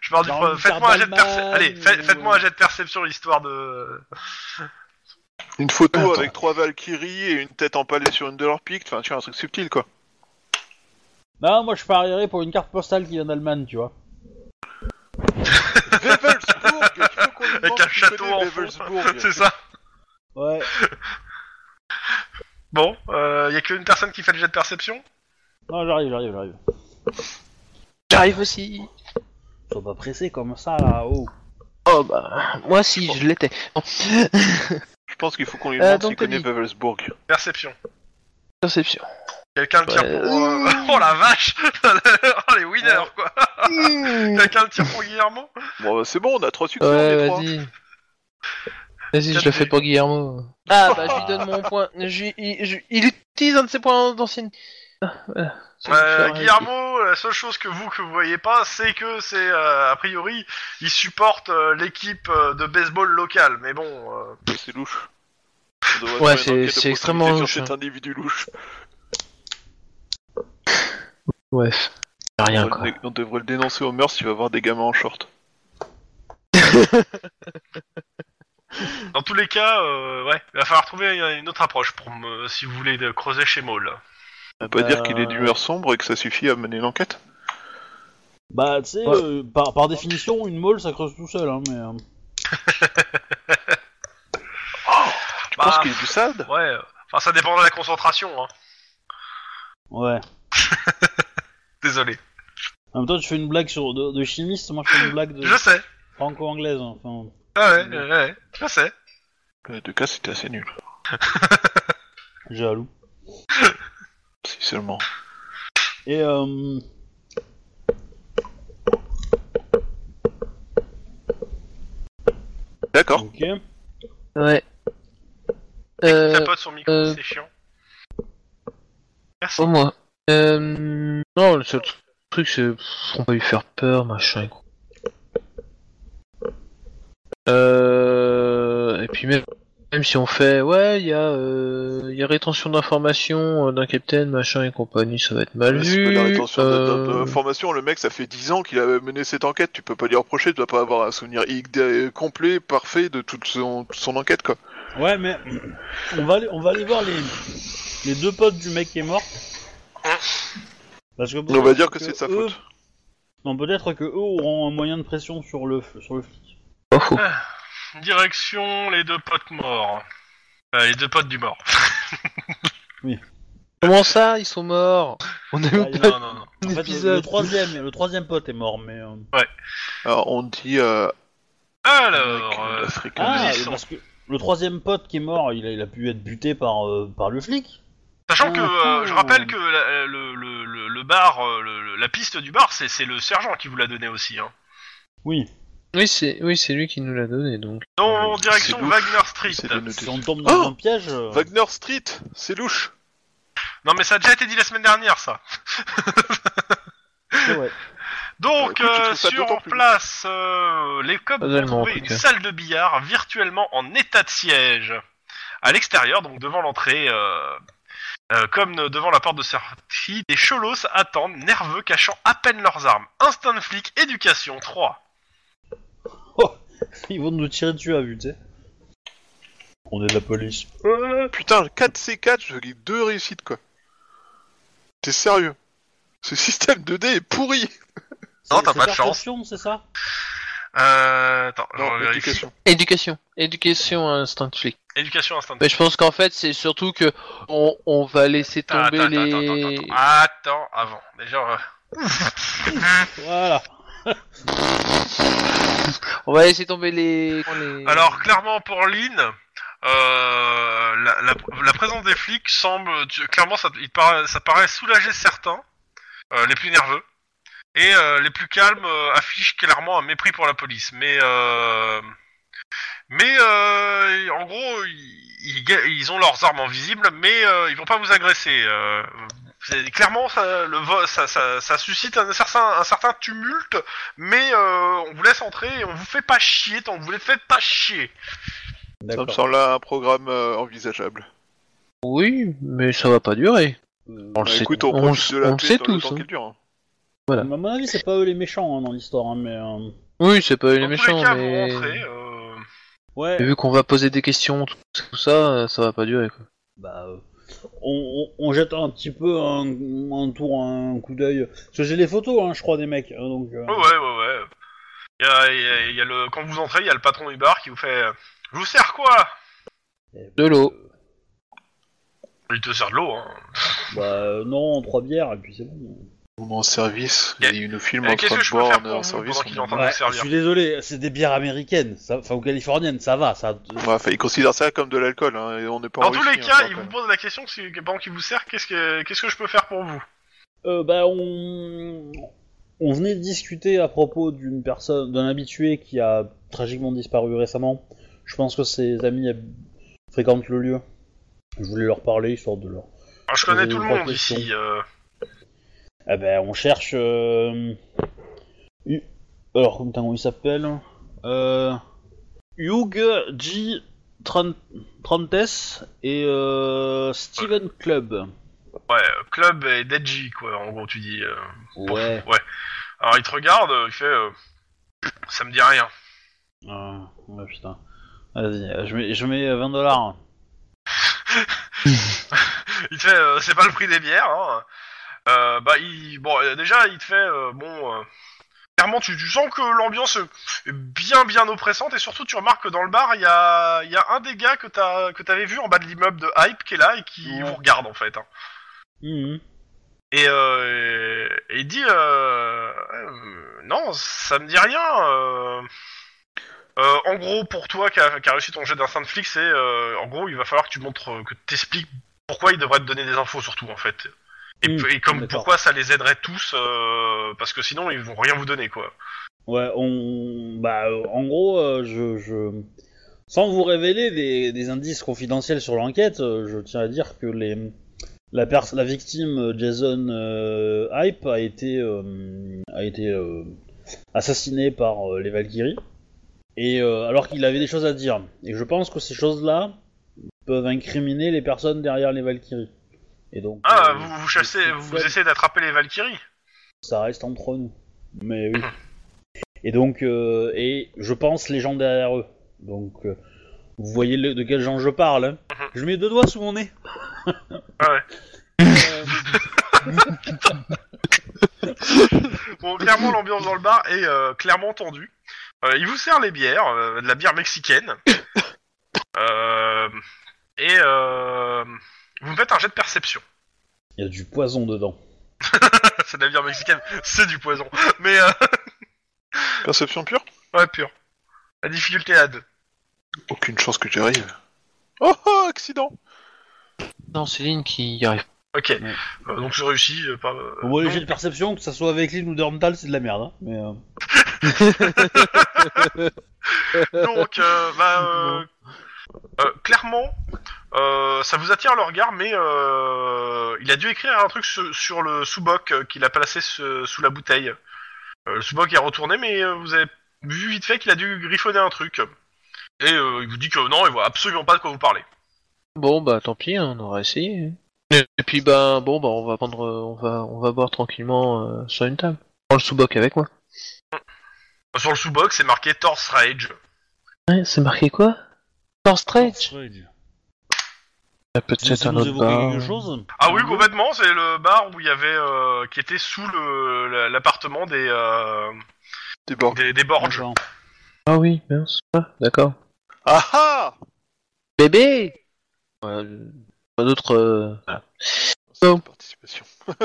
Je pars du pro- Faites-moi un jet de perception. Allez, fait- faites-moi un jet de perception histoire de. Une photo Attends. avec trois Valkyries et une tête empalée sur une de leurs piques, enfin tu vois, un truc subtil quoi. Non, moi je parierais pour une carte postale qui vient d'Allemagne, tu vois. Wevelsburg Il faut qu'on lui Avec un si tu château connais en fond. Wevelsburg. C'est ça. Ouais. Bon, euh, y a qu'une personne qui fait le jet de perception? Non, j'arrive, j'arrive, j'arrive. J'arrive aussi. Sois pas pressé comme ça là, oh. Oh bah, moi si, je l'étais. Bon. pense qu'il faut qu'on lui Euh, demande s'il connaît. Wavelsburg. Perception. Perception. Quelqu'un le tire Ouais. pour... euh, Oh la vache Oh les winners, quoi Quelqu'un le tire pour Guillermo? Bon, bah, c'est bon, on a trois succès, on est trois. Vas-y. Je le fais pour Guillermo. Ah, bah, je lui donne mon point. Je, il, je- il utilise un de ses points. Ah, voilà. Fait Euh, arrêter. Guillermo, la seule chose que vous que vous voyez pas, c'est que c'est euh, a priori, il supporte euh, l'équipe de baseball locale. Mais bon, euh, C'est louche. On devrait Ouais, faire une c'est- enquête de c'est extrêmement proximité louche, sur cet hein. individu louche. Bref. Rien, on, quoi. devrait le- on devrait le dénoncer au mœurs s'il va voir des gamins en short. dans tous les cas, euh, ouais, il va falloir trouver une autre approche pour me, si vous voulez creuser chez Maul. Ça veut pas dire qu'il est Euh. d'humeur sombre et que ça suffit à mener l'enquête? Bah, tu sais, Ouais. euh, par, par définition, une molle ça creuse tout seul, hein, mais. euh, Tu Bah, penses qu'il est du SAD Ouais, euh, enfin ça dépend de la concentration. Hein. Ouais. Désolé. En même temps, tu fais une blague sur, de, de chimiste, moi je fais une blague de Je sais. franco-anglaise. hein, Enfin, Ah ouais, ouais, ouais, je sais. Les deux cas, c'était assez nul. jaloux. Si seulement. Et euh, D'accord. ok. Ouais. Euh, pote son micro, euh. c'est chiant. Merci. pour moi. Euh, non, le seul truc, c'est pff, on va lui faire peur, machin. et quoi. Euh, et puis même, même si on fait, ouais, il y a, euh, il y a rétention d'informations euh, d'un capitaine, machin et compagnie, ça va être mal Mais c'est vu. pas la rétention euh, d'information, le mec, ça fait 10 ans qu'il a mené cette enquête, tu peux pas lui reprocher, tu dois pas avoir un souvenir complet, parfait de toute son, son enquête, quoi. Ouais, mais on va aller, on va aller voir les, les deux potes du mec qui est mort. Parce que On va dire que c'est de sa eux- faute. Non, peut-être que eux auront un moyen de pression sur le sur le flic. Pas faux. Direction les deux potes morts. Euh, les deux potes du mort. Comment ça, ils sont morts? On a Ah, même il y en pas non, non, non. En fait, le, troisième, le troisième pote est mort, mais. euh, Alors, on dit, euh, Alors, avec euh. Ah, ils sont- parce que le troisième pote qui est mort, il a, il a pu être buté par euh, par le flic. sachant que euh, Oh. je rappelle que la- le, le, le, le bar, euh, le- le- la piste du bar, c'est c'est le sergent qui vous l'a donné aussi. Hein. Oui. Oui, c'est oui, c'est lui qui nous l'a donné, donc. En c'est direction. Wagner Street. C'est. Si on tombe dans Oh un piège. euh, Wagner Street, c'est louche. Non mais ça a déjà été dit la semaine dernière ça. Donc Bah, écoute, je euh, sur plus place, euh, les cops Pas ont tellement, en trouvé tout une cas. salle de billard virtuellement en état de siège. À l'extérieur, donc devant l'entrée, euh, euh, comme euh, devant la porte de sortie, des cholos attendent, nerveux, cachant à peine leurs armes. Instinct de flic, éducation 3. Ils vont nous tirer dessus à vue, tu sais. On est de la police. Putain, 4C4, je lis deux réussites, quoi. T'es sérieux? Ce système 2D est pourri Non, t'as pas de chance. c'est ça? Euh, attends, je Non, vérifie. éducation. Éducation. Éducation instinct flic. Éducation instinct Mais je pense qu'en fait, c'est surtout que on, on va laisser tomber attends, les. attends, attends, attends, attends, avant. Déjà, euh, Voilà. On va laisser tomber les. Alors clairement pour Lynn, euh, la, présence des flics semble clairement ça, paraît, soulager certains, euh, les plus nerveux, et euh, les plus calmes affichent clairement un mépris pour la police. Mais mais en gros ils, ont leurs armes en visible, mais ils vont pas vous agresser. C'est- clairement ça, le vo- ça, ça, ça suscite un certain, un certain tumulte, mais euh, on vous laisse entrer et on vous fait pas chier tant que vous les faites pas chier. Ça me semble un programme euh, envisageable. Oui, mais ça va pas durer. Euh, On le Bah, sait, écoute, on, on, profite de la on sait dans le tous. temps hein. dure. hein. voilà. À mon avis, c'est pas eux les méchants hein, dans l'histoire, hein, mais. euh, Oui, c'est pas les Dans tous méchants, les cas, mais. vous rentrez. euh, Ouais. mais vu qu'on va poser des questions, tout, tout ça, ça va pas durer. Quoi. Bah, euh, on, on- on jette un petit peu un, un tour, un coup d'œil. Parce que j'ai les photos, hein, je crois, des mecs. hein, donc, euh, Ouais, ouais, ouais, y a, il y a- il y a le, quand vous entrez, il y a le patron du bar qui vous fait Je vous sers quoi? De l'eau. Il te sert de l'eau, hein. Bah, euh, non, trois bières, et puis c'est bon. On est en service, Et- il nous filme en train de boire, on est en service. je suis désolé, c'est des bières américaines, ça, enfin ou californiennes, ça va, ça. Ouais, enfin, il considère ça comme de l'alcool, hein, et on n'est pas en Dans tous les cas, hein, il pour vous rappel. pose la question si, pendant qu'il vous sert, qu'est-ce que qu'est-ce que je peux faire pour vous? Euh, bah, on... on venait de discuter à propos d'une personne, d'un habitué qui a tragiquement disparu récemment. Je pense que ses amis fréquentent le lieu. Je voulais leur parler histoire de leur. Alors, Je connais tout le monde questions. ici. euh, Ah ben, on cherche. Euh... Alors, comment il s'appelle euh... Hugh G. Tran- Trantes et euh... Steven Club. Ouais, club et Deji, quoi. En gros, tu dis. euh, Ouais. Ouais. Alors il te regarde, euh, il fait. euh, ça me dit rien. Ah, ouais, putain. Vas-y, je mets, je mets 20 dollars. Il te fait, c'est pas le prix des bières. Hein. Euh, bah, il, bon, euh, déjà, il te fait, euh, bon, euh, clairement, tu, tu sens que l'ambiance est bien, bien oppressante, et surtout, tu remarques que dans le bar, il y a, y a un des gars que t'as, que t'avais vu en bas de l'immeuble de Hype qui est là et qui vous regarde en fait. hein. Mhm. Et, euh, et il dit, non, ça me dit rien. euh. En gros, pour toi qui a, qui a réussi ton jet d'instinct de flic, c'est, euh, en gros, il va falloir que tu montres, que t'expliques pourquoi il devrait te donner des infos surtout en fait. Et, et comme pourquoi ça les aiderait tous, euh, parce que sinon ils vont rien vous donner quoi. Ouais, on. Bah, euh, en gros, euh, je, je. Sans vous révéler des, des indices confidentiels sur l'enquête, euh, je tiens à dire que les. La, pers- la victime Jason Hype a été, a été assassiné par les Valkyries, et alors qu'il avait des choses à dire. Et je pense que ces choses-là peuvent incriminer les personnes derrière les Valkyries. Et donc. Ah, euh, vous, vous chassez, vous essayez d'attraper les Valkyries. ça reste entre nous. Mais oui. Et donc, euh, et je pense les gens derrière eux. Donc, euh, vous voyez le- de quel gens je parle. Hein. Je mets deux doigts sous mon nez. Ah ouais. Euh, Bon, clairement, l'ambiance dans le bar est euh, clairement tendue. Euh, il vous sert les bières, de la bière mexicaine. Euh, et euh, vous me faites un jet de perception. Il y a du poison dedans. c'est de la bière mexicaine, c'est du poison. Mais, euh, Perception pure? Ouais, pur. La difficulté est à 2. Aucune chance que j'y arrive. Oh, oh, accident Non, Céline qui y arrive. Ok. Ouais. Euh, donc c'est réussi. euh, pas, euh, non. jets de perception, que ça soit avec Lynn ou Dormtal, c'est de la merde. Hein. Mais, euh, Donc, euh, bah, clairement, euh, ça vous attire le regard, mais euh, il a dû écrire un truc sur, sur le sous-boc euh, qu'il a placé ce- sous la bouteille. Euh, le sous-boc est retourné, mais euh, vous avez vu vite fait qu'il a dû griffonner un truc. Et euh, il vous dit que non, il voit absolument pas de quoi vous parlez. Bon, bah tant pis, hein, on aura essayé. hein. Et puis, bah, bon, bah, on va prendre, euh, on va, on va boire tranquillement euh, sur une table. Prends le sous-boc avec moi. Sur le sous-boc, c'est marqué Torse Rage. Ouais, c'est marqué quoi? Stretch Strange. Peut-être Ça un nous autre évoque bar. chose Ah oui, complètement, c'est le bar où il y avait, euh, qui était sous le la- l'appartement des, euh, Des bords. des, des Borges. D'accord. Ah oui, mince. Ah, d'accord. Ah ah Bébé Ouais, euh, Pas d'autre. euh, voilà. C'est Non. une participation.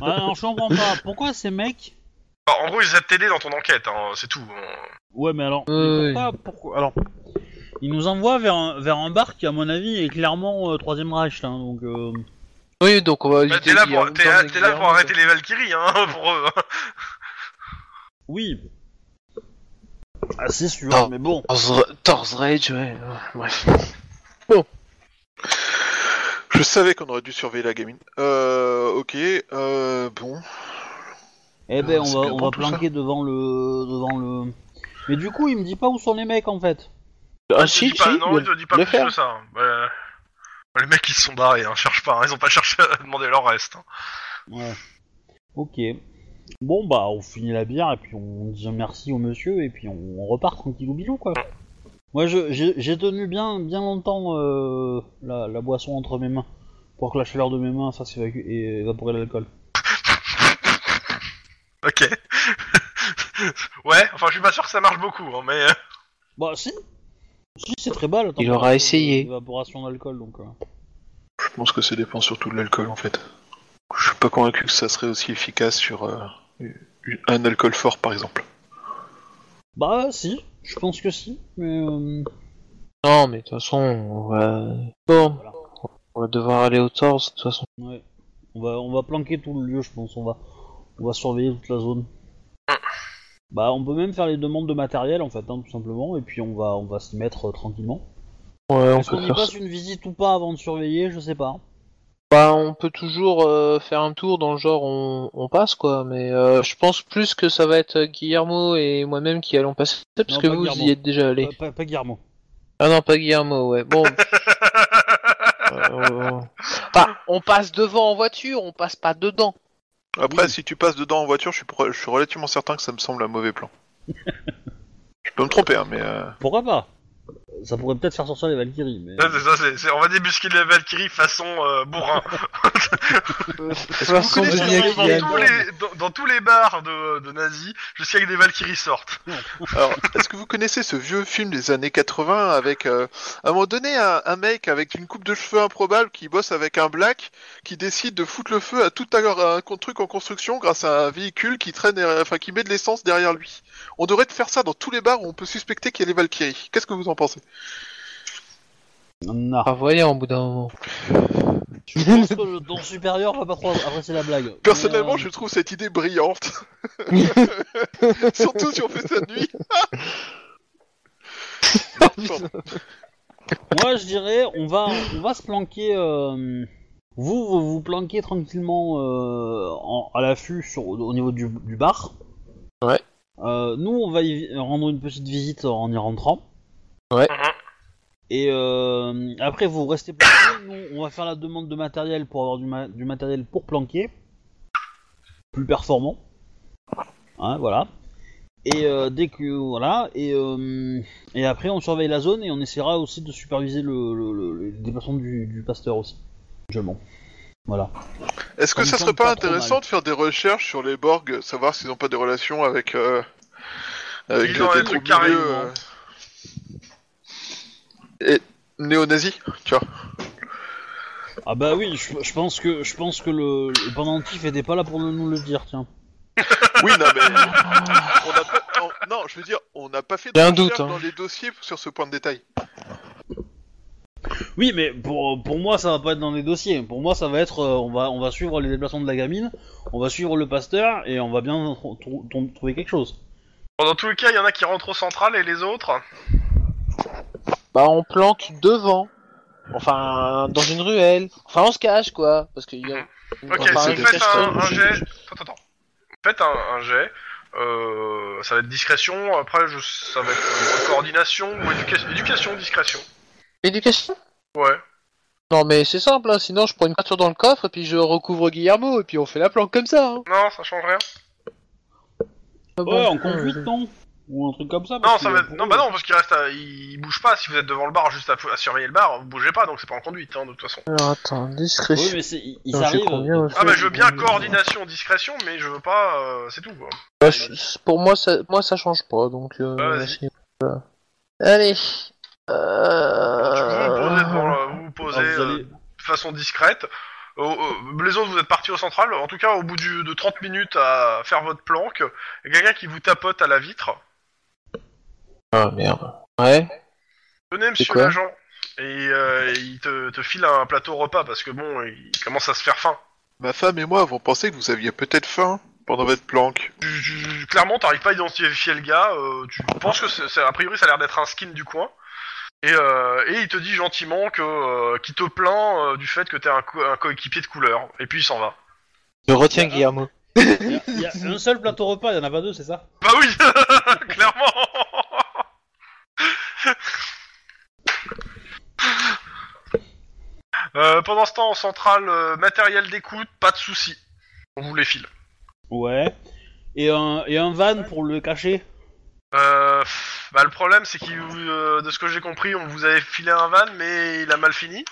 Ah, alors, je comprends pas. Pourquoi ces mecs. Alors, en gros, ils essaient de t'aider dans ton enquête, hein, c'est tout. Ouais, mais alors. Pourquoi, pourquoi- Alors. Ils nous envoient vers un, vers un bar qui, à mon avis, est clairement euh, Troisième Reich. Hein, donc. euh, Oui, donc on va Bah, éviter t'es là, pour, t'es là, t'es là pour arrêter les Valkyries, hein, pour eux. hein. Oui. Ah, c'est sûr, Non. mais bon. Torse Rage, ouais. ouais, Bref. Je savais qu'on aurait dû surveiller la gamine. Euh, ok, euh, bon. Eh ben, on va, bien on va planquer devant le, devant le. Mais du coup, il me dit pas où sont les mecs en fait. Ah si, dit pas, si, non, il te dit pas le plus faire. que ça. Ouais. Les mecs, ils se sont barrés, hein, cherche pas, hein, ils ont pas cherché à demander leur reste. hein. Ouais. Ok. Bon bah, on finit la bière et puis on dit merci au monsieur et puis on, on repart tranquillou bilou quoi. Moi, je- j'ai j'ai tenu bien, bien longtemps euh, la, la boisson entre mes mains pour que la chaleur de mes mains fasse évacu- et évaporer l'alcool. Ok. ouais, enfin, je suis pas sûr que ça marche beaucoup, hein, mais. euh, Bah si. Si, c'est très bas la Il aura essayé. L'évaporation d'alcool donc. euh. Je pense que ça dépend surtout de l'alcool en fait. Je suis pas convaincu que ça serait aussi efficace sur euh, un alcool fort, par exemple. Bah si, je pense que si, mais... euh, Non, mais de toute façon, on va... Bon, Voilà. on va devoir aller au torse, de toute façon. Ouais. On va, on va planquer tout le lieu, je pense. On va, on va surveiller toute la zone. Bah, on peut même faire les demandes de matériel, en fait, hein, tout simplement, et puis on va, on va s'y mettre euh, tranquillement. Ouais, on Est-ce peut qu'on y faire passe une visite ou pas avant de surveiller Je sais pas. Bah, on peut toujours euh, faire un tour dans le genre on, on passe quoi, mais euh, je pense plus que ça va être Guillermo et moi-même qui allons passer parce Non, que pas vous Guillermo. y êtes déjà allés. Pas, pas, pas Guillermo. Ah non, pas Guillermo, ouais. Bon. Euh, Enfin, on passe devant en voiture, on passe pas dedans. Après, Oui. si tu passes dedans en voiture, je suis, pro- je suis relativement certain que ça me semble un mauvais plan. je peux me tromper, hein, mais... euh, Pourquoi pas? Ça pourrait peut-être faire sortir les Valkyries, mais... Ouais, c'est ça, c'est, c'est- on va débusquer les Valkyries façon euh, bourrin. Façon Vous de connaissez, dans, Kylian. tous les, dans, dans tous les bars de, de nazis, jusqu'à que des Valkyries sortent. Alors, est-ce que vous connaissez ce vieux film des années 80 avec, euh, à un moment donné, un, un mec avec une coupe de cheveux improbable qui bosse avec un black qui décide de foutre le feu à tout un, un truc en construction grâce à un véhicule qui traîne, derrière- enfin qui met de l'essence derrière lui. On devrait faire ça dans tous les bars où on peut suspecter qu'il y a les Valkyries. Qu'est-ce que vous en pensez? Non. Ah, voyons, au bout d'un moment. Je pense que le- ton supérieur va pas trop apprécier la blague. Personnellement, Mais, euh, je trouve cette idée brillante. Surtout si on fait ça de nuit. Moi, je dirais, on va, on va se planquer. euh, Vous, vous vous planquez tranquillement euh, en- à l'affût sur- au niveau du, du bar. Ouais. Euh, nous, on va y rendre une petite visite en y rentrant. Ouais. Mhm. Et euh, après, vous restez planqués. Nous, on va faire la demande de matériel pour avoir du, ma- du matériel pour planquer. Plus performant. Hein, voilà. Et euh, dès que voilà et euh, et après on surveille la zone et on essaiera aussi de superviser le, le, le- le déplacement du, du pasteur aussi. Voilà. Est-ce que Ça ça me serait semble pas pas trop intéressant mal. de faire des recherches sur les Borg, savoir s'ils n'ont pas des relations avec euh, avec Ils ont un truc carré, et néo-nazis, tu vois Ah bah oui, je, je pense que je pense que le, le pendentif était pas là pour nous le dire, tiens. Oui, non mais on n'a pas, on- non, je veux dire, on n'a pas fait de J'ai un recherche doute, hein. dans les dossiers sur ce point de détail. Oui, mais pour, pour moi ça va pas être dans les dossiers. Pour moi ça va être euh, on va on va suivre les déplacements de la gamine, on va suivre le pasteur et on va bien tr- tr- tr- trouver quelque chose. Bon, dans tous les cas, il y en a qui rentrent au central et les autres. Bah, on planque devant. Enfin, dans une ruelle. Enfin, on se cache, quoi. Parce qu'il y a... Ok, Enfin, si c'est vous faites un, jet. Attends, attends. Faites un, un jet. Euh, ça va être discrétion. Après, je, ça va être coordination ou éducation. Éducation, discrétion. Éducation? Ouais. Non, mais c'est simple, hein. sinon je prends une peinture dans le coffre et puis je recouvre Guillermo et puis on fait la planque comme ça. Hein. Non, ça change rien. Ah bon. Ouais, en conduite non? Ou un truc comme ça. Non, parce ça va non, bah non, parce qu'il reste, à... il bouge pas. Si vous êtes devant le bar, juste à, à surveiller le bar, vous bougez pas, donc c'est pas en conduite, hein, de toute façon. Alors attends, Oui, discrétion. mais c'est combien Ah bah je veux bien coordination, discrétion, mais je veux pas, euh, c'est tout quoi. Bah, Pour moi ça, moi, ça change pas, donc... Euh, Ah, vas-y. vas-y. Voilà. Allez. Vous posez, Euh... vous vous Ah, posez vous euh, allez- de façon discrète. Euh, euh, les autres, vous êtes partis au central. En tout cas, au bout du, de 30 minutes à faire votre planque, il y a quelqu'un qui vous tapote à la vitre. Ah merde. Ouais. Venez, monsieur quoi l'agent. Et euh, il te, te file un plateau repas parce que bon, il commence à se faire faim. Ma femme et moi avons pensé que vous aviez peut-être faim pendant votre planque. Tu- tu- clairement, t'arrives pas à identifier le gars. euh, tu penses que c'est, c'est- a priori, ça a l'air d'être un skin du coin. Et, euh, et il te dit gentiment que euh, qu'il te plaint euh, du fait que t'es un, co- un coéquipier de couleur. Et puis il s'en va. Je retiens Guillermo. Il y, a- il y a un seul plateau repas, il y en a pas deux, c'est ça? Bah oui, clairement. Euh, pendant ce temps, en centrale, euh, matériel d'écoute, pas de soucis. On vous les file. Ouais. Et un, et un van pour le cacher? Euh, pff, bah, le problème, c'est qu'il, vous- euh, de ce que j'ai compris, on vous avait filé un van, mais il a mal fini.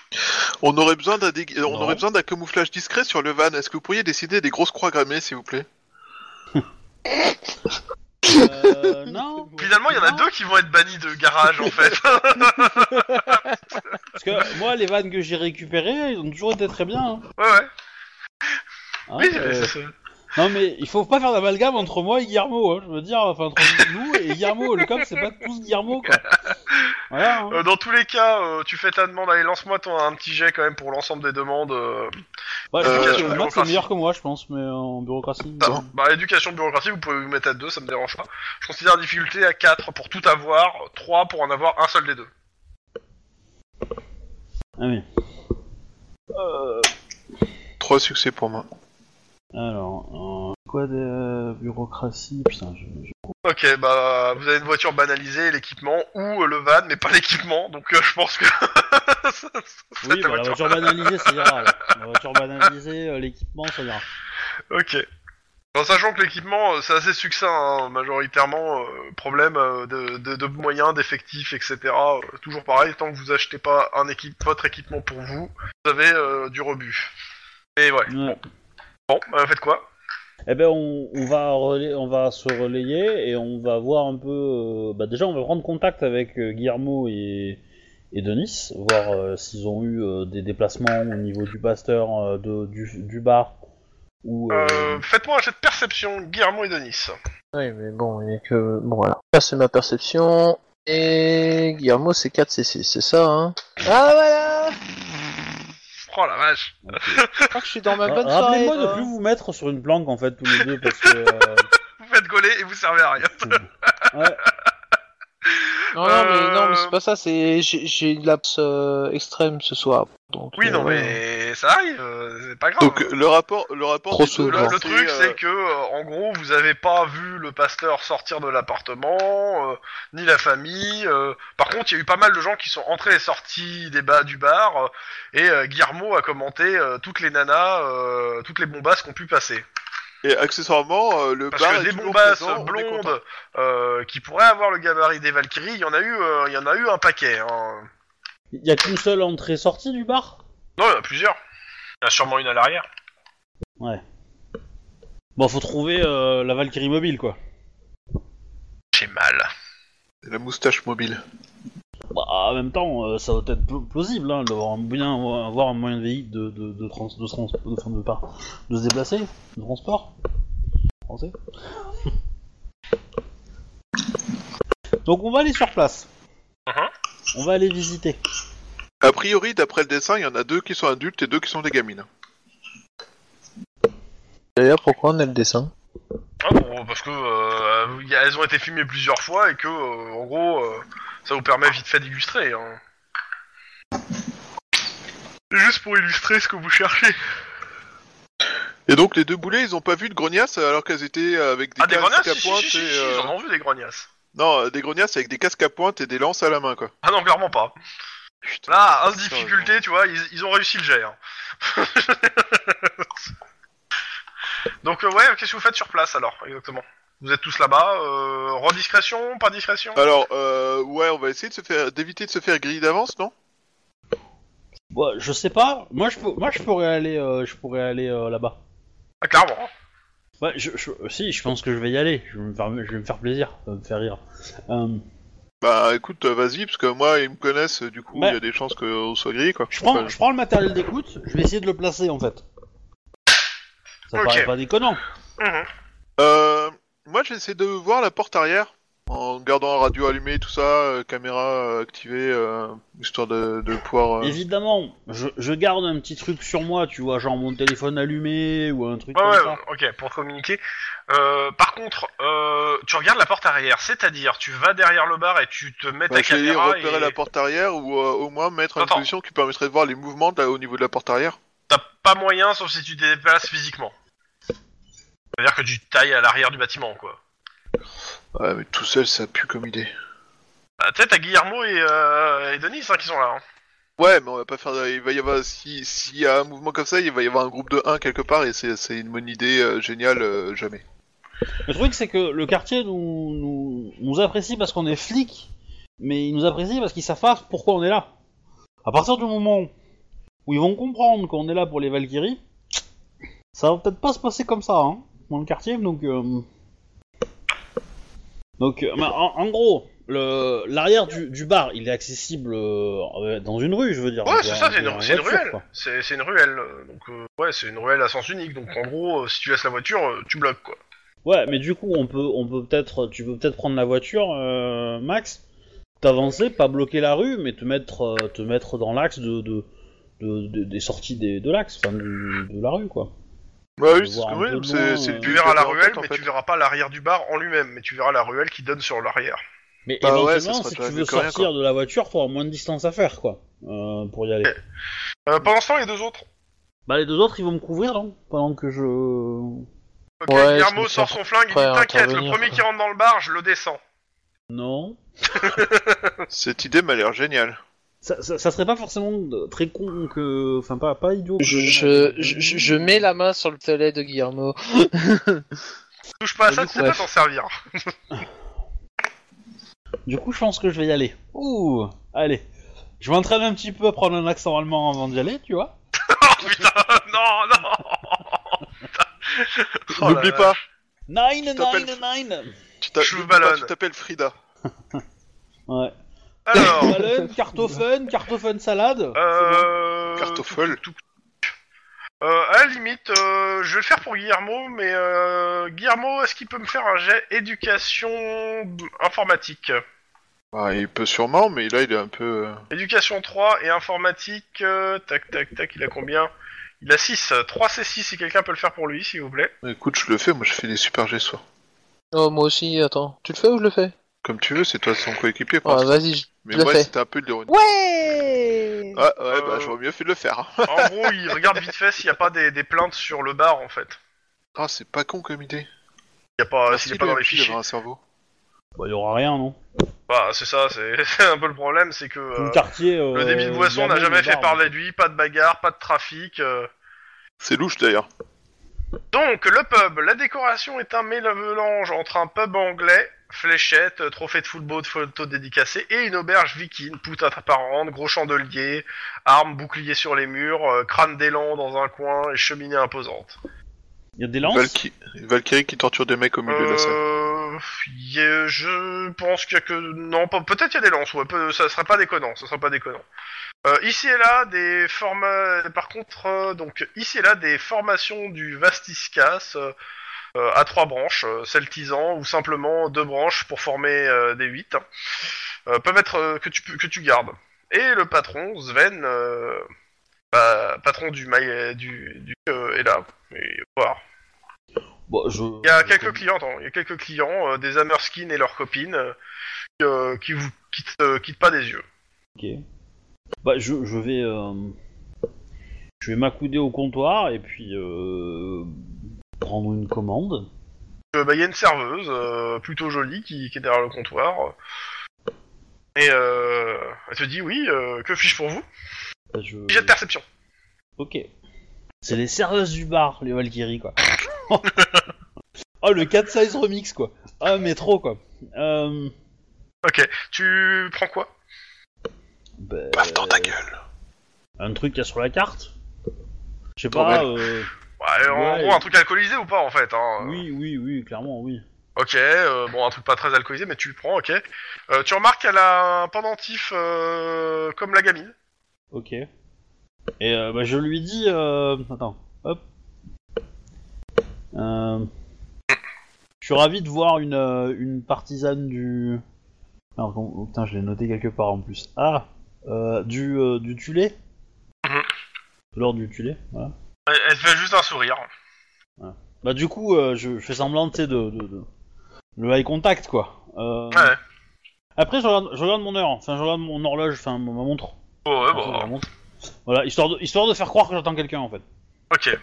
On aurait besoin d'un dég- euh, on Non. aurait besoin d'un camouflage discret sur le van. Est-ce que vous pourriez dessiner des grosses croix gammées, s'il vous plaît? Euh, non. Finalement, il y en a deux qui vont être bannis de garage, en fait. Parce que moi, les vannes que j'ai récupérées, ils ont toujours été très bien. hein. ouais, ouais. Hein, Oui, euh, c'est- c'est- Non mais il faut pas faire d'amalgame entre moi et Guillermo, hein, je veux dire, enfin entre nous et Guillermo, le cop c'est pas tous Guillermo quoi. Voilà. hein. Euh, dans tous les cas, euh, tu fais ta demande. Allez, lance-moi ton un petit jet quand même pour l'ensemble des demandes. euh. Ouais, je Euh, pense que Matt c'est bureaucratie. meilleur que moi, je pense, mais en bureaucratie. Ça, euh, Bah, éducation bureaucratique, vous pouvez vous mettre à 2, ça me dérange pas. Je considère difficulté à 4 pour tout avoir, 3 pour en avoir un seul des deux. Ah oui. Euh, Trois succès pour moi. Alors, euh, quoi de bureaucratie? Putain, je, je- Ok, bah vous avez une voiture banalisée, l'équipement, ou euh, le van, mais pas l'équipement, donc euh, je pense que... ça- Oui, bah, la voiture. banalisée, ça ira. La voiture banalisée, euh, l'équipement, ça ira. Ok. En sachant que l'équipement, euh, c'est assez succinct, hein, majoritairement, euh, problème euh, de, de, de moyens, d'effectifs, etc. euh, toujours pareil, tant que vous achetez pas un équipe, votre équipement pour vous, vous avez euh, du rebut. Et ouais. Ouais. Bon, bah, faites quoi? Eh ben, on, on va relais- on va se relayer et on va voir un peu. euh, bah, déjà, on va prendre contact avec euh, Guillermo et, et Denis, voir euh, s'ils ont eu euh, des déplacements au niveau du pasteur euh, de, du, du bar ou. euh, euh, Faites-moi un jet de perception, Guillermo et Denis. Oui, mais bon, il que... Bon, voilà. Ça, c'est ma perception. Et Guillermo, c'est 4 C6, c'est ça, hein? Ah, voilà Oh la vache. Je crois que je suis dans ma Ra- bonne soirée. Rappelez-moi de là. plus vous mettre sur une planque en fait tous les deux parce que. euh, Vous faites gauler et vous servez à rien. ouais. Non, non, mais, non, mais Euh, c'est pas ça, c'est... J'ai j'ai une lapse euh, extrême ce soir. Donc, Oui, euh, non, ouais. mais ça arrive, euh, c'est pas grave. Donc le rapport, le rapport. Trop souvent. Le, truc, euh, c'est que, euh, en gros, vous avez pas vu le pasteur sortir de l'appartement, euh, ni la famille. euh. Par contre, il y a eu pas mal de gens qui sont entrés et sortis des bas du bar, euh, et euh, Guillermo a commenté euh, toutes les nanas, euh, toutes les bombasses qu'on pu passer. Et accessoirement, euh, le Parce bar que est des toujours bombasses présent, on est content. blondes euh, qui pourraient avoir le gabarit des Valkyries, il y en a eu, euh, il y en a eu un paquet. Hein. Il y a qu'une seule entrée-sortie du bar? Non, il y en a plusieurs. Il y en a sûrement une à l'arrière. Ouais. Bon, faut trouver euh, la Valkyrie mobile quoi. J'ai mal. C'est La moustache mobile. Bah, en même temps, euh, ça doit être pl- plausible hein, d'avoir un, bien, avoir un moyen de véhicule de, de, de, trans, de, trans- de, enfin, de, pas- de se déplacer, de transport. Français. Donc on va aller sur place. Mhm. On va aller visiter. A priori, d'après le dessin, il y en a deux qui sont adultes et deux qui sont des gamines. D'ailleurs, pourquoi on a le dessin? Ah bon, parce que euh, elles ont été filmées plusieurs fois et que, euh, en gros, euh, ça vous permet vite fait d'illustrer. Hein. Juste pour illustrer ce que vous cherchez. Et donc les deux boulets, ils ont pas vu de grognasses alors qu'elles étaient avec des ah, casques à si, pointe si, si, et euh, ils en ont vu des grognasses. non, euh, des grognasses avec des casques à pointe et des lances à la main quoi. Ah non, clairement pas. Putain. Là, un difficulté, tu vois, ils, ils ont réussi le jet. hein. Donc, euh, ouais, qu'est-ce que vous faites sur place alors, exactement? Vous êtes tous là-bas, euh, rediscrétion, pas discrétion? Alors euh, ouais, on va essayer de se faire d'éviter de se faire griller d'avance, non? Bon, je sais pas. Moi, je, peux- moi, je pourrais aller, euh, je pourrais aller euh, là-bas. Ah, clairement. Ouais, je, je- si, je pense que je vais y aller. Je vais me faire, je vais me faire plaisir, ça va me faire rire. Euh, Bah écoute, euh, vas-y parce que moi ils me connaissent, euh, du coup il Ouais. y a des chances qu'on soit grillé quoi. je prends, Enfin, je prends le matériel d'écoute. Je vais essayer de le placer en fait. Ça Ok. paraît pas déconnant. Mhm. Euh, moi j'essaie de voir la porte arrière en gardant la radio allumée, tout ça, euh, caméra euh, activée, euh, histoire de, de pouvoir. euh, Évidemment, je, je garde un petit truc sur moi, tu vois, genre mon téléphone allumé ou un truc Ouais, comme ouais, ça. ok, pour communiquer. Euh, par contre, euh, tu regardes la porte arrière, c'est-à-dire, tu vas derrière le bar et tu te mets Bah, ta caméra repérer et la porte arrière ou euh, au moins mettre une position qui permettrait de voir les mouvements au niveau de la porte arrière. t'as pas moyen sauf si tu te déplaces physiquement. C'est-à-dire que tu tailles à l'arrière du bâtiment, quoi. Ouais, mais tout seul ça pue comme idée. Bah, tu sais, t'as Guillermo et, euh, et Denis hein, qui sont là. hein. Ouais, mais on va pas faire. Il va y avoir si s'il y a un mouvement comme ça, il va y avoir un groupe de 1 quelque part et c'est c'est une bonne idée euh, géniale euh, jamais. Le truc, c'est que le quartier nous, nous, nous apprécie parce qu'on est flic, mais ils nous apprécient parce qu'ils savent pas pourquoi on est là. À partir du moment où ils vont comprendre qu'on est là pour les Valkyries, ça va peut-être pas se passer comme ça, hein, dans le quartier, donc. euh, Donc, euh, bah, en, en gros, l'arrière du, du bar, il est accessible euh, dans une rue, je veux dire. Ouais, c'est ça, c'est une, ruelle. C'est une ruelle. Donc, euh, ouais, c'est une ruelle à sens unique. Donc, en gros, euh, si tu laisses la voiture, tu bloques, quoi. Ouais, mais du coup, on peut, on peut peut-être, tu peux peut-être prendre la voiture, Max, t'avancer, pas bloquer la rue, mais te mettre, te mettre dans l'axe de, de, de- de- des sorties des, de l'axe, enfin de la rue, quoi. Bah oui, c'est ce que euh, le Tu verras la ruelle, mais tu verras pas l'arrière du bar en lui-même. Mais tu verras la ruelle qui donne sur l'arrière. Mais Bah éventuellement, si tu veux rien, sortir de la voiture, t'auras moins de distance à faire, quoi, euh, pour y aller. Euh, pendant ce temps, les deux autres. Bah les deux autres, ils vont me couvrir, non Pendant que je... Ok, Ouais, Guillermo sort son flingue, il dit T'inquiète, le premier quoi. qui rentre dans le bar, je le descends. Non. Cette idée m'a l'air géniale. Ça, ça, ça serait pas forcément très con que... Enfin, pas, pas idiot. Je, je, je, je mets la main sur le toilet de Guillermo. Touche pas à Et ça, tu sais pas t'en servir. Du coup, je pense que je vais y aller. Ouh, allez. Je m'entraîne un petit peu à prendre un accent allemand avant d'y aller, tu vois. Oh putain, non, non Oh N'oublie pas, Nine, nine, nine tu t'appelles Frida. Ouais. Alors, cartophone, cartophone salade. euh... Cartoffel. Euh, à la limite, euh, je vais le faire pour Guillermo, mais euh, Guillermo, est-ce qu'il peut me faire un jet éducation informatique? Bah, il peut sûrement, mais là, il est un peu... euh, Éducation 3 et informatique, euh, tac tac tac, il a combien? Il a 6, 3 C6 si quelqu'un peut le faire pour lui, s'il vous plaît. Écoute, je le fais, moi je fais des super G soir. Oh, moi aussi, attends. Tu le fais ou je le fais? Comme tu veux, c'est toi son coéquipier. l'instant. vas-y, je... mais je le moi, fais. c'était un peu de l'ironie. Ouais Ah, ouais, bah Euh. j'aurais mieux fait de le faire. hein. En gros, il regarde vite fait s'il n'y a pas des, des plaintes sur le bar en fait. Ah, c'est pas con comme idée. Il y a pas, Merci, s'il n'est pas dans le les fichiers. un cerveau. Bah, y aura rien, non? Bah, c'est ça, c'est c'est un peu le problème, c'est que Tout euh, le quartier. euh, le débit de boisson n'a jamais le fait bar, parler de lui, pas de bagarre, pas de trafic. euh. C'est louche d'ailleurs. Donc, le pub, la décoration est un mélange entre un pub anglais, fléchette, euh, trophée de football, photo dédicacée, et une auberge viking, poutre apparente, gros chandelier, armes, boucliers sur les murs, euh, crâne d'élan dans un coin et cheminée imposante. Y a des lances Valky- Valkyrie qui torture des mecs au milieu de la salle. Euh, y a- je pense qu'il y a que non, pas- peut-être il y a des lances, ouais, peu- ça serait pas déconnant, ça serait pas déconnant. Euh, ici et là des forma... par contre, euh, donc ici et là des formations du Vastiscas euh, à trois branches, celtisant ou simplement deux branches pour former des huit, hein, peuvent être que tu que tu gardes. Et le patron Sven, bah, patron du mail du, du est là. Et voir. Bon, je... Il y a quelques clients, attends, il y a quelques clients, des Hammerskin et leurs copines, qui, qui vous quittent, quittent pas des yeux. Ok. Bah, je, je vais. euh, Je vais m'accouder au comptoir et puis. Euh... Prendre une commande. Euh, bah, il y a une serveuse, euh, plutôt jolie, qui, qui est derrière le comptoir. Et euh, elle te dit oui, que puis-je pour vous? Bah, je... Jet de perception. Ok. C'est les serveuses du bar, les Valkyries, quoi. oh, le 4 size remix, quoi. Ah, mais trop, quoi. Ok, tu prends quoi? Bah, Paf dans ta gueule. Un truc qu'il y a sur la carte Je sais pas, euh... ouais, En Ouais. gros, un truc alcoolisé ou pas en fait hein. Oui, oui, oui, clairement, oui. Ok, euh, bon, un truc pas très alcoolisé, mais tu le prends, ok. Euh, tu remarques qu'elle a un pendentif euh, comme la gamine. Ok. Et euh, bah, je lui dis... Euh... Attends, hop. Euh... Je suis ravi de voir une, euh, une partisane du... Alors, bon, putain, je l'ai noté quelque part en plus. Ah euh, Du, euh, du Tulé Mhm. Lors du Tulé, voilà. Elle, elle fait juste un sourire. Bah du coup, euh, je, je fais semblant, de, de, de... Le eye contact, quoi. Euh, Ouais. Après, je regarde, je regarde mon heure, enfin, je regarde mon horloge, enfin, ma montre. Oh, ouais, Enfin, bon. ma montre. Voilà, histoire de, histoire de faire croire que j'attends quelqu'un, en fait. Ok.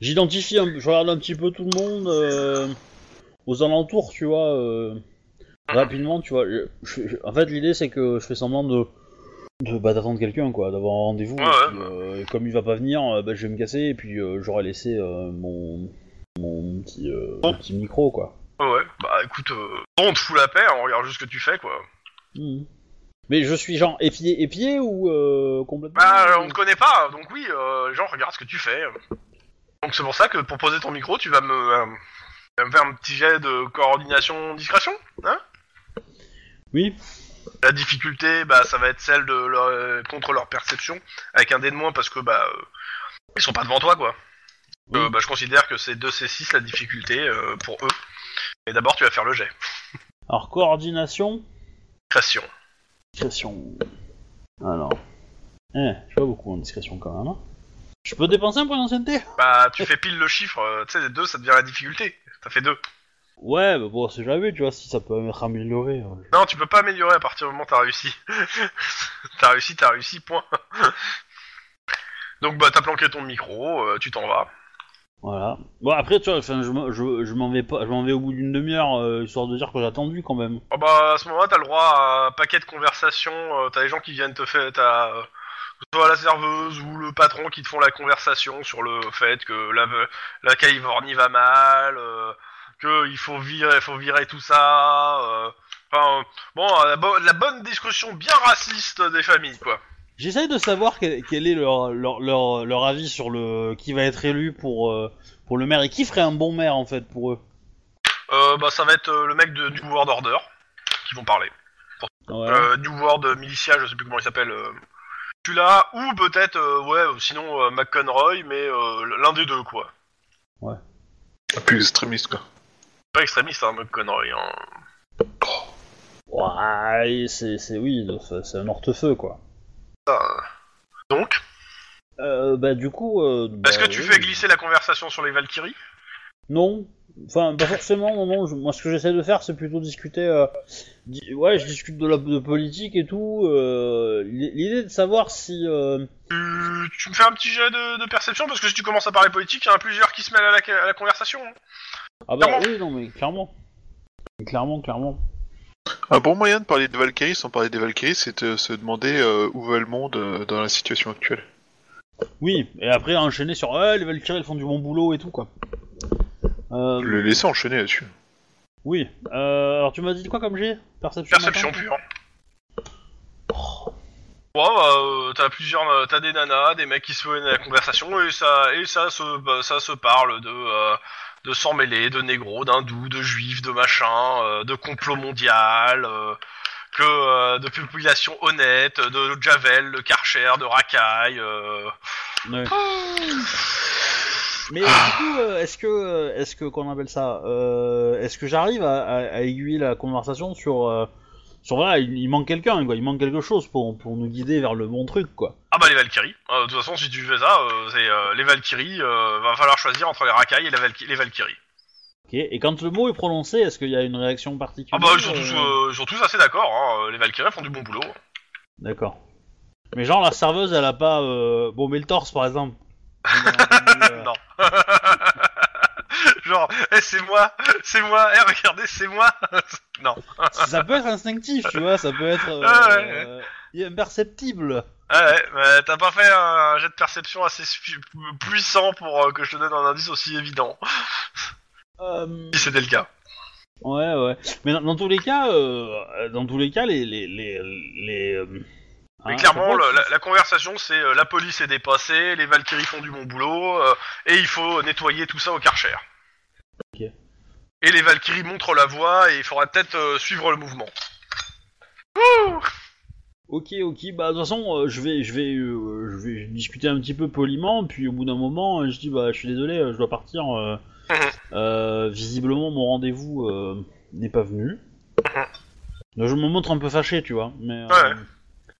J'identifie, un- je regarde un petit peu tout le monde euh, aux alentours, tu vois, euh, rapidement, tu vois. Je- en fait, l'idée c'est que je fais semblant de, de bah, d'attendre quelqu'un, quoi, d'avoir un rendez-vous. Ouais, et puis, ouais, euh, et comme il va pas venir, euh, bah, je vais me casser et puis euh, j'aurai laissé euh, mon, mon petit, mon petit micro, quoi. Ouais. Bah écoute, euh, on te fout la paix, on regarde juste ce que tu fais, quoi. Mhm. Mais je suis genre épié, épié ou complètement Bah, on te connaît pas, donc oui, les gens regardent ce que tu fais. Donc c'est pour ça que pour poser ton micro, tu vas me, tu vas me faire un petit jet de coordination discrétion, hein? Oui. La difficulté, bah, ça va être celle de leur, euh, contre leur perception, avec un dé de moins parce que bah, euh, ils sont pas devant toi, quoi. Oui. Euh, bah, je considère que c'est 2C6 la difficulté pour eux. Et d'abord, tu vas faire le jet. Alors, coordination, Création. discrétion. Alors. Eh, je pas beaucoup en discrétion quand même. hein. Je peux dépenser un point d'ancienneté? Bah, tu fais pile le chiffre, tu sais, les deux, ça devient la difficulté. T'as fait deux. Ouais, bah bon, c'est jamais, tu vois, si ça peut être amélioré. euh. Non, tu peux pas améliorer à partir du moment où t'as réussi. t'as réussi, t'as réussi, point. Donc, bah, t'as planqué ton micro, euh, tu t'en vas. Voilà. Bon, après, tu vois, enfin, je, m'en- je, je m'en vais pas, je m'en vais au bout d'une demi-heure, euh, histoire de dire que j'ai attendu quand même. Ah bah, à ce moment-là, t'as le droit à un paquet de conversations. euh, t'as des gens qui viennent te faire. T'as. euh, soit la serveuse ou le patron qui te font la conversation sur le fait que la, la Californie va mal, euh, que il faut virer, faut virer tout ça. euh, Enfin, euh, bon, la, bo- la bonne discussion bien raciste des familles, quoi. J'essaye de savoir quel, quel est leur, leur, leur, leur avis sur le qui va être élu pour, euh, pour le maire et qui ferait un bon maire en fait pour eux. Euh, bah, ça va être euh, le mec de New World Order qui vont parler. Ouais. Euh, New World Militia, je sais plus comment il s'appelle. Euh, celui-là, ou peut-être, euh, ouais, euh, sinon euh, McConroy, mais euh, l'un des deux, quoi. Plus extrémiste, quoi. Pas extrémiste, hein, McConroy. Hein. Ouais, c'est, c'est oui, c'est- un hortefeux quoi. Euh. Donc, Euh, bah du coup. Euh, est-ce bah, que tu oui. fais glisser la conversation sur les Valkyries? Non. Enfin, pas forcément. Non, je- moi, ce que j'essaie de faire, c'est plutôt discuter. euh, di- ouais, je discute de la de politique et tout. L'idée de savoir si. tu, tu me fais un petit jet de, de perception parce que si tu commences à parler politique, il y en a plusieurs qui se mêlent à la, à la conversation. hein. Ah bah Clairement. oui, non, mais clairement. Clairement, clairement. Un bon moyen de parler de Valkyrie sans parler des Valkyries, c'est de se demander euh, où va le monde euh, dans la situation actuelle. Oui, et après enchaîner sur les Valkyries elles font du bon boulot et tout quoi. Euh, Le laisser enchaîner là-dessus. Oui. Euh, alors tu m'as dit quoi comme j'ai Perception. Perception matin? Pure. Ouais, bah, euh, t'as plusieurs, euh, t'as des nanas, des mecs qui se à la conversation et ça, et ça se, bah, ça se parle de, euh, de s'en mêler, de négros, d'hindous, de juifs, de machin, euh, de complot mondial, euh, que euh, de population honnête, de Javel, de Karcher, de racailles. Euh... Ouais. Mais du coup, est-ce que, est-ce que, qu'on appelle ça, est-ce que j'arrive à, à, à aiguiller la conversation sur, sur voilà, il, il manque quelqu'un, quoi, il manque quelque chose pour, pour nous guider vers le bon truc, quoi. Ah bah les Valkyries. Euh, de toute façon, si tu fais ça, euh, c'est euh, les Valkyries. Va falloir choisir entre les racailles et les, Valky- les Valkyries. Ok. Et quand le mot est prononcé, est-ce qu'il y a une réaction Ah particulière bah ils sont tous, ils sont tous assez d'accord. Hein. Les Valkyries font du bon boulot. D'accord. Mais genre la serveuse, elle a pas euh, bombé le torse, par exemple. Non. Genre, eh, c'est moi, c'est moi, eh, regardez, c'est moi. non. ça peut être instinctif, tu vois, ça peut être euh, Ah ouais, euh, imperceptible. Ah ouais, mais t'as pas fait un jet de perception assez puissant pour euh, que je te donne un indice aussi évident, Euh, si c'était le cas. ouais, ouais. Mais dans, dans tous les cas, euh, dans tous les cas, les les les les. Mais hein, clairement, le- la, la conversation, c'est euh, la police est dépassée, les Valkyries font du bon boulot, euh, et il faut nettoyer tout ça au Karcher. Et les Valkyries montrent la voie, et il faudra peut-être euh, suivre le mouvement. Ok, ok. Bah de toute façon, euh, je vais, je vais, euh, je vais discuter un petit peu poliment, puis au bout d'un moment, euh, je dis bah je suis désolé, je dois partir. visiblement, mon rendez-vous n'est pas venu. Donc, je me montre un peu fâché, tu vois. Mais, Ouais.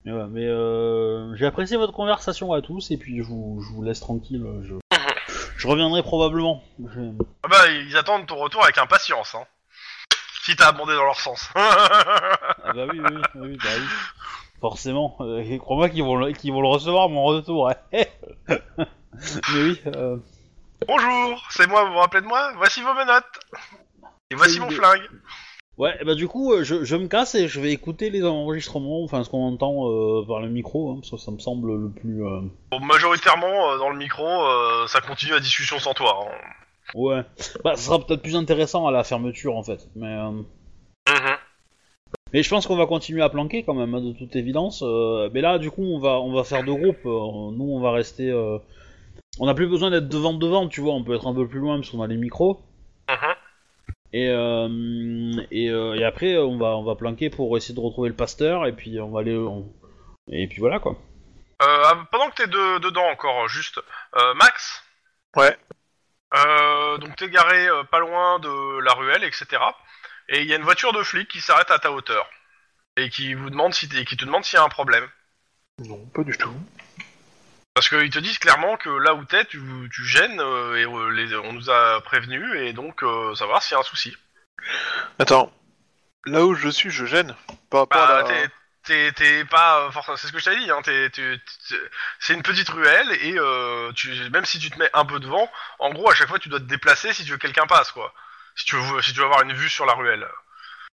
mais, ouais, mais, j'ai apprécié votre conversation à tous, et puis je vous, je vous laisse tranquille. Je, je reviendrai probablement. Je- Ah bah, ils attendent ton retour avec impatience, hein. Si t'as abondé dans leur sens. Ah bah oui, oui, oui, bah oui. Forcément. Euh, Crois-moi qu'ils vont, le- qu'ils vont le recevoir mon retour. hein. mais oui. Euh... Bonjour, c'est moi, vous vous rappelez de moi? Voici vos menottes. Et voici mon flingue. Ouais, bah du coup, euh, je, je me casse et je vais écouter les enregistrements, enfin ce qu'on entend euh, par le micro, hein, parce que ça me semble le plus... euh, Bon, majoritairement, euh, dans le micro, ça continue la discussion sans toi. hein. Ouais. Bah, ça sera peut-être plus intéressant à la fermeture, en fait. Mais, Mhm. mais je pense qu'on va continuer à planquer, quand même, hein, de toute évidence. mais là, du coup, on va, on va faire deux groupes. nous, on va rester... On n'a plus besoin d'être devant devant, tu vois, on peut être un peu plus loin, parce qu'on a les micros. Et, euh, et, euh, et après, on va, on va planquer pour essayer de retrouver le pasteur, et puis on va aller. on- Et puis voilà quoi. Euh, ah, pendant que t'es de- dedans encore, juste, euh, Max. Ouais. Euh, donc t'es garé euh, pas loin de la ruelle, etc. Et il y a une voiture de flic qui s'arrête à ta hauteur et qui vous demande si qui te demande s'il y a un problème. Non, pas du tout. Parce qu'ils te disent clairement que là où t'es, tu, tu gênes euh, et euh, les- on nous a prévenu et donc euh, savoir s'il y a un souci. Attends. Là où je suis, je gêne. Par rapport Bah, à la... t'es- t'es t'es pas euh, forcément. C'est ce que je t'avais dit. Hein, t'es- t'es- t'es- c'est une petite ruelle et euh, tu, même si tu te mets un peu devant, en gros à chaque fois tu dois te déplacer si tu veux que quelqu'un passe quoi. Si tu veux, si tu veux avoir une vue sur la ruelle.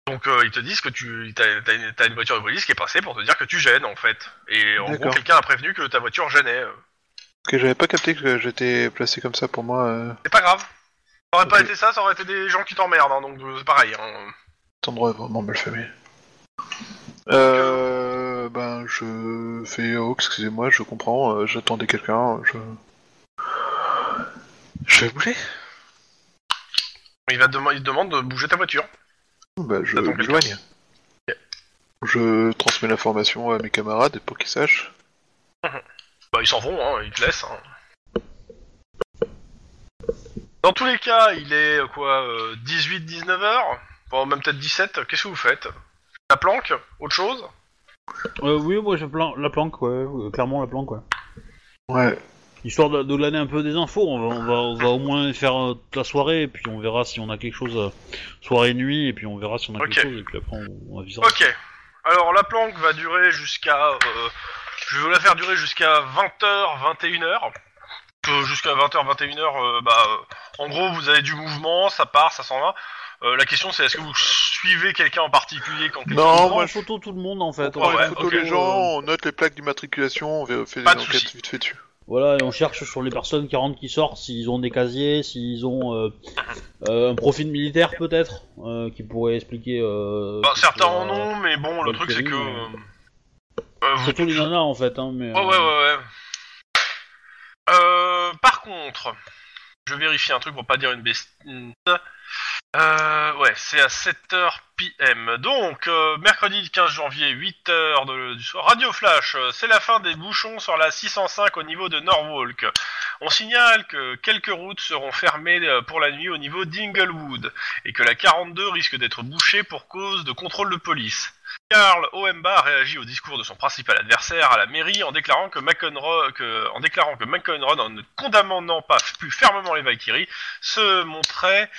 Donc euh, ils te disent que tu t'as t'as une, t'as une voiture de police qui est passée pour te dire que tu gênes en fait. Et en gros D'accord. quelqu'un a prévenu que ta voiture gênait. euh. Que j'avais pas capté que j'étais placé comme ça pour moi. Euh... C'est pas grave. Ça aurait pas Ok. été ça, ça aurait été des gens qui t'emmerdent. Hein, donc euh, c'est pareil. Hein. Est vraiment mal famé. Euh... Ben, je fais... Oh, excusez-moi, je comprends. euh, J'attendais quelqu'un. Je... Je vais bouger. Il, va te dema- il te demande de bouger ta voiture. Bah, je m'éloigne. Je transmets l'information à mes camarades pour qu'ils sachent. Bah ils s'en vont, hein, ils te laissent. hein. Dans tous les cas, il est euh, quoi, 18-19 heures Bon, même peut-être 17, qu'est-ce que vous faites? La planque Autre chose? Euh, oui, moi je plan la planque, ouais, euh, clairement la planque, ouais. Ouais. Histoire de, de glaner un peu des infos, on va, on va, on va au moins faire euh, toute la soirée, et puis on verra si on a quelque chose, euh, soirée-nuit, et puis on verra si on a Ok. quelque chose, et puis après on, on avisera. Ok. Alors la planque va durer jusqu'à... euh, je vais vous la faire durer jusqu'à 20h, 21h. Euh, jusqu'à 20h, 21h, euh, bah... euh, en gros, vous avez du mouvement, ça part, ça s'en va. Euh, la question c'est est-ce que vous suivez quelqu'un en particulier quand quelqu'un Non, vous prend moi, en je- photo tout le monde en fait. On prend ouais, une photo ok. des gens, on note les plaques d'immatriculation, on fait- fait Pas de soucis. vite fait dessus. Voilà, et on cherche sur les personnes qui rentrent, qui sortent, s'ils ont des casiers, s'ils ont euh, euh, un profil militaire peut-être, euh, qui pourrait expliquer. Euh, Bah, ce certains en ont, mais bon, le truc c'est que... vous- Surtout les nanas en fait, hein, mais. Ouais, ouais, ouais, ouais. Euh, par contre, je vérifie un truc pour pas dire une bêtise. Euh, ouais, c'est à 7h PM. Donc, euh, mercredi 15 janvier, 8h de- du soir. Radio Flash, euh, c'est la fin des bouchons sur la 605 au niveau de Norwalk. On signale que quelques routes seront fermées euh, pour la nuit au niveau d'Inglewood et que la 42 risque d'être bouchée pour cause de contrôle de police. Karl Oemba réagit au discours de son principal adversaire à la mairie en déclarant que McEnroe, en déclarant que McEnroe, en ne condamnant pas plus fermement les Valkyries, se montrait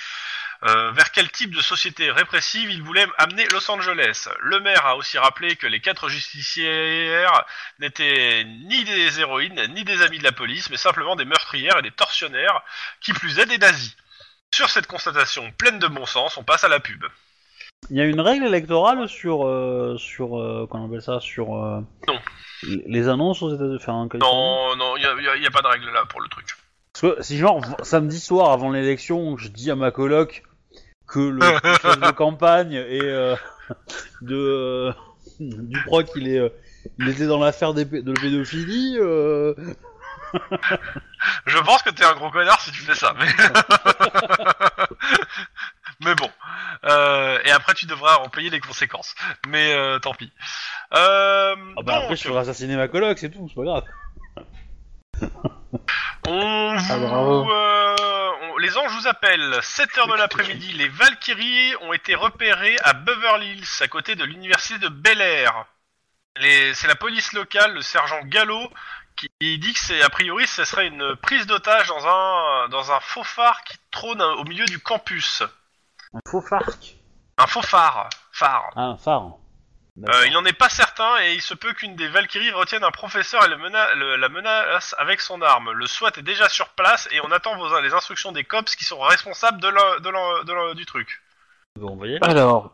euh, vers quel type de société répressive il voulait amener Los Angeles? Le maire a aussi rappelé que les quatre justicières n'étaient ni des héroïnes, ni des amis de la police, mais simplement des meurtrières et des tortionnaires, qui plus est des nazis. Sur cette constatation pleine de bon sens, on passe à la pub. Il y a une règle électorale sur. Euh, sur euh, comment on appelle ça Sur. euh, Non. les- annonces aux États-Unis. Enfin, Non, non, il n'y a, pas de règle là pour le truc. Parce que si genre v- samedi soir avant l'élection, je dis à ma coloc que le de campagne et euh, de euh, du proc il est euh, il était dans l'affaire de la pédophilie. euh, Je pense que t'es un gros connard si tu fais ça, mais... mais bon. Euh, et après, tu devras en payer les conséquences. Mais euh, tant pis. Euh, Ah bah donc, après je ferai assassiner ma coloc, c'est tout, c'est pas grave. On vous... Ah, bravo. euh, on- les anges vous appellent. 7h de l'après-midi, les Valkyries ont été repérées à Beverly Hills, à côté de l'université de Bel Air. Les- C'est la police locale, le sergent Gallo, qui dit que c'est a priori ce serait une prise d'otage dans un dans un faux phare qui trône au milieu du campus. Un faux farc. Un faux phare, phare. Ah, un phare. Euh, il n'en est pas certain et il se peut qu'une des Valkyries retienne un professeur et le mena- le- la menace avec son arme. Le SWAT est déjà sur place et on attend vos, les instructions des cops qui sont responsables de l'en- de l'en- de l'en- du truc. Bon, voyez Alors,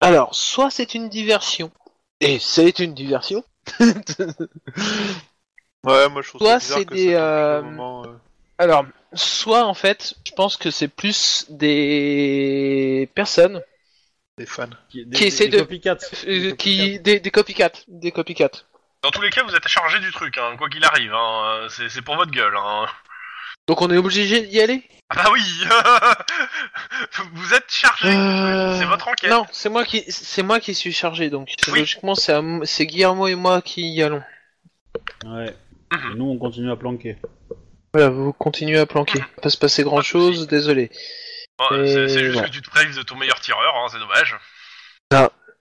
alors, soit c'est une diversion, et c'est une diversion. Ouais, moi je trouve bizarre c'est que des, euh, moment, euh, alors, soit en fait, je pense que c'est plus des personnes des fans. Qui, des, Qui essaie de- copycats. euh, Des qui des, des copycats, des copycats. Dans tous les cas, vous êtes chargé du truc, hein, quoi qu'il arrive. Hein, c'est c'est pour votre gueule. Hein. Donc on est obligé d'y aller? Ah bah oui Vous êtes chargé Euh, C'est votre enquête Non, c'est moi qui c'est moi qui suis chargé donc Oui. logiquement c'est à c'est Guillermo et moi qui y allons. Ouais. Mhm. Et nous, on continue à planquer. Voilà, vous continuez à planquer. Il va pas se passer grand chose, désolé. Bon, C'est juste que tu te prives de ton meilleur tireur, hein, c'est dommage.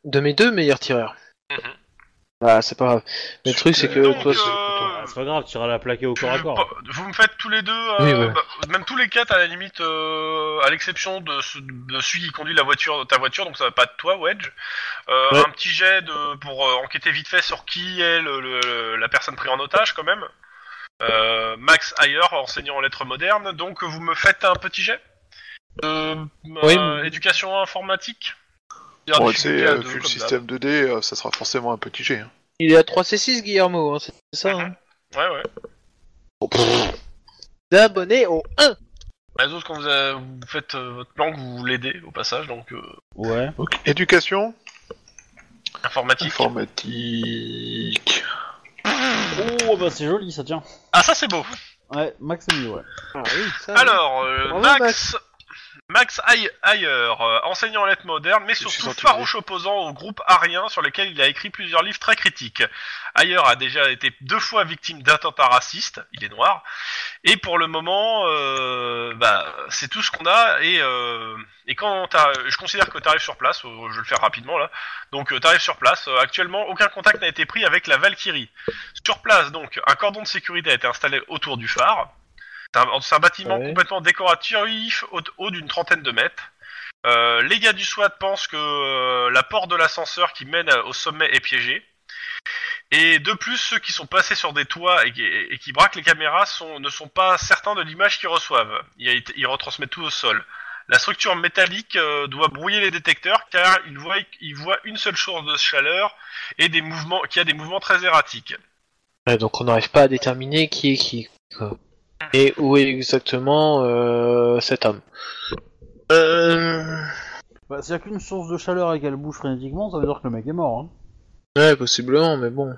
De mes deux meilleurs tireurs. Mhm. Ah, c'est pas grave. Mais le truc c'est que Donc, toi, c'est- euh, Ah, c'est pas grave, tu iras la plaquer au corps à tu- corps. Vous me faites tous les deux, euh, Oui, ouais. bah, même tous les quatre à la limite, euh, à l'exception de, ce- de celui qui conduit la voiture, ta voiture, donc ça va pas de toi, Wedge. Euh, Ouais. Un petit jet de, pour euh, enquêter vite fait sur qui est le, le- la personne prise en otage quand même. Euh, Max Ayer, enseignant en lettres modernes. Donc vous me faites un petit jet? Euh, Oui, euh, mais- éducation informatique. Bon, tu sais, euh, vu le système 2D, euh, ça sera forcément un petit G. hein. il est à 3C6 Guillermo, hein, c'est ça hein d'hab. Ouais, ouais. D'abonnés au 1 Les autres, quand vous, avez- vous faites euh, votre plan, vous l'aidez au passage, donc euh, Ouais. Ok. Éducation informatique. Informatique. Oh, bah c'est joli, ça tient. Ah, ça c'est beau. Ouais, Max est mieux, ouais. Ah oui, ça. Alors, euh, Bravo, Max, Max Ay- Ayer, euh, enseignant en lettres modernes, mais surtout farouche opposant au groupe arien sur lesquels il a écrit plusieurs livres très critiques. Ayer a déjà été deux fois victime d'attentats racistes, il est noir, et pour le moment, euh, bah, c'est tout ce qu'on a, et, euh, et quand t'as- je considère que tu arrives sur place, euh, je vais le faire rapidement là, donc tu arrives sur place, actuellement aucun contact n'a été pris avec la Valkyrie. Sur place, donc, un cordon de sécurité a été installé autour du phare, c'est un, c'est un bâtiment Ouais. complètement décoratif, haut, haut d'une trentaine de mètres. Euh, les gars du SWAT pensent que euh, la porte de l'ascenseur qui mène au sommet est piégée. Et de plus, ceux qui sont passés sur des toits et qui, et qui braquent les caméras sont, ne sont pas certains de l'image qu'ils reçoivent. Ils, ils retransmettent tout au sol. La structure métallique euh, doit brouiller les détecteurs car ils voient, ils voient une seule source de chaleur et des mouvements, qui a des mouvements très erratiques. Ouais, donc on n'arrive pas à déterminer qui est qui. quoi. Et où est exactement euh, cet homme? Euh... Bah, s'il y a qu'une source de chaleur et qu'elle bouge frénétiquement, ça veut dire que le mec est mort. Hein. Ouais, possiblement, mais bon.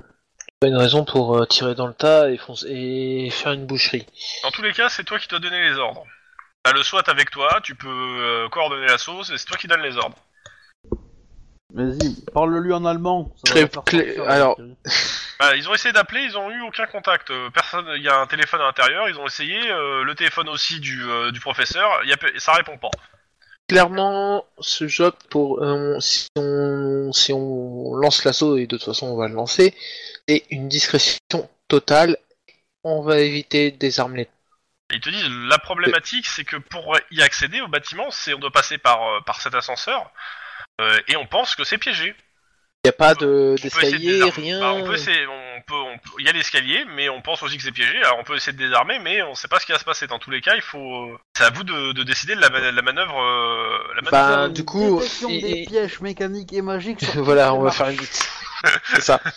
Pas une raison pour euh, tirer dans le tas et, foncer- et faire une boucherie. Dans tous les cas, c'est toi qui dois donner les ordres. T'as le SWAT avec toi, tu peux euh, coordonner la sauce et c'est toi qui donnes les ordres. Vas-y, parle-lui en allemand. Ça va Très la faire clé- sortir, alors- Bah, ils ont essayé d'appeler, ils ont eu aucun contact. Euh, Personne, il y a un téléphone à l'intérieur, ils ont essayé, euh, le téléphone aussi du, euh, du professeur, il y a, pe- ça répond pas. Clairement, ce job, pour euh, si, on, si on lance l'assaut, et de toute façon on va le lancer, c'est une discrétion totale. On va éviter de désarmer les Ils te disent, la problématique, c'est que pour y accéder au bâtiment, c'est on doit passer par, euh, par cet ascenseur, euh, et on pense que c'est piégé. Il n'y a pas de d'escalier, rien. Bah, on peut essayer, on peut, on peut- il y a l'escalier, mais on pense aussi que c'est piégé. Alors on peut essayer de désarmer, mais on sait pas ce qui va se passer. Dans tous les cas, il faut, euh, c'est à vous de, de décider de la, ma- la manœuvre, euh, la manœuvre. Bah, du coup, détection il- des pièges mécaniques et magiques. sur voilà, on va faire une vite. C'est ça.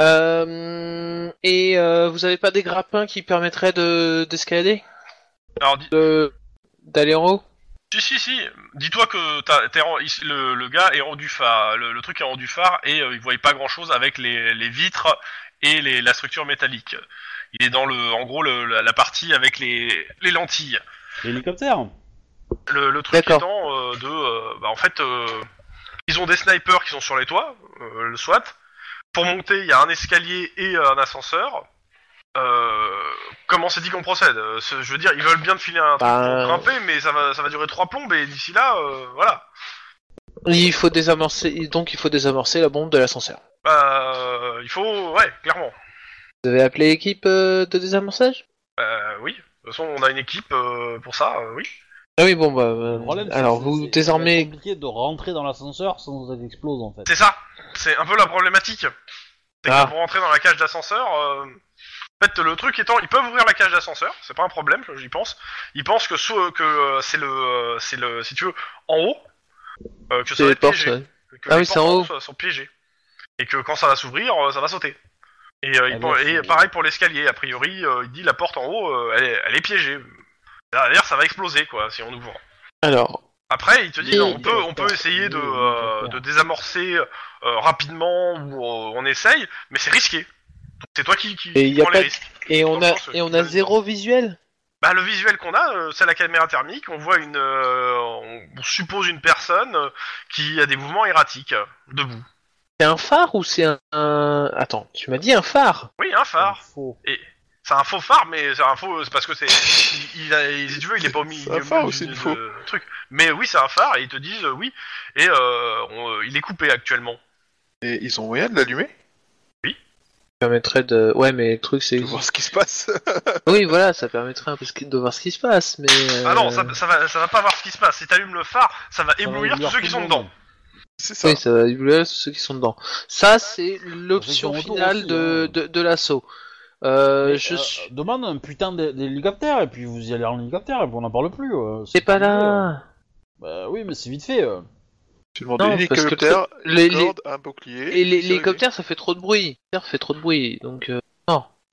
Euh, et euh, vous avez pas des grappins qui permettraient de d'escalader, Alors, d'aller en haut? Si, si, si. Dis-toi que t'as- t'es il- le, le gars est en du phare, le, le truc est en du phare et euh, il voyait pas grand-chose avec les, les vitres et les, la structure métallique. Il est dans le, en gros, le- la, la partie avec les, les lentilles. L'hélicoptère Le, le truc D'accord. étant euh, de, euh, bah, en fait, euh, ils ont des snipers qui sont sur les toits, euh, le SWAT. Pour monter, il y a un escalier et un ascenseur. Euh, comment c'est dit qu'on procède Euh, ce- Je veux dire, ils veulent bien te filer un truc Bah, pour grimper, mais ça va, ça va durer trois plombes et d'ici là, euh, voilà. Il faut désamorcer, donc il faut désamorcer la bombe de l'ascenseur. Bah, euh, il faut, ouais, clairement. Vous avez appelé l'équipe euh, de désamorçage? Bah, oui. De toute façon, on a une équipe euh, pour ça, euh, oui. Ah oui, bon bah. euh, Le problème, c'est alors vous c'est- c'est désarmez. compliqué de rentrer dans l'ascenseur sans que ça explose en fait. C'est ça. C'est un peu la problématique. C'est Ah. que pour rentrer dans la cage d'ascenseur, euh, en fait, le truc étant, ils peuvent ouvrir la cage d'ascenseur, c'est pas un problème, j'y pense. Ils pensent que que euh, c'est le, euh, c'est le, si tu veux, en haut, euh, que ça C'est va les être portes. piégé, ouais. que Ah les oui, c'est portes en haut. sont, sont piégées, et que quand ça va s'ouvrir, ça va sauter. Et, euh, Ah bon, et pareil pour l'escalier, a priori, euh, il dit la porte en haut, elle, est, elle est piégée. D'ailleurs, ça va exploser quoi si on ouvre. Alors, Après, il te dit, on peut, on peut essayer de, de désamorcer rapidement ou on essaye, mais c'est risqué. C'est toi qui, qui, Et qui y a prends les risques. et on a et on a zéro visuel. Bah, le visuel qu'on a, euh, c'est la caméra thermique. On voit une, euh, on, suppose une personne euh, qui a des mouvements erratiques, euh, debout. C'est un phare ou c'est un, un- Attends, tu m'as dit un phare Oui, un phare. Faux. C'est un faux phare, mais c'est un faux, c'est parce que c'est, il, il a, il- si tu veux, il est pas au mi- C'est un phare ou c'est une faux truc. Mais oui, c'est un phare et ils te disent euh, oui. Et euh, on- il est coupé actuellement. Et ils ont moyen de l'allumer? Permettrait de. Ouais, mais le truc c'est. De voir ce qui se passe Oui, voilà, ça permettrait un peu ce qui- de voir ce qui se passe, mais. euh, Ah non, ça, ça va, ça va pas voir ce qui se passe. Si t'allumes le phare, ça va éblouir tous ceux qui sont dedans. C'est ça. Oui, ça va éblouir ceux qui sont dedans. Ça, c'est l'option finale aussi, de, hein. de, de l'assaut. Euh, je euh, suis. demande un putain d'hé- d'hélicoptère et puis vous y allez en hélicoptère et puis on n'en parle plus. euh, C'est pas là. Bah oui, mais c'est vite fait. Euh. Tu demandes Non, un parce que hélicoptère, les- une les- corde, un bouclier. Et l'hélicoptère, ça fait trop de bruit. L'hélicoptère fait trop de bruit, donc. euh,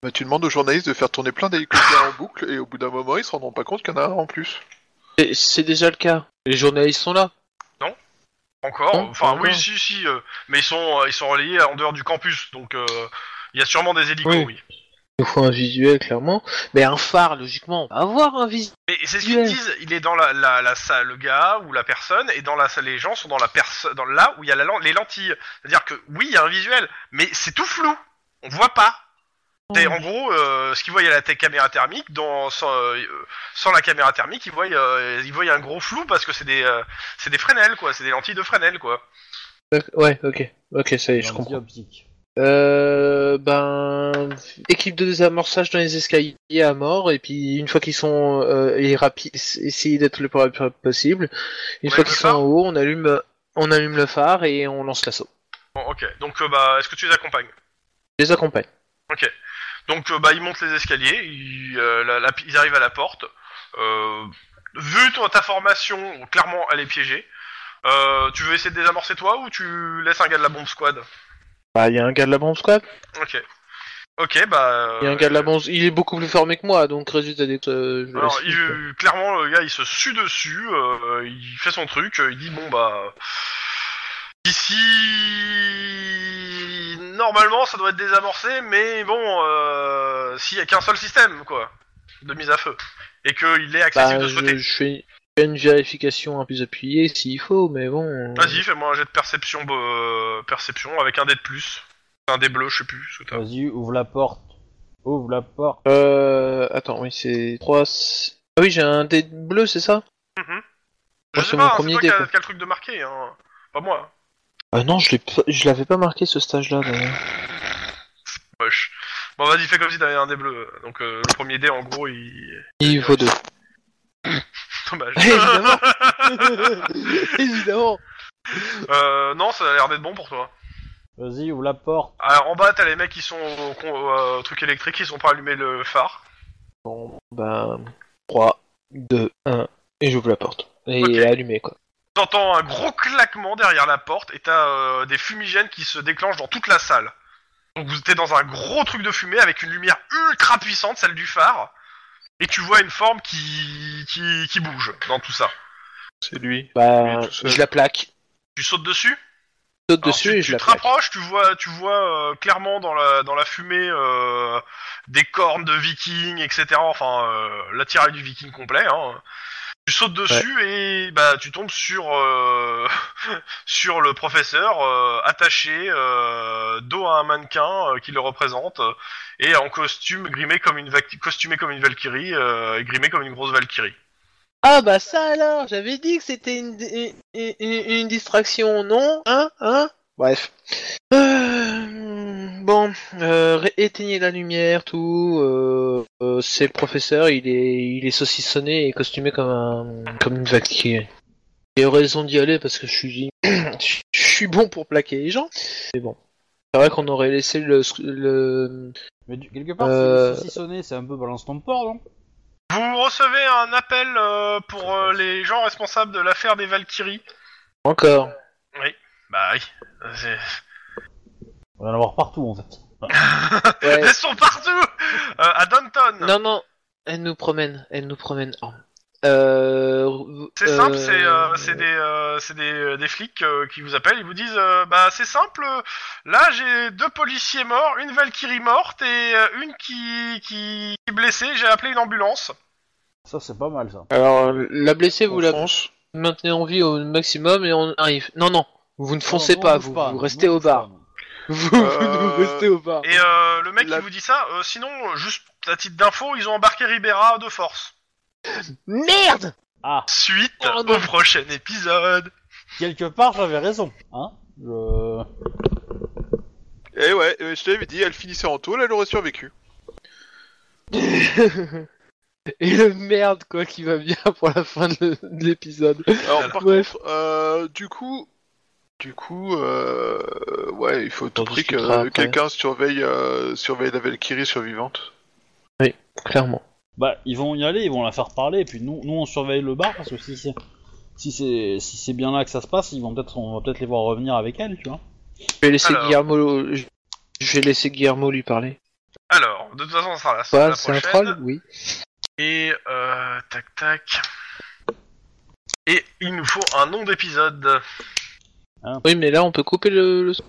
Bah, tu demandes aux journalistes de faire tourner plein d'hélicoptères en boucle et au bout d'un moment ils se rendront pas compte qu'il y en a un en plus. c'est- C'est déjà le cas. Les journalistes sont là. Encore. Non, enfin, pas oui, encore. si, si. euh, mais ils sont, euh, ils sont relayés en dehors du campus, donc euh, il y a sûrement des hélicos, Oui. oui. Il nous faut un visuel, clairement. Mais un phare, logiquement. on va Avoir un visuel. Mais c'est ce qu'ils disent. Il est dans la, la, la salle, le gars ou la personne, et dans la salle, les gens sont dans la personne, dans là où il y a la, les lentilles. C'est-à-dire que oui, il y a un visuel, mais c'est tout flou. On voit pas. C'est en gros euh, ce qu'ils voient à la te- caméra thermique. Dans sans, euh, sans la caméra thermique, ils voient, euh, ils voient un gros flou parce que c'est des, euh, c'est des Fresnel quoi. C'est des lentilles de Fresnel quoi. Ouais, ok. Ok, ça y est, je comprends. optique. Euh, ben, équipe de désamorçage dans les escaliers à mort, et puis une fois qu'ils sont euh, et rapide, essayer d'être le plus rapide possible. Une fois qu'ils sont en haut, on allume, on allume le phare et on lance l'assaut. Bon, ok. Donc euh, bah, est-ce que tu les accompagnes? Je les accompagne. Ok. Donc euh, bah ils montent les escaliers, ils, euh, la- la- ils arrivent à la porte. Euh, vu ta formation, clairement elle est piégée. Euh, tu veux essayer de désamorcer toi ou tu laisses un gars de la bombe squad? Bah, il y a un gars de la bombe squad. Ok. Ok, bah. Il y a un gars de la bombe, il est beaucoup plus formé que moi, donc résultat des, euh, je Alors, quoi. il- clairement, le gars, il se sue dessus, euh, il fait son truc, euh, il dit bon bah ici normalement ça doit être désamorcé, mais bon euh, s'il y a qu'un seul système quoi de mise à feu et qu'il est accessible Bah, de je, je fais une vérification un peu plus appuyée s'il faut, mais bon. euh, Vas-y, fais-moi un jet de perception, euh, perception avec un dé de plus, un dé bleu, je sais plus. ce que t'as. Vas-y, ouvre la porte. Ouvre la porte. Euh, attends, oui, c'est 3. Ah oui, j'ai un dé bleu, c'est ça? Je sais c'est pas, toi dé, qui as le truc de marqué, hein. pas moi. Ah non, je l'ai, pas- je l'avais pas marqué ce stage-là. d'ailleurs. Moche. Bon, vas-y, fais comme si t'avais un dé bleu. Donc euh, le premier dé, en gros, il. Il vaut 2. Dommage. Évidemment. Évidemment. Euh, non, ça a l'air d'être bon pour toi. Vas-y, ouvre la porte. Alors en bas, t'as les mecs qui sont au, con- euh, truc électrique, ils sont pas allumés le phare. Bon, ben. 3, 2, 1. Et j'ouvre la porte. Et Ok. allumé, quoi. T'entends un gros claquement derrière la porte et t'as euh, des fumigènes qui se déclenchent dans toute la salle. Donc vous êtes dans un gros truc de fumée avec une lumière ultra puissante, celle du phare, et tu vois une forme qui qui, qui bouge dans tout ça. C'est lui. Bah, je la plaque. Tu sautes dessus saute Alors, dessus tu, et je tu la te plaque. rapproches, tu vois, tu vois euh, clairement dans la dans la fumée euh, des cornes de vikings, etc. Enfin, euh, l'attirail du viking complet. Hein. Tu sautes dessus et bah tu tombes sur euh, sur le professeur euh, attaché euh, dos à un mannequin euh, qui le représente et en costume grimé comme une vac- costumé comme une valkyrie euh, et grimé comme une grosse valkyrie. Ah bah ça alors, j'avais dit que c'était une, une, une- une distraction, non? Hein? Hein? Bref. Euh, bon, euh, éteignez la lumière, tout. Euh, euh, c'est le professeur, il est, il est saucissonné et costumé comme un, comme une valkyrie. J'ai raison d'y aller parce que je suis, je suis bon pour plaquer les gens. Mais bon, c'est vrai qu'on aurait laissé le, le, Mais du- quelque part, Euh. c'est saucissonné, c'est un peu balance ton port, non? Vous recevez un appel euh, pour euh, les gens responsables de l'affaire des Valkyries. encore. Bah oui. c'est- On va en avoir partout, en fait. Ouais. Elles sont partout Euh, À Downton Non, non, elle nous promène, elle nous promène. Oh. Euh, C'est euh, simple, c'est euh, c'est des, euh, c'est des, euh, des flics euh, qui vous appellent, ils vous disent euh, Bah c'est simple, euh, là j'ai deux policiers morts, une Valkyrie morte et euh, une qui, qui qui est blessée, j'ai appelé une ambulance. Ça, c'est pas mal, ça. Alors, la blessée, vous la maintenez en vie au maximum et on arrive. Non, non, vous ne foncez Non, non, pas, vous, pas, vous restez au bar. pas. Vous, Euh, vous restez au bar. Et euh, le mec La- qui vous dit ça, euh, sinon, juste à titre d'info, ils ont embarqué Ribera de force. Merde Ah, Suite Oh au prochain épisode. quelque part, j'avais raison. Hein Je... Et ouais, je t'avais dit, elle finissait en tôle, elle aurait survécu. Et le merde, quoi, qui va bien pour la fin de de l'épisode. Alors, par contre, euh, du coup, du coup, euh, ouais, il faut à tout prix que quelqu'un surveille, euh, surveille la Valkyrie survivante. Clairement. Bah, ils vont y aller, ils vont la faire parler, et puis nous, nous on surveille le bar, parce que si c'est si c'est si c'est bien là que ça se passe, ils vont peut-être on va peut-être les voir revenir avec elle, tu vois. Je vais laisser Alors. Guillermo, je vais laisser Guillermo lui parler. Alors, de toute façon, ça sera la, Pas, la c'est un prochaine. troll, oui. Et euh, tac tac. Et il nous faut un nom d'épisode. Oui, mais là, on peut couper le, le son.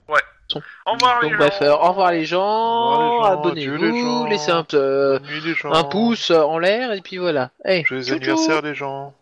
Au revoir Donc les bref, gens. euh, au revoir les gens, Au revoir les gens, abonnez-vous, laissez un, euh, un pouce en l'air et puis voilà. Hey, Joyeux tchou, tchou. anniversaire les gens.